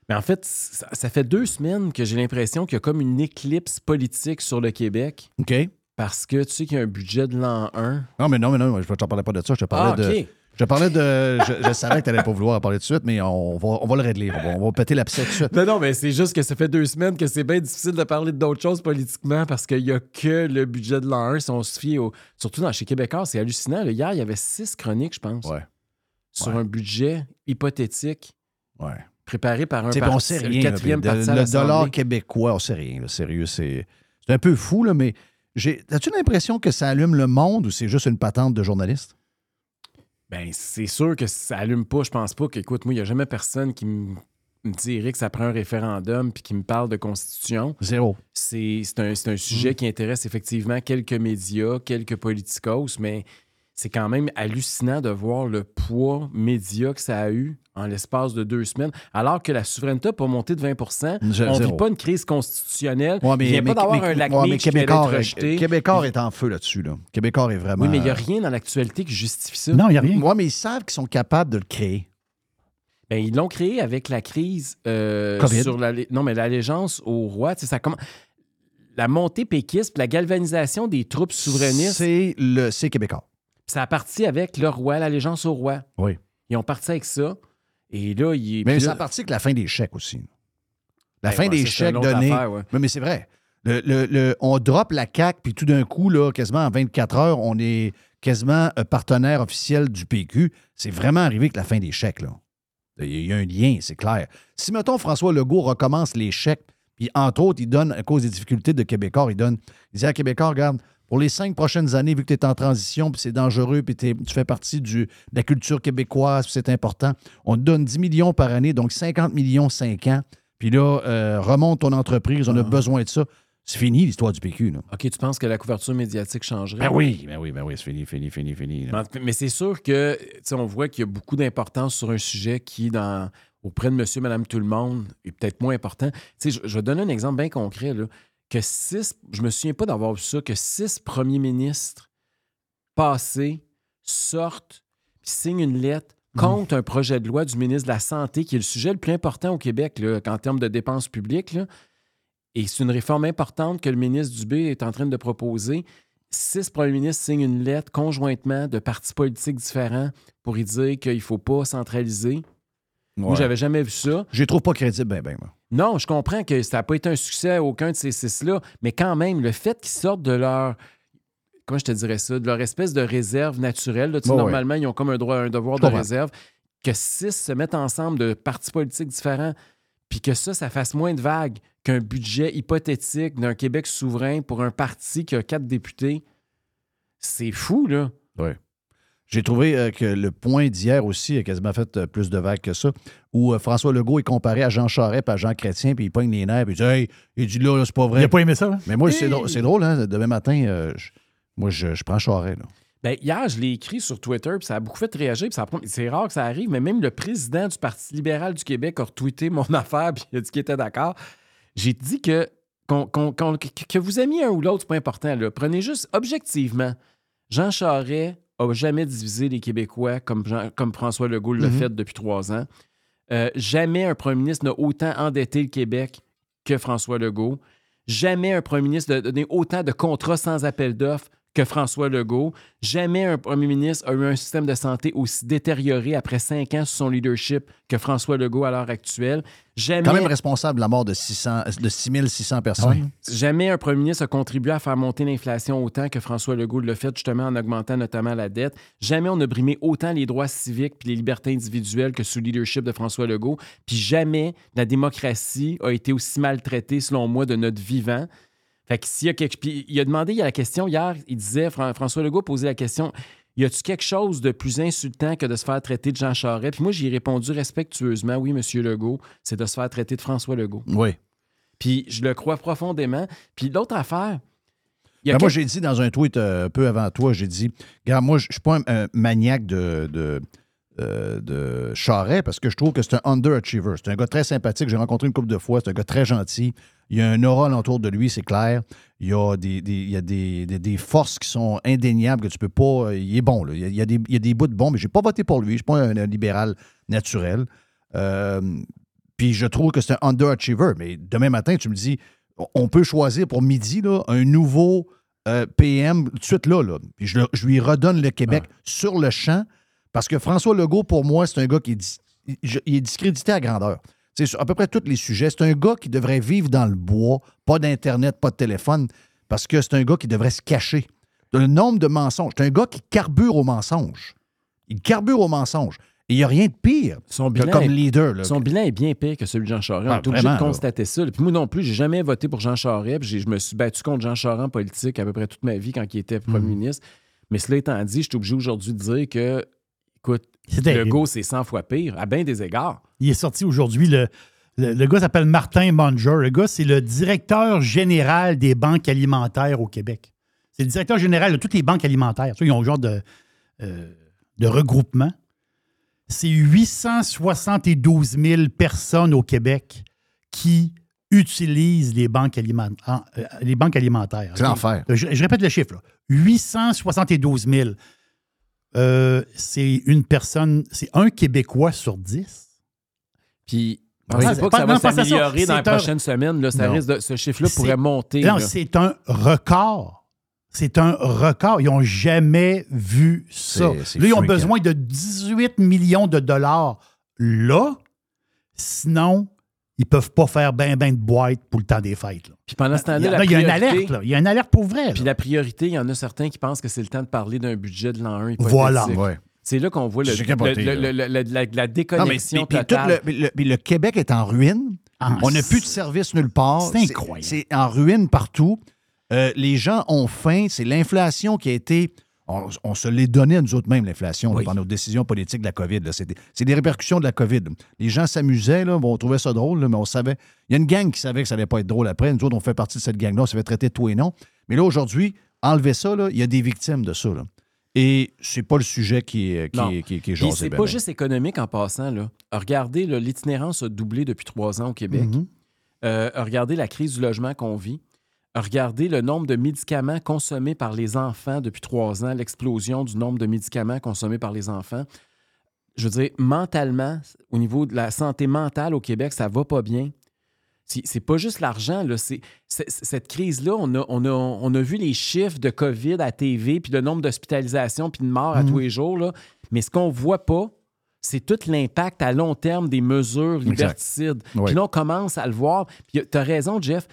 mais en fait, ça, ça fait deux semaines que j'ai l'impression qu'il y a comme une éclipse politique sur le Québec. OK. Parce que tu sais qu'il y a un budget de l'an 1. Non, mais non, mais non, je ne t'en parlais pas de ça. Je te parlais Ah, de. Je parlais de. Je, je savais que tu n'allais pas vouloir en parler tout de suite, mais on va, on va le régler. On va, on va péter l'abcès tout de suite. Non, non, mais c'est juste que ça fait deux semaines que c'est bien difficile de parler d'autres choses politiquement parce qu'il n'y a que le budget de l'an 1. Si on se fie au. Surtout dans chez Québécois, c'est hallucinant. là. Hier, il y avait six chroniques, je pense. Sur un budget hypothétique. Ouais. Préparé par un puis on parti, sait le rien. là, quatrième parti à le dollar québécois, on sait rien. là, sérieux, c'est un peu fou, là, mais as-tu l'impression que ça allume le monde ou c'est juste une patente de journaliste? Ben, c'est sûr que ça allume pas. Je pense pas qu'écoute, moi, il n'y a jamais personne qui me dirait que ça prend un référendum puis qui me parle de constitution. Zéro. C'est un, c'est un sujet qui intéresse effectivement quelques médias, quelques politicos, mais c'est quand même hallucinant de voir le poids média que ça a eu en l'espace de deux semaines, alors que la souveraineté n'a pas monté de 20 Je- On ne zéro. vit pas une crise constitutionnelle. Ouais, mais, il vient mais- pas d'avoir un lac ouais, Québécois, rejeté. Québécois est en feu là-dessus. Là. Québécois est vraiment. Oui, mais il n'y a rien dans l'actualité qui justifie ça. Oui, mais ils savent qu'ils sont capables de le créer. Ben, ils l'ont créé avec la crise euh, COVID. sur la, non, mais l'allégeance au roi. Tu sais, ça commence. La montée péquiste, puis la galvanisation des troupes souverainistes. C'est le c'est québécois. Ça a parti avec le roi, l'allégeance au roi. Oui. Ils ont parti avec ça. Et là, il Mais ça a parti avec la fin des chèques aussi. La Ben fin ouais, des chèques donnés. affaire, ouais. mais, mais c'est vrai. Le, le- le- on drop la CAQ, puis tout d'un coup, là, quasiment en 24 heures, on est quasiment un partenaire officiel du PQ. C'est vraiment arrivé avec la fin des chèques. Là. Il y a un lien, c'est clair. Si, mettons, François Legault recommence les chèques, puis entre autres, il donne, à cause des difficultés de Québécois, il donne, il dit à Québécois, regarde, pour les cinq prochaines années, vu que tu es en transition, puis c'est dangereux, puis tu fais partie du, de la culture québécoise, puis c'est important, on te donne 10 millions par année, donc 50 millions 5 ans, puis là, euh, remonte ton entreprise, on a besoin de ça. C'est fini l'histoire du PQ. Là. OK, tu penses que la couverture médiatique changerait? Ben oui, ben oui, ben oui, c'est fini, fini, fini, fini. là. Mais, c'est sûr que, tu sais, on voit qu'il y a beaucoup d'importance sur un sujet qui, dans, auprès de monsieur, madame, tout le monde, est peut-être moins important. Tu sais, je, je vais donner un exemple bien concret, là, que six, je me souviens pas d'avoir vu ça, que six premiers ministres passés sortent puis signent une lettre contre un projet de loi du ministre de la Santé, qui est le sujet le plus important au Québec là, en termes de dépenses publiques. là. Et c'est une réforme importante que le ministre Dubé est en train de proposer. Six premiers ministres signent une lettre conjointement de partis politiques différents pour y dire qu'il ne faut pas centraliser. Moi, Ouais. j'avais jamais vu ça. Je les trouve pas crédibles, ben, ben, moi. Non, je comprends que ça n'a pas été un succès à aucun de ces six-là, mais quand même, le fait qu'ils sortent de leur. Comment je te dirais ça? De leur espèce de réserve naturelle. là. Tu sais, Ouais, ouais. normalement, ils ont comme un droit, un devoir Je de comprends. réserve. Que six se mettent ensemble de partis politiques différents, puis que ça, ça fasse moins de vagues qu'un budget hypothétique d'un Québec souverain pour un parti qui a quatre députés. C'est fou, là. Oui. J'ai trouvé euh, que le point d'hier aussi a quasiment fait euh, plus de vagues que ça, où euh, François Legault est comparé à Jean Charest et à Jean Chrétien, puis il pogne les nerfs, puis il dit Hey, il dit là, là, c'est pas vrai. Il a pas aimé ça, hein? Mais moi, c'est drôle, c'est drôle, hein? Demain matin, euh, je- moi, je, je prends Charest. Là. Ben, hier, je l'ai écrit sur Twitter, puis ça a beaucoup fait réagir. puis C'est rare que ça arrive, mais même le président du Parti libéral du Québec a retweeté mon *laughs* affaire, puis il a dit qu'il était d'accord. J'ai dit que, qu'on- qu'on- qu'on- que, que vous aimiez un ou l'autre, c'est pas important. Là. Prenez juste objectivement. Jean Charest a jamais divisé les Québécois comme, Jean- comme François Legault l'a Mhm. fait depuis trois ans. Euh, jamais un premier ministre n'a autant endetté le Québec que François Legault. Jamais un premier ministre n'a donné autant de contrats sans appel d'offres que François Legault. Jamais un premier ministre a eu un système de santé aussi détérioré après cinq ans sous son leadership que François Legault à l'heure actuelle. Jamais, Quand même responsable de la mort de, 600, de 6600 personnes. Jamais un premier ministre a contribué à faire monter l'inflation autant que François Legault l'a fait, justement en augmentant notamment la dette. Jamais on a brimé autant les droits civiques puis les libertés individuelles que sous le leadership de François Legault. Puis jamais la démocratie a été aussi maltraitée, selon moi, de notre vivant. Fait que s'il y a quelque... Puis il a demandé, il y a la question hier, il disait, Fran- François Legault posait la question, y a-tu quelque chose de plus insultant que de se faire traiter de Jean Charest? Puis moi, j'ai répondu respectueusement, oui, Monsieur Legault, c'est de se faire traiter de François Legault. Oui. Puis je le crois profondément. Puis l'autre affaire, il y a Ben, moi, j'ai dit dans un tweet euh, un peu avant toi, j'ai dit, regarde, moi, je ne suis pas un, un maniaque de, de, euh, de Charret parce que je trouve que c'est un underachiever. C'est un gars très sympathique. J'ai rencontré une couple de fois. C'est un gars très gentil. Il y a un aura autour de lui, c'est clair. Il y a des, des- il y a des, des- forces qui sont indéniables que tu peux pas. Il est bon. là. Il, y a, il y a des, il y a des bouts de bons, mais je n'ai pas voté pour lui. Je ne suis pas un, un libéral naturel. Euh, puis je trouve que c'est un underachiever. Mais demain matin, tu me dis, on peut choisir pour midi là, un nouveau euh, PM tout de suite là. là. Puis je, lui redonne le Québec sur le champ parce que François Legault, pour moi, c'est un gars qui est, il est discrédité à grandeur. Sur à peu près tous les sujets. C'est un gars qui devrait vivre dans le bois, pas d'Internet, pas de téléphone, parce que c'est un gars qui devrait se cacher. Le nombre de mensonges. C'est un gars qui carbure au mensonge. Il carbure au mensonge. Et il n'y a rien de pire Son que bilan comme est- leader. là. Son bilan est bien pire que celui de Jean Charest. Ah, on est obligé de là. constater ça. Puis moi non plus, j'ai jamais voté pour Jean Charest. puis je me suis battu contre Jean Charest en politique à peu près toute ma vie quand il était premier Mhm. ministre. Mais cela étant dit, je suis obligé aujourd'hui de dire que, écoute, Terrible. Legault, c'est 100 fois pire, à bien des égards. Il est sorti aujourd'hui. Le, le, le gars s'appelle Martin Munger. Le gars, c'est le directeur général des banques alimentaires au Québec. C'est le directeur général de toutes les banques alimentaires. Ils ont un genre de, euh, de regroupement. C'est 872 000 personnes au Québec qui utilisent les banques, aliment- ah, euh, les banques alimentaires. C'est l'enfer. Je, je répète le chiffre. là. 872 000. Euh, c'est une personne, c'est un Québécois sur 10. Puis, Oui. pensez pas que ça Non, va s'améliorer dans les un- prochaines semaines. Là, ça risque de- ce chiffre-là C'est- pourrait monter. Non, là. c'est un record. C'est un record. Ils n'ont jamais vu ça. C'est- c'est Là, ils ont besoin de 18 millions de dollars là. Sinon, ils ne peuvent pas faire ben ben de boîtes pour le temps des fêtes. là. Puis pendant ce Il y temps-là, a- la là, il y a une alerte. là. Il y a une alerte pour vrai. là. Puis la priorité, il y en a certains qui pensent que c'est le temps de parler d'un budget de l'an 1 hypothétique. Voilà. Ouais. C'est là qu'on voit le, J'ai capoté, le- là. le- le- la, la- Non, mais- déconnexion puis- puis tout totale. le, le- puis le Québec est en ruine. Ah, on n'a plus de service nulle part. c'est incroyable. C'est en ruine partout. Euh, les gens ont faim. C'est l'inflation qui a été. On, on se l'est donné à nous autres mêmes, l'inflation, là, par nos décisions politiques de la COVID. là. C'est des, c'est des répercussions de la COVID. Les gens s'amusaient, là, on trouvait ça drôle, là, mais on savait. Il y a une gang qui savait que ça allait pas être drôle après. Nous autres, on fait partie de cette gang-là. On s'est fait traiter tout et non. Mais là, aujourd'hui, enlever ça, là, il y a des victimes de ça. Et c'est pas le sujet qui est, qui est, qui est, qui est Puis jasé, c'est ben, pas ben. juste économique en passant. Là. Regardez, là, l'itinérance a doublé depuis trois ans au Québec. Mhm. Euh, regardez la crise du logement qu'on vit. Regardez le nombre de médicaments consommés par les enfants depuis trois ans, l'explosion du nombre de médicaments consommés par les enfants. Je veux dire, mentalement, au niveau de la santé mentale au Québec, ça va pas bien. C'est pas juste l'argent. Cette crise-là, on a, on, a, on a vu les chiffres de COVID à TV, puis le nombre d'hospitalisations, puis de morts à Mhm. tous les jours. Là. Mais ce qu'on voit pas, c'est tout l'impact à long terme des mesures liberticides. Oui. Puis là, on commence à le voir. Puis tu as raison, Jeff.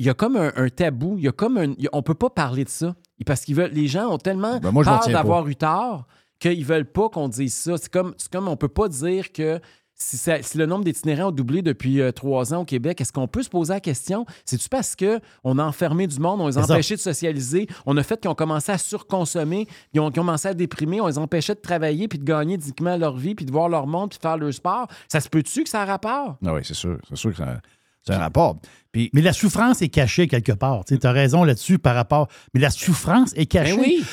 Il y a comme un, un tabou. Il y a comme un, il y a- on peut pas parler de ça. Parce que les gens ont tellement Ben, moi, peur d'avoir eu tort qu'ils veulent pas qu'on dise ça. C'est comme, comme on peut pas dire que si, ça- si le nombre d'itinérants a doublé depuis euh, trois ans au Québec, est-ce qu'on peut se poser la question? C'est-tu parce qu'on a enfermé du monde, on les empêchés de socialiser, on a fait qu'ils ont commencé à surconsommer, ils ont commencé à déprimer, on les empêchait de travailler, puis de gagner dignement leur vie, puis de voir leur monde, puis de faire leur sport? Ça se peut-tu que ça a rapport? Ah oui, c'est sûr. C'est sûr que ça- c'est un rapport. Puis, Mais la souffrance est cachée quelque part. Tu as raison là-dessus par rapport. Mais la souffrance est cachée. Ben oui.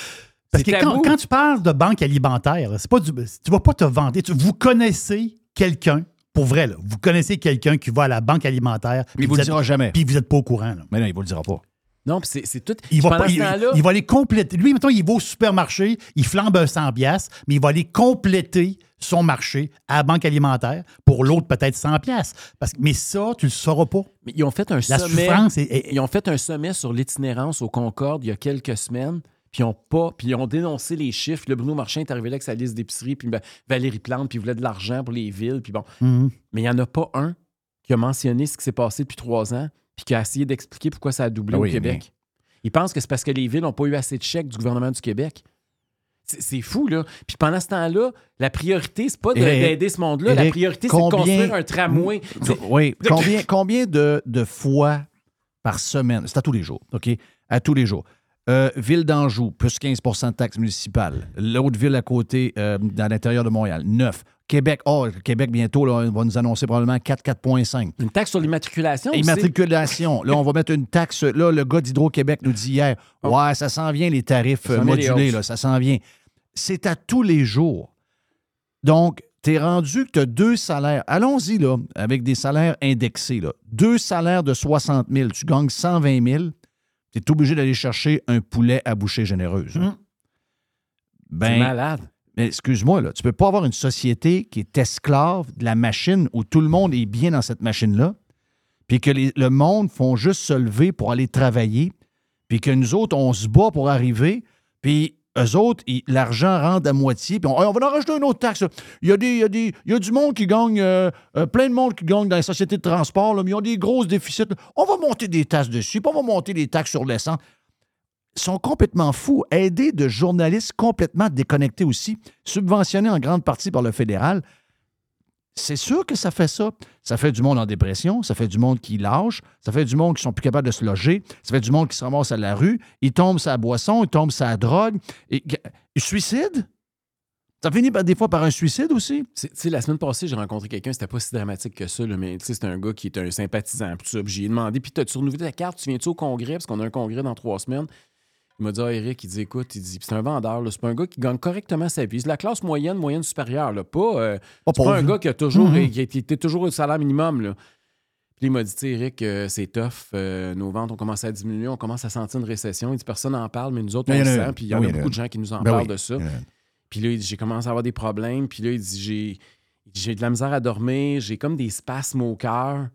Parce que quand, tu parles de banque alimentaire, là, c'est pas du, tu vas pas te vanter. Tu- vous connaissez quelqu'un, pour vrai, là, vous connaissez quelqu'un qui va à la banque alimentaire. Mais il vous le dira jamais. Puis vous n'êtes pas au courant. là. mais non, il vous le dira pas. Non, puis c'est- tout. Il va, pas- il, va les compléter. Lui, mettons, il va au supermarché, il flambe un 100 piastres, mais il va aller compléter son marché à la banque alimentaire pour l'autre peut-être 100 piastres. Parce mais ça, tu le sauras pas. Mais ils ont fait un La sommet. souffrance est- est- Ils ont fait un sommet sur l'itinérance au Concorde il y a quelques semaines. Puis ils ont pas, puis ils ont dénoncé les chiffres. Le Bruno Marchand est arrivé là avec sa liste d'épicerie, puis ben, Valérie Plante, puis il voulait de l'argent pour les villes, puis bon. Mhm. Mais il n'y en a pas un qui a mentionné ce qui s'est passé depuis trois ans, puis qui a essayé d'expliquer pourquoi ça a doublé Ah au Québec. Ils pensent que c'est parce que les villes n'ont pas eu assez de chèques du gouvernement du Québec. C'est fou, là. Puis pendant ce temps-là, la priorité, c'est pas d'aider ce monde-là. La priorité, c'est de construire un tramway. Oui, combien, combien de, de fois par semaine? C'est à tous les jours, OK? À tous les jours. Euh, ville d'Anjou, plus 15 de taxes municipales. L'autre ville à côté, euh, dans l'intérieur de Montréal, 9. Québec, oh, Québec, bientôt, là, on va nous annoncer probablement 4, 4,5. Une taxe sur l'immatriculation aussi? Immatriculation. Là, on va mettre une taxe. Là, le gars d'Hydro-Québec nous dit hier Ouais, ça s'en vient, les tarifs Ça modulés, là, ça s'en vient. C'est à tous les jours. Donc, tu es rendu que tu as deux salaires. Allons-y, là, avec des salaires indexés. Là. Deux salaires de 60 000. Tu gagnes 120 000. Tu es obligé d'aller chercher un poulet à bouchée généreuse. là. Ben, malade. mais excuse-moi, là, tu peux pas avoir une société qui est esclave de la machine où tout le monde est bien dans cette machine-là, puis que les- le monde font juste se lever pour aller travailler, puis que nous autres, on se bat pour arriver, puis eux autres, ils- l'argent rentre à moitié, puis on, va en rajouter une autre taxe. Il y a, du monde qui gagne, euh, euh, plein de monde qui gagne dans les sociétés de transport, mais ils ont des grosses déficits. On va monter des taxes dessus, puis on va monter des taxes sur l'essence sont complètement fous, aidés de journalistes complètement déconnectés aussi, subventionnés en grande partie par le fédéral. C'est sûr que ça fait ça. Ça fait du monde en dépression, ça fait du monde qui lâche, ça fait du monde qui sont plus capables de se loger, ça fait du monde qui se ramasse à la rue, ils tombent la boisson, ils tombent la drogue. Et, ils suicident? Ça finit par- des fois par un suicide aussi? Tu la semaine passée, j'ai rencontré quelqu'un, c'était pas si dramatique que ça, là, mais c'était un gars qui était un sympathisant. J'ai demandé, puis t'as-tu renouvelé ta carte? Tu viens-tu au congrès? Parce qu'on a un congrès dans trois semaines. Il m'a dit, ah, Eric, il dit, écoute, il dit, c'est un vendeur, c'est pas un gars qui gagne correctement sa vie. C'est la classe moyenne, moyenne supérieure, là, pas, euh, Pas un gars qui a toujours, Mhm. qui a été toujours au salaire minimum, là. Puis il m'a dit, Eric, euh, c'est tough, euh, nos ventes ont commencé à diminuer, on commence à sentir une récession. Il dit, personne n'en parle, mais nous autres, on le sent, puis il y en a beaucoup de gens qui nous en Ben parlent oui, de ça. Puis là, il dit, j'ai commencé à avoir des problèmes. Puis là, il dit, j'ai, j'ai de la misère à dormir. J'ai comme des spasmes au cœur.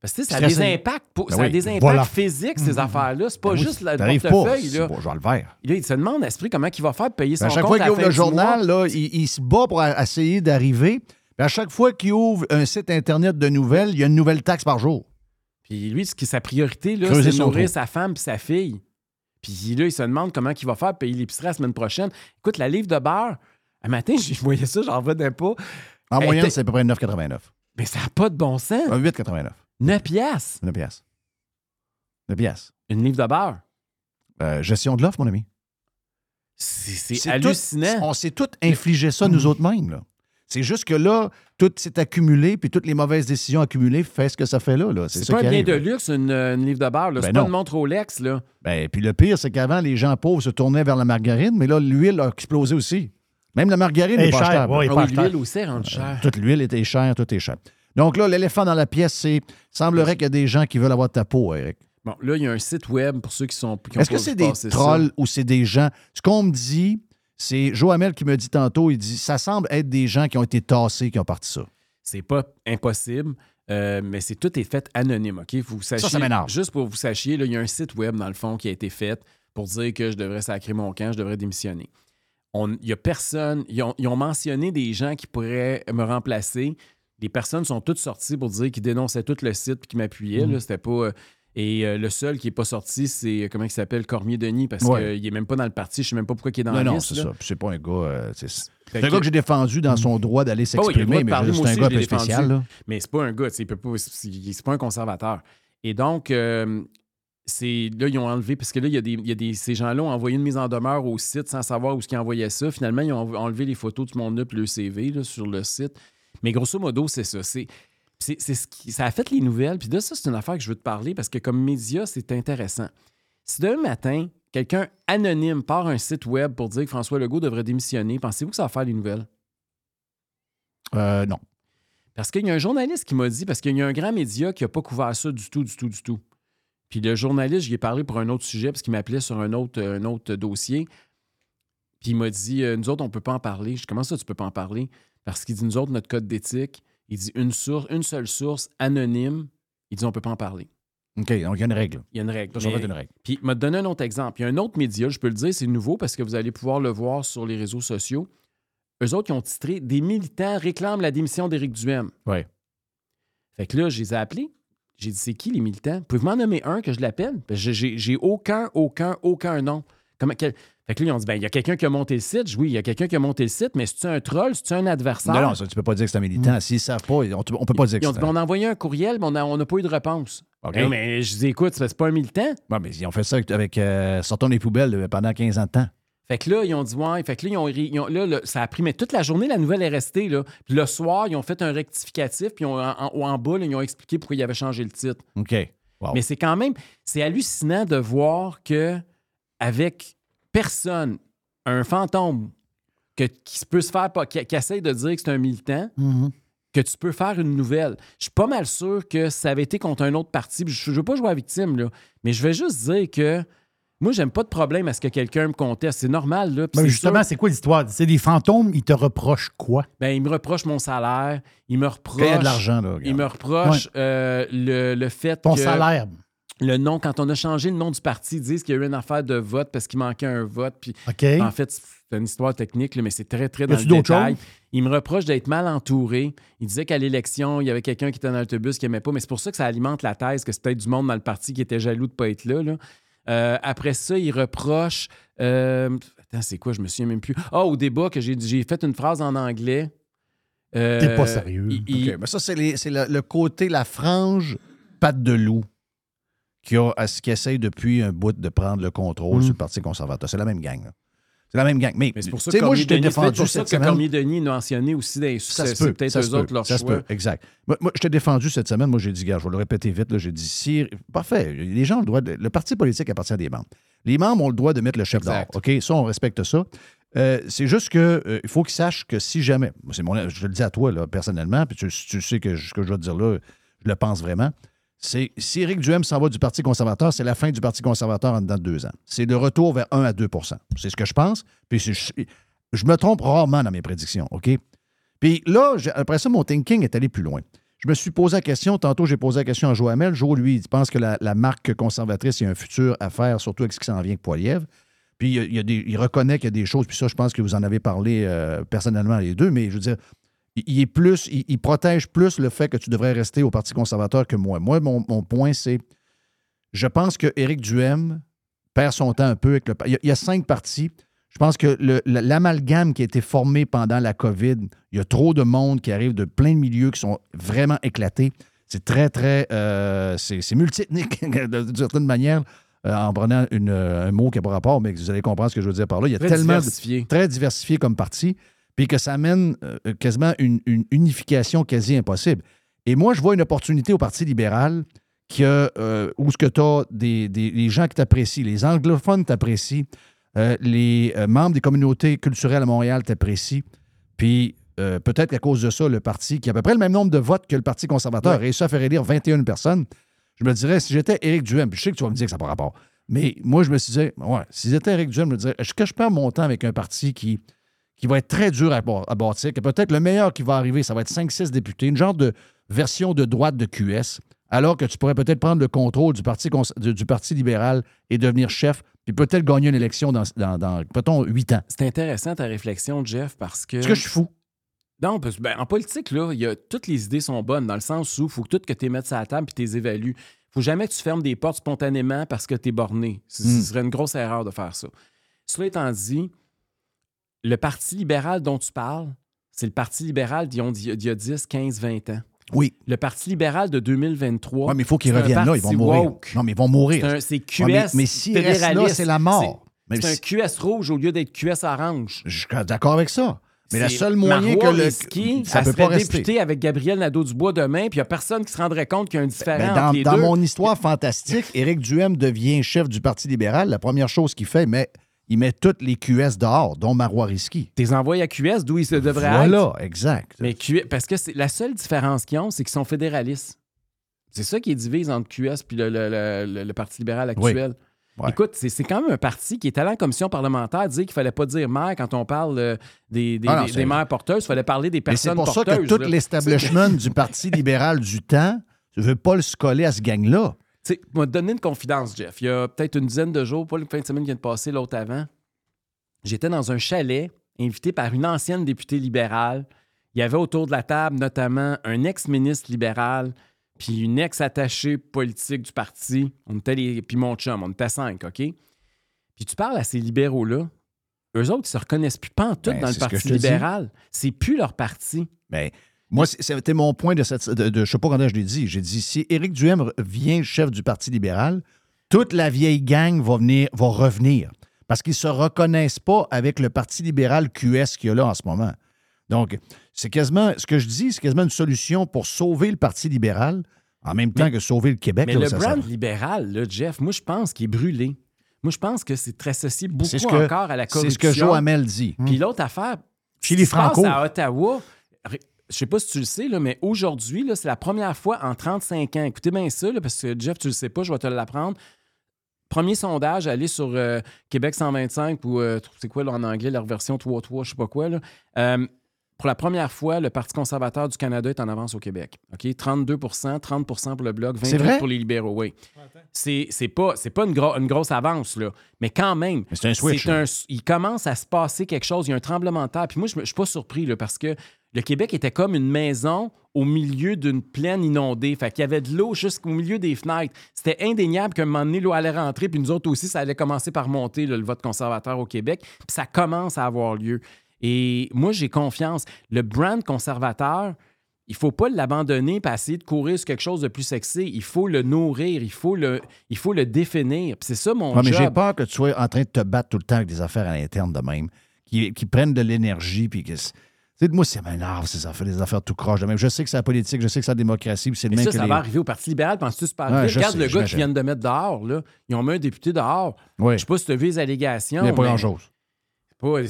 Parce que sais, ça a des impacts, pour- Ben ça a oui, des impacts voilà. physiques, ces Mhm. affaires-là. C'est pas Ben oui, juste le t'arrives pas. portefeuille. C'est Là. bon, je vais le faire. Là, il se demande, Esprit, comment il va faire pour payer son À chaque fois qu'il ouvre le journal, là, il, il se bat pour essayer d'arriver. À chaque fois qu'il ouvre un site Internet de nouvelles, il y a une nouvelle taxe par jour. Puis lui, ce qui sa priorité, c'est de nourrir sa femme et sa fille. Puis là, il se demande comment il va faire pour payer l'épicerie la semaine prochaine. Écoute, la livre de beurre, un matin, *laughs* je voyais ça, j'en revenais pas. En Elle moyenne, était- c'est à peu près 9,89. Mais ça n'a pas de bon sens. Un 8,89. 9 piastres. 9 piastres. 9 piastres. Une livre de beurre. Euh, gestion de l'offre, mon ami. C'est hallucinant. tout- on s'est tous infligé ça nous autres mêmes. là. C'est juste que là, tout s'est accumulé, puis toutes les mauvaises décisions accumulées fait ce que ça fait là. là. C'est pas qui un bien arrive, de luxe, une, une livre de beurre. Ben c'est pas une montre Rolex. Là. Ben, puis le pire, c'est qu'avant, les gens pauvres se tournaient vers la margarine, mais là, l'huile a explosé aussi. Même la margarine est pas chère, ouais, Ah oui, l'huile aussi est rendue chère. Toute l'huile était chère, tout est cher. Donc là, l'éléphant dans la pièce, c'est. semblerait qu'il y a des gens qui veulent avoir ta peau, Eric. Bon, là, il y a un site web pour ceux qui sont. Est-ce que c'est des ça. trolls ou c'est des gens? Ce qu'on me dit, c'est Joamel qui me dit tantôt, il dit ça semble être des gens qui ont été tassés qui ont parti ça. C'est pas impossible, euh, mais c'est tout est fait anonyme, OK? Vous sachiez, ça m'énerve. Juste pour vous sachiez, là, il y a un site web, dans le fond, qui a été fait pour dire que je devrais sacrer mon camp, je devrais démissionner. On- Il y a personne. Ils ont, ils ont mentionné des gens qui pourraient me remplacer. Les personnes sont toutes sorties pour dire qu'ils dénonçaient tout le site et qu'ils m'appuyaient. C'était pas. euh, Et euh, le seul qui n'est pas sorti, c'est euh, comment il s'appelle Cormier-Denis, parce Ouais. qu'il n'est même pas dans le parti. Je ne sais même pas pourquoi il est dans Non, la non, liste. c'est ça. C'est pas un gars. euh, c'est un que- gars que j'ai défendu dans son droit d'aller Ah s'exprimer, de mais c'est un gars un peu spécial. Là. Mais c'est pas un gars, pas, c'est c'est pas un conservateur. Et donc, c'est là, ils ont enlevé, parce que là, il y a des, il y a des, ces gens-là ont envoyé une mise en demeure au site sans savoir où est-ce qu'ils envoyaient ça. Finalement, ils ont enlevé les photos du monde up, le CV là, sur le site. Mais grosso modo, c'est ça. C'est, c'est, c'est ce qui, ça a fait les nouvelles. Puis là, ça, c'est une affaire que je veux te parler parce que comme média, c'est intéressant. Si demain matin, quelqu'un anonyme part un site web pour dire que François Legault devrait démissionner, pensez-vous que ça va faire les nouvelles? Euh, non. Parce qu'il y a un journaliste qui m'a dit, parce qu'il y a un grand média qui n'a pas couvert ça du tout, du tout, du tout. Puis le journaliste, j'y ai parlé pour un autre sujet, parce qu'il m'appelait sur un autre, un autre dossier. Puis il m'a dit, euh, nous autres, on ne peut pas en parler. Je dis, comment ça, tu ne peux pas en parler? Parce qu'il dit, nous autres, notre code d'éthique, il dit une, source, une seule source anonyme, il dit, on ne peut pas en parler. OK, donc il y a une règle. Il y a une règle. Mais- une règle. Puis, il m'a donné un autre exemple. Il y a un autre média, je peux le dire, c'est nouveau parce que vous allez pouvoir le voir sur les réseaux sociaux. Eux autres, qui ont titré Des militants réclament la démission d'Éric Duhem. Ouais. Fait que là, je les ai appelés. J'ai dit, c'est qui les militants? Pouvez-vous m'en nommer un que je l'appelle? J'ai aucun, aucun, aucun nom. Comment, quel- Fait que là, ils ont dit, ben, il y a quelqu'un qui a monté le site. Oui, il y a quelqu'un qui a monté le site, mais c'est-tu un troll? C'est-tu un adversaire? Non, non, ça, tu peux pas dire que c'est un militant. S'ils ne savent pas, on ne peut pas dire que Ils ont c'est dit, ben, on a envoyé un courriel, mais on n'a on pas eu de réponse. OK. Ben, mais je dis, écoute, c'est pas un militant. Ouais, mais ils ont fait ça avec euh, Sortons les poubelles euh, pendant 15 ans de temps. Fait que là, ils ont dit, ouais. Fait que là, ils ont, ils ont- là, ça a pris, mais toute la journée, la nouvelle est restée. Là. Puis le soir, ils ont fait un rectificatif, puis ils ont- en, en- en bas, là, ils ont expliqué pourquoi ils avaient changé le titre. OK. Wow. Mais c'est quand même, c'est hallucinant de voir que avec personne, un fantôme que, qui se peut se faire, pas- qui, qui essaye de dire que c'est un militant, Mhm. que tu peux faire une nouvelle. Je suis pas mal sûr que ça avait été contre un autre parti. Je ne veux pas jouer à victime, là, mais je vais juste dire que moi, j'aime pas de problème à ce que quelqu'un me conteste. C'est normal. Là, Ben, justement, c'est quoi l'histoire? C'est des fantômes, ils te reprochent quoi? ben, il me reproche mon salaire. Il me reproche. Quand il y a de l'argent, là, Il me reproche euh, le, le fait Ton que. salaire. Le nom, quand on a changé le nom du parti, ils disent qu'il y a eu une affaire de vote parce qu'il manquait un vote. Puis, OK. En fait, c'est une histoire technique, là, mais c'est très, très dans le détail. Il me reproche d'être mal entouré. Il disait qu'à l'élection, il y avait quelqu'un qui était dans l'autobus qui n'aimait pas, mais c'est pour ça que ça alimente la thèse que c'est peut-être du monde dans le parti qui était jaloux de ne pas être là. là. Euh, après ça, il reproche. euh, attends, c'est quoi? Je me souviens même plus. Ah, au débat, que j'ai j'ai fait une phrase en anglais. Euh, T'es pas sérieux. il- mais ça, c'est les- c'est le, le côté, la frange patte de loup qui, a, qui essaye depuis un bout de prendre le contrôle Mm. sur le Parti conservateur. C'est la même gang. là. C'est la même gang. Mais, Mais c'est pour ça que moi, je t'ai défendu pour ça cette que semaine. Cormier-Denis a mentionné aussi des Ça c'est se peut. c'est peut-être ça eux se peut, autres leur ça se choix. peut, exact. Moi, moi, je t'ai défendu cette semaine. Moi, j'ai dit, gars, je vais le répéter vite. là, J'ai dit, si. Parfait. Les gens ont le droit. de- le parti politique appartient à des membres. Les membres ont le droit de mettre le chef d'or. OK? Ça, on respecte ça. Euh, c'est juste que il faut qu'ils sachent que si jamais. mon, je te le dis à toi, là, personnellement, puis tu, tu sais que ce que je vais te dire là, je le pense vraiment. Si Éric Duhem s'en va du Parti conservateur, c'est la fin du Parti conservateur en dedans de deux ans. C'est le retour vers 1 à 2% C'est ce que je pense. Puis je, me trompe rarement dans mes prédictions, OK? Puis là, après ça, mon thinking est allé plus loin. Je me suis posé la question, tantôt j'ai posé la question à Joe Hamel. Joe, lui, il pense que la, marque conservatrice, il y a un futur à faire, surtout avec ce qui s'en vient avec Poilievre. Puis il reconnaît qu'il y a des choses, puis ça, je pense que vous en avez parlé euh, personnellement les deux, mais je veux dire, il, est plus, il, il protège plus le fait que tu devrais rester au Parti conservateur que moi. Moi, mon, mon point, c'est, je pense que Éric Duhem perd son temps un peu avec le. Il y a, il y a cinq partis. Je pense que l'amalgame qui a été formé pendant la COVID, il y a trop de monde qui arrive de plein de milieux qui sont vraiment éclatés. C'est très, très. euh, c'est multiethnique, *laughs* d'une certaine manière, euh, en prenant une, un mot qui n'a pas rapport, mais vous allez comprendre ce que je veux dire par là. Il y a Très tellement. de- diversifié. très diversifié comme parti, puis que ça amène euh, quasiment une, une unification quasi impossible. Et moi, je vois une opportunité au Parti libéral qui a, euh, où ce que tu as des, des- les gens qui t'apprécient, les anglophones t'apprécient, euh, les membres des communautés culturelles à Montréal t'apprécient, puis peut-être qu'à cause de ça, le parti qui a à peu près le même nombre de votes que le Parti conservateur a réussi à faire élire 21 personnes, je me dirais, si j'étais Éric Duhem, puis je sais que tu vas me dire que ça n'a pas rapport, mais moi, je me suis dit, ouais, si j'étais Éric Duhem, je me disais, est-ce que je perds mon temps avec un parti qui, qui va être très dur à, à bâtir, que peut-être le meilleur qui va arriver, ça va être 5-6 députés, une genre de version de droite de QS, alors que tu pourrais peut-être prendre le contrôle du Parti, du, du parti libéral et devenir chef, puis peut-être gagner une élection dans, dans, dans peut-être, 8 ans. C'est intéressant ta réflexion, Jeff, parce que. Est-ce que je suis fou? Non, parce ben, en politique, là, il y a, toutes les idées sont bonnes dans le sens où il faut que tout que tu les mettes sur la table puis tu les évalues. faut jamais que tu fermes des portes spontanément parce que tu es borné. Ce, ce Mm. serait une grosse erreur de faire ça. Cela étant dit, le Parti libéral dont tu parles, c'est le Parti libéral d'il y a- d'il y a 10, 15, 20 ans. Oui. Le Parti libéral de 2023. Ouais, mais il faut qu'ils reviennent là, ils vont mourir. woke. Non, mais ils vont mourir. C'est QS. Ouais, mais- restent là, c'est la mort. C'est si- un QS rouge au lieu d'être QS orange. Je suis d'accord avec ça. Mais le C'est seul moyen que le. Risky, ça peut pas rester. députée avec Gabriel Nadeau-Dubois demain, puis il n'y a personne qui se rendrait compte qu'il y a un différent Ben, dans entre les dans deux. mon histoire fantastique, Éric Duhem devient chef du Parti libéral. La première chose qu'il fait, mais il met toutes les QS dehors, dont Marois Risky. T'es envoyé à QS d'où ils se devraient Voilà, être? exact. Mais parce que c'est la seule différence qu'ils ont, c'est qu'ils sont fédéralistes. C'est ça qui est divise entre QS et le, le- le- Parti libéral actuel. Ouais. Écoute, c'est c'est quand même un parti qui est allé en commission parlementaire dire qu'il fallait pas dire maire quand on parle euh, des, des, Ah non, des- c'est- des maires porteuses, il fallait parler des Mais c'est personnes pour ça porteuses. que tout l'establishment du Parti libéral du temps ne veut pas le se coller à ce gang-là. Tu sais, te donner une confidence, Jeff. Il y a peut-être une dizaine de jours, pas le fin de semaine qui vient de passer, l'autre avant. J'étais dans un chalet invité par une ancienne députée libérale. Il y avait autour de la table notamment un ex-ministre libéral puis une ex-attachée politique du parti. On était les... Puis mon chum, on était cinq, OK? Puis tu parles à ces libéraux-là, eux autres, ils se reconnaissent plus pas en tout Ben, dans le Parti libéral. C'est plus leur parti. Mais moi, c'est- c'était mon point de cette. De, de- je sais pas quand je l'ai dit. J'ai dit si Éric Duhem vient chef du Parti libéral, toute la vieille gang va, venir, va revenir. Parce qu'ils ne se reconnaissent pas avec le Parti libéral QS qu'il y a là en ce moment. Donc, c'est quasiment. Ce que je dis, c'est quasiment une solution pour sauver le Parti libéral en même temps que sauver le Québec. Mais là, le brand libéral, là, Jeff, moi, je pense qu'il est brûlé. Moi, je pense que c'est très associé beaucoup C'est ce que- encore à la c'est corruption. ce que Joe Hamel dit. Puis l'autre affaire, Chez les Franco. à Ottawa, je sais pas si tu le sais, là, mais aujourd'hui, c'est la première fois en 35 ans. Écoutez bien ça, là, parce que Jeff, tu le sais pas, je vais te l'apprendre. Premier sondage, allez sur euh, Québec 125 ou euh, c'est quoi là, en anglais, leur version 3-3, je sais pas quoi. Là. Euh, pour la première fois, le Parti conservateur du Canada est en avance au Québec. OK? 32% 30% pour le Bloc, C'est 28 vrai? pour les libéraux, oui. C'est pas, pas une, gro- une grosse avance, là. Mais quand même, c'est un switch, un- il commence à se passer quelque chose. Il y a un tremblement de terre. Puis moi, je ne suis pas surpris, là, parce que le Québec était comme une maison au milieu d'une plaine inondée. Fait qu'il y avait de l'eau jusqu'au milieu des fenêtres. C'était indéniable qu'à un moment donné, l'eau allait rentrer. Puis nous autres aussi, ça allait commencer par monter, là, le vote conservateur au Québec. Puis ça commence à avoir lieu. Et moi, j'ai confiance. Le brand conservateur, il faut pas l'abandonner et essayer de courir sur quelque chose de plus sexy. Il faut le nourrir, il faut le, il faut le définir. Puis c'est ça mon Ouais, mais j'ai peur que tu sois en train de te battre tout le temps avec des affaires à l'interne de même, qui, qui prennent de l'énergie. Puis que. C'est- Tu sais, moi, ça m'énerve, ces affaires, les affaires tout croche même. Je sais que c'est la politique, je sais que c'est la démocratie, puis c'est le même ça, que ça les- va arriver au Parti libéral. Penses-tu c'est pas Ouais, Regarde sais, le gars qui viennent de mettre dehors. Là. Ils ont mis un député dehors. Oui. Je sais pas si tu as vu les allégations. Il n'y a pas grand-chose.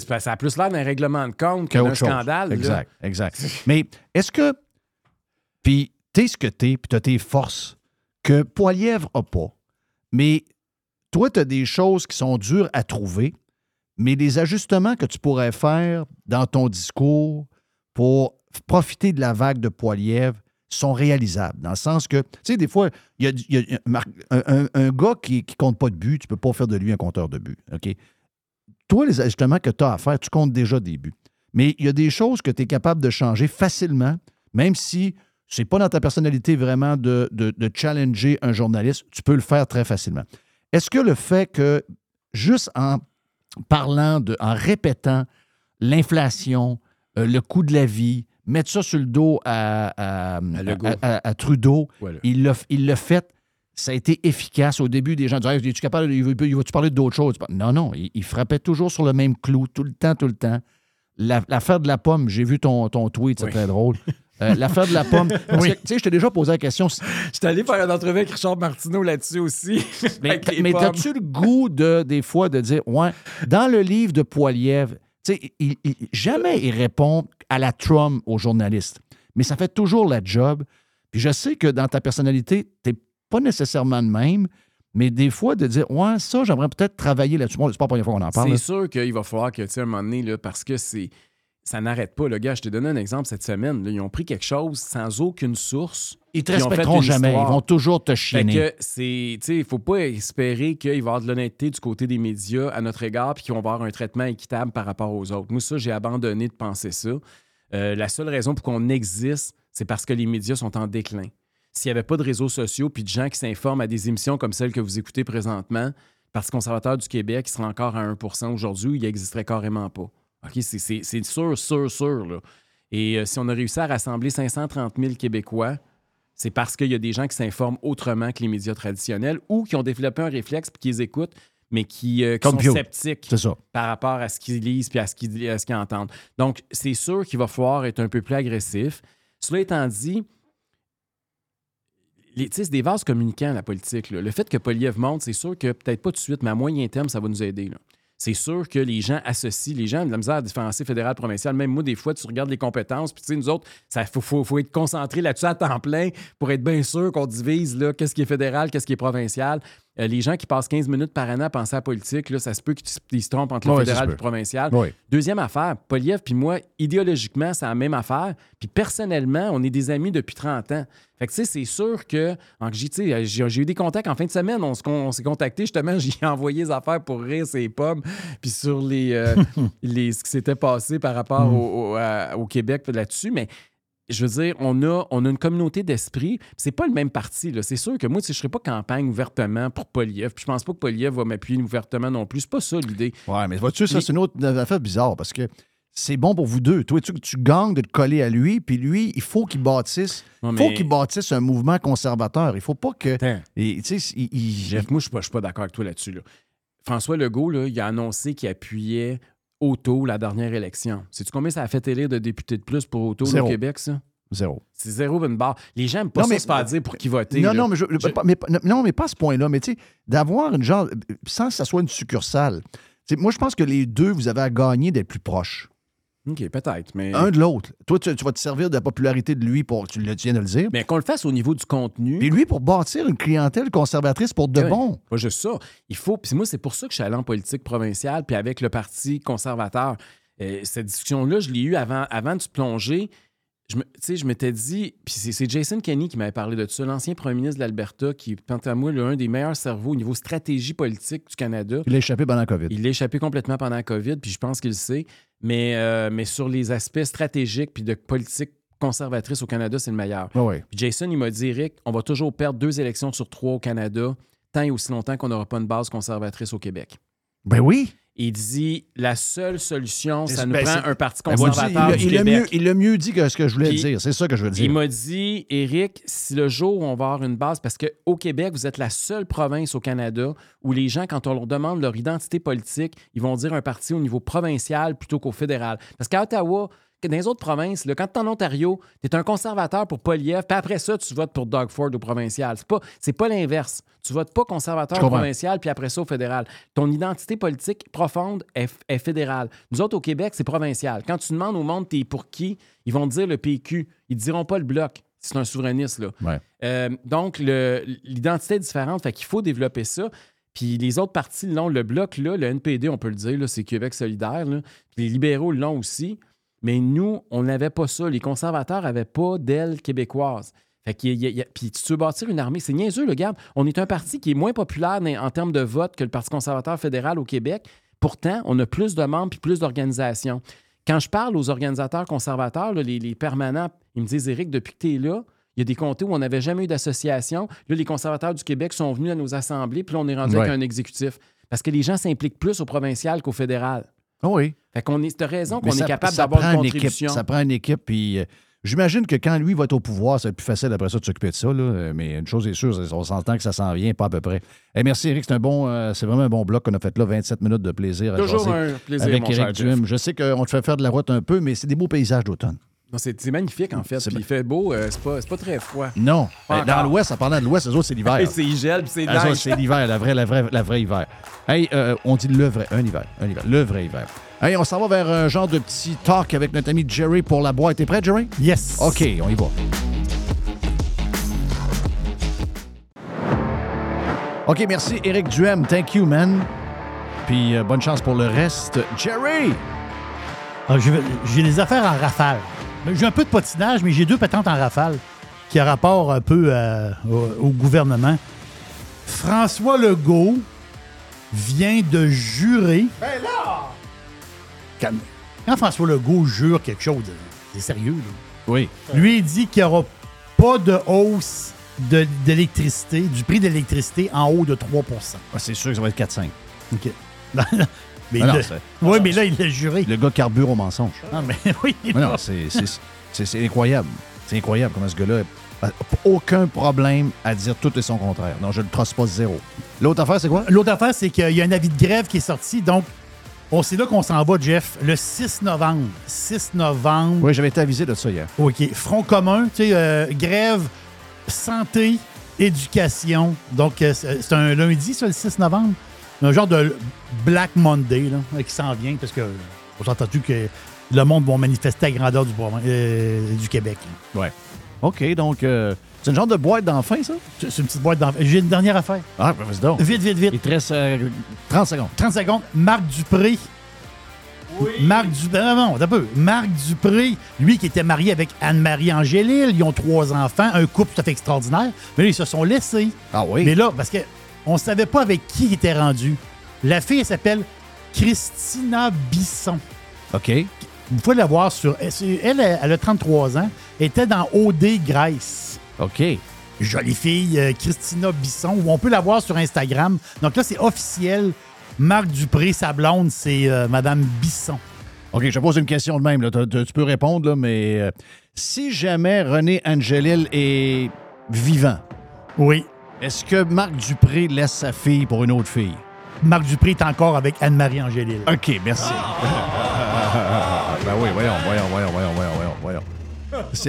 pas- ça a plus l'air d'un règlement de compte chose. scandale. là. Exact, exact. *laughs* Mais est-ce que. Puis, t'es ce que t'es, puis t'as tes forces que Poilièvre n'a pas. Mais toi, tu as des choses qui sont dures à trouver, mais les ajustements que tu pourrais faire dans ton discours pour profiter de la vague de Poilièvre sont réalisables. Dans le sens que, tu sais, des fois, il y a, un, gars qui ne compte pas de but, tu ne peux pas faire de lui un compteur de but. OK? Toi, les ajustements que tu as à faire, tu comptes déjà des buts. Mais il y a des choses que tu es capable de changer facilement, même si c'est pas dans ta personnalité vraiment de- de challenger un journaliste, tu peux le faire très facilement. Est-ce que le fait que, juste en parlant, de, en répétant l'inflation, euh, le coût de la vie, mettre ça sur le dos à, à- Legault. à- à- à Trudeau, Voilà. il l'a il fait. Ça a été efficace. Au début, des gens disaient Es-tu capable, il va- il va-tu parler d'autres choses Non, non, il, il frappait toujours sur le même clou, tout le temps, tout le temps. La- L'affaire de la pomme, j'ai vu ton, ton tweet, c'est Oui. très drôle. *laughs* Euh, L'affaire de la pomme. *laughs* Parce que, Tu sais, je t'ai déjà posé la question. J'étais allé faire une entrevue avec Richard Martineau là-dessus aussi. *laughs* Mais, as-tu le goût de, des fois de dire, ouais, dans le livre de Poilievre, tu sais, il- il- jamais il répond à la Trump aux journalistes, mais ça fait toujours la job. Puis je sais que dans ta personnalité, tu pas nécessairement le même, mais des fois de dire, ouais, ça, j'aimerais peut-être travailler là-dessus. Bon, c'est pas la première fois qu'on en parle. C'est sûr qu'il va falloir que, tu sais, un moment donné, là, parce que c'est. Ça n'arrête pas. Le gars, je t'ai donné un exemple cette semaine. là. ils ont pris quelque chose sans aucune source. Ils te respecteront jamais. histoire. Ils vont toujours te que c'est, il faut pas espérer qu'il va y avoir de l'honnêteté du côté des médias à notre égard puis qu'ils vont avoir un traitement équitable par rapport aux autres. Moi, ça, j'ai abandonné de penser ça. Euh, la seule raison pour qu'on existe, c'est parce que les médias sont en déclin. S'il n'y avait pas de réseaux sociaux puis de gens qui s'informent à des émissions comme celle que vous écoutez présentement, le Parti conservateur du Québec il serait encore à 1% aujourd'hui, il n'existerait carrément pas. OK? C'est- sûr, sûr, sûr. Là. Et euh, si on a réussi à rassembler 530 000 Québécois, c'est parce qu'il y a des gens qui s'informent autrement que les médias traditionnels ou qui ont développé un réflexe puis qui les écoutent, mais qui, euh, qui sont sceptiques ça. par rapport à ce qu'ils lisent puis à ce qu'ils qu'ils entendent. Donc, c'est sûr qu'il va falloir être un peu plus agressif. Cela étant dit, les- tu sais, c'est des vases communicants, la politique. là. Le fait que Poliev monte, c'est sûr que peut-être pas tout de suite, mais à moyen terme, ça va nous aider. là. C'est sûr que les gens associent, les gens de la misère à différencier fédéral, provincial. Même moi, des fois, tu regardes les compétences, puis tu sais, nous autres, il faut, faut- faut être concentré là-dessus à temps plein pour être bien sûr qu'on divise là, qu'est-ce qui est fédéral, qu'est-ce qui est provincial. Euh, les gens qui passent 15 minutes par année à penser à politique, là, ça se peut qu'ils se- trompent entre le fédéral et le provincial. Deuxième affaire, Poliev puis moi, idéologiquement, c'est la même affaire. Puis personnellement, on est des amis depuis 30 ans. Fait que, tu sais, c'est sûr que. en- j'ai eu des contacts en fin de semaine. On, s'est contacté, justement. *laughs* J'ai envoyé des affaires pour rire ses pommes. Puis sur les, euh, *laughs* les, ce qui s'était passé par rapport Mm. au, au- à- au Québec là-dessus. Mais je veux dire, on a, on a une communauté d'esprit. C'est pas le même parti. C'est sûr que moi, je ne ferai pas campagne ouvertement pour Poliev. Puis je pense pas que Poliev va m'appuyer ouvertement non plus. C'est pas ça l'idée. Ouais, mais vois-tu, ça, c'est une autre affaire bizarre parce que c'est bon pour vous deux. Toi, tu, tu gagnes de te coller à lui, puis lui, il faut qu'il bâtisse, Ouais, faut qu'il bâtisse un mouvement conservateur. Il faut pas que. et, il- il- Jeff, moi, je ne suis pas d'accord avec toi là-dessus. là. François Legault, là, il a annoncé qu'il appuyait Auto la dernière élection. Sais-tu combien ça a fait élire de députés de plus pour Auto au Québec, ça? Zéro. C'est zéro une barre. Les gens n'aiment pas Non, ça mais- se faire dire pour qui voter. Non, là. non, mais, je- Je- pas- mais pas- non, mais pas à ce point-là. Mais tu sais, d'avoir une genre. Sans que ça soit une succursale. Moi, je pense que les deux, vous avez à gagner d'être plus proches. OK, peut-être, mais... Un de l'autre. Toi, tu, tu vas te servir de la popularité de lui pour. Tu le- tu viens de le dire. Mais qu'on le fasse au niveau du contenu. Puis lui, pour bâtir une clientèle conservatrice pour de Oui. bon. Pas juste ça. Il faut. Puis moi, c'est pour ça que je suis allé en politique provinciale, puis avec le Parti conservateur. Euh, cette discussion-là, je l'ai eue avant, avant de se plonger. Je me- tu sais, je m'étais dit, puis c'est Jason Kenney qui m'avait parlé de ça, l'ancien premier ministre de l'Alberta, qui est, quant à moi, l'un des meilleurs cerveaux au niveau stratégie politique du Canada. Il a échappé pendant la COVID. Il l'a échappé complètement pendant la COVID, puis je pense qu'il le sait. Mais, euh, mais sur les aspects stratégiques puis de politique conservatrice au Canada, c'est le meilleur. Puis Jason, il m'a dit, Eric, on va toujours perdre deux élections sur trois au Canada, tant et aussi longtemps qu'on n'aura pas une base conservatrice au Québec. Ben oui. Il dit, la seule solution, ça nous Ben, prend un parti Ben, conservateur il, du il a mieux, il a mieux dit que ce que je voulais Puis, dire. C'est ça que je veux dire. Il m'a dit, Eric, si le jour où on va avoir une base, parce qu'au Québec, vous êtes la seule province au Canada où les gens, quand on leur demande leur identité politique, ils vont dire un parti au niveau provincial plutôt qu'au fédéral. Parce qu'à Ottawa, dans les autres provinces, là, quand tu es en Ontario, tu es un conservateur pour Poliev, puis après ça, tu votes pour Doug Ford au provincial. C'est pas, c'est pas l'inverse. Tu votes pas conservateur au provincial, puis après ça au fédéral. Ton identité politique profonde est, est fédérale. Nous autres, au Québec, c'est provincial. Quand tu demandes au monde, t'es pour qui, ils vont te dire le PQ. Ils te diront pas le bloc. C'est un souverainiste, là. Ouais. Euh, donc, l'identité est différente, fait qu'il faut développer ça. Puis les autres partis l'ont. Le bloc, là, le NPD, on peut le dire, c'est Québec solidaire. là. Puis les libéraux l'ont aussi. Mais nous, on n'avait pas ça. Les conservateurs n'avaient pas d'aile québécoise. Fait qu'il y a- il y a- puis tu veux bâtir une armée, c'est niaiseux, le regarde. On est un parti qui est moins populaire en en termes de vote que le Parti conservateur fédéral au Québec. Pourtant, on a plus de membres puis plus d'organisations. Quand je parle aux organisateurs conservateurs, là, les, les permanents, ils me disent, Éric, depuis que tu es là, il y a des comtés où on n'avait jamais eu d'association. Là, les conservateurs du Québec sont venus à nos assemblées, puis là, on est rendu Ouais. avec un exécutif. Parce que les gens s'impliquent plus au provincial qu'au fédéral. Ah oui. Fait qu'on est, raison qu'on ça- est capable ça d'avoir prend une une équipe. contribution. Ça prend une équipe. Puis euh, j'imagine que quand lui va être au pouvoir, ça va être plus facile après ça de s'occuper de ça. là. Euh, Mais une chose est sûre, on s'entend que ça s'en vient, pas à peu près. Eh, merci, Eric. C'est un bon, euh, c'est vraiment un bon bloc qu'on a fait là. 27 minutes de plaisir. Toujours un plaisir, Avec mon Eric cher. Duhem. Je sais qu'on te fait faire de la route un peu, mais c'est des beaux paysages d'automne. Non, c'est magnifique, en fait. Puis il fait beau, euh, c'est pas, c'est pas très froid. Non. Pas Dans l'Ouest, en parlant de l'Ouest, autres, c'est *laughs* l'hiver. C'est gel, puis c'est neige. c'est l'hiver, la vraie, la vraie, la vraie hiver. Hey, euh, on dit le vrai, un hiver, un hiver, le vrai hiver. Hey, on s'en va vers un genre de petit talk avec notre ami Jerry pour la boîte. T'es prêt, Jerry? Yes. OK, on y va. OK, merci, Eric Duhem. Thank you, man. Puis euh, bonne chance pour le reste. Jerry! Ah, J'ai les affaires en rafale. J'ai un peu de patinage, mais j'ai deux patentes en rafale qui a rapport un peu euh, au, au gouvernement. François Legault vient de jurer. Ben là! Quand, quand François Legault jure quelque chose, C'est sérieux, là. Oui. Lui, il dit qu'il n'y aura pas de hausse de- d'électricité, du prix de l'électricité en haut de 3 Ah, c'est sûr que ça va être 4-5. OK. *laughs* mais non, mais là, il l'a juré. Le gars carbure au mensonge. Ah, mais *laughs* oui. Non, c'est- incroyable. C'est incroyable comment ce gars-là a aucun problème à dire tout et son contraire. Non, je ne le trosse pas zéro. L'autre affaire, c'est quoi? L'autre affaire, c'est qu'il y a un avis de grève qui est sorti. Donc, on c'est là qu'on s'en va, Jeff, le 6 novembre. 6 novembre. Oui, j'avais été avisé de ça hier. OK. Front commun, tu sais, euh, grève, santé, éducation. Donc, euh, c'est c'est un lundi, ça, le 6 novembre? Un genre de Black Monday là, qui s'en vient parce que on s'est entendu que le monde va manifester à grandeur du, euh, du Québec. Ouais. OK, donc, euh, c'est une genre de boîte d'enfin, ça? C'est une petite boîte d'enfant. J'ai une dernière affaire. Ah, ben, vas-y donc. Vite, vite, vite. Il te reste euh, 30 secondes. 30 secondes. Marc Dupré. Marc Dupré. Non, non, un peu. Marc Dupré, lui qui était marié avec Anne-Marie Angélil, ils ont trois enfants, un couple tout à fait extraordinaire. Mais là, ils se sont laissés. Ah oui? Mais là, parce qu'on ne savait pas avec qui il était rendu. La fille, elle s'appelle Christina Bisson. OK. Vous pouvez la voir sur. Elle, elle, a 33 ans. Elle était dans OD Grace. OK. Jolie fille, euh, Christina Bisson, ou on peut la voir sur Instagram. Donc là, c'est officiel. Marc Dupré, sa blonde, c'est euh, Madame Bisson. OK, je te pose une question de même. là. Tu peux répondre, là, mais euh, si jamais René Angelil est vivant, Oui. Est-ce que Marc Dupré laisse sa fille pour une autre fille? Marc Dupré est encore avec Anne-Marie Angélil. OK, merci. *laughs* ben oui, voyons, voyons, voyons, voyons, voyons, voyons,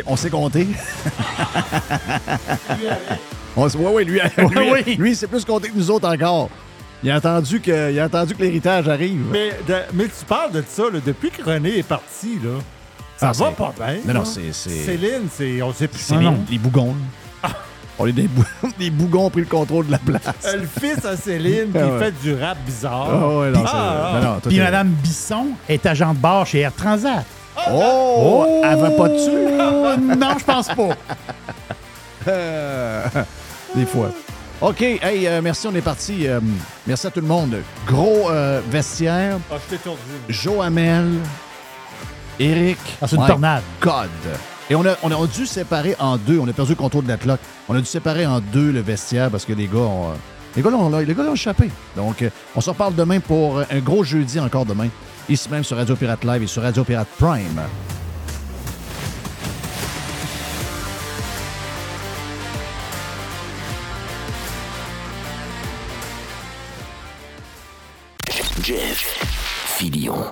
on s'est compté? *laughs* on ouais, ouais, *laughs* lui, lui, oui. lui, c'est plus compté que nous autres encore. Il a entendu que, il a entendu que l'héritage arrive. Mais, de- mais tu parles de ça, là, depuis que René est parti, là, ça Ah, va pas bien. Non, non, là. c'est- Céline, c'est, on sait plus. C'est les, les bougons. là. On est des, bou- *laughs* des bougons ont pris le contrôle de la place. Euh, Le fils à Céline qui Ah ouais. fait du rap bizarre. Ah ouais, non, Ah, non, non, toi, Puis Madame Bisson est agent de bar chez Air Transat. Oh! Elle va pas dessus? *laughs* Oh, non, je pense pas. Euh, *laughs* Des fois. OK, hey, euh, merci, on est parti. Euh, merci à tout le monde. Gros euh, vestiaire. Ah, je. Joe Hamel, Eric. Ah, c'est une tornade. God. Et on a, on dû séparer en deux. On a perdu le contrôle de la cloque. On a dû séparer en deux le vestiaire parce que les gars ont, euh, les gars l'ont, les gars échappé. Donc, euh, on se reparle demain pour un gros jeudi encore demain. Ici même sur Radio Pirate Live et sur Radio Pirate Prime. Jeff Filion.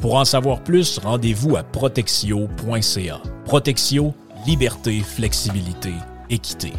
Pour en savoir plus, rendez-vous à protexio.ca. Protexio, liberté, flexibilité, équité.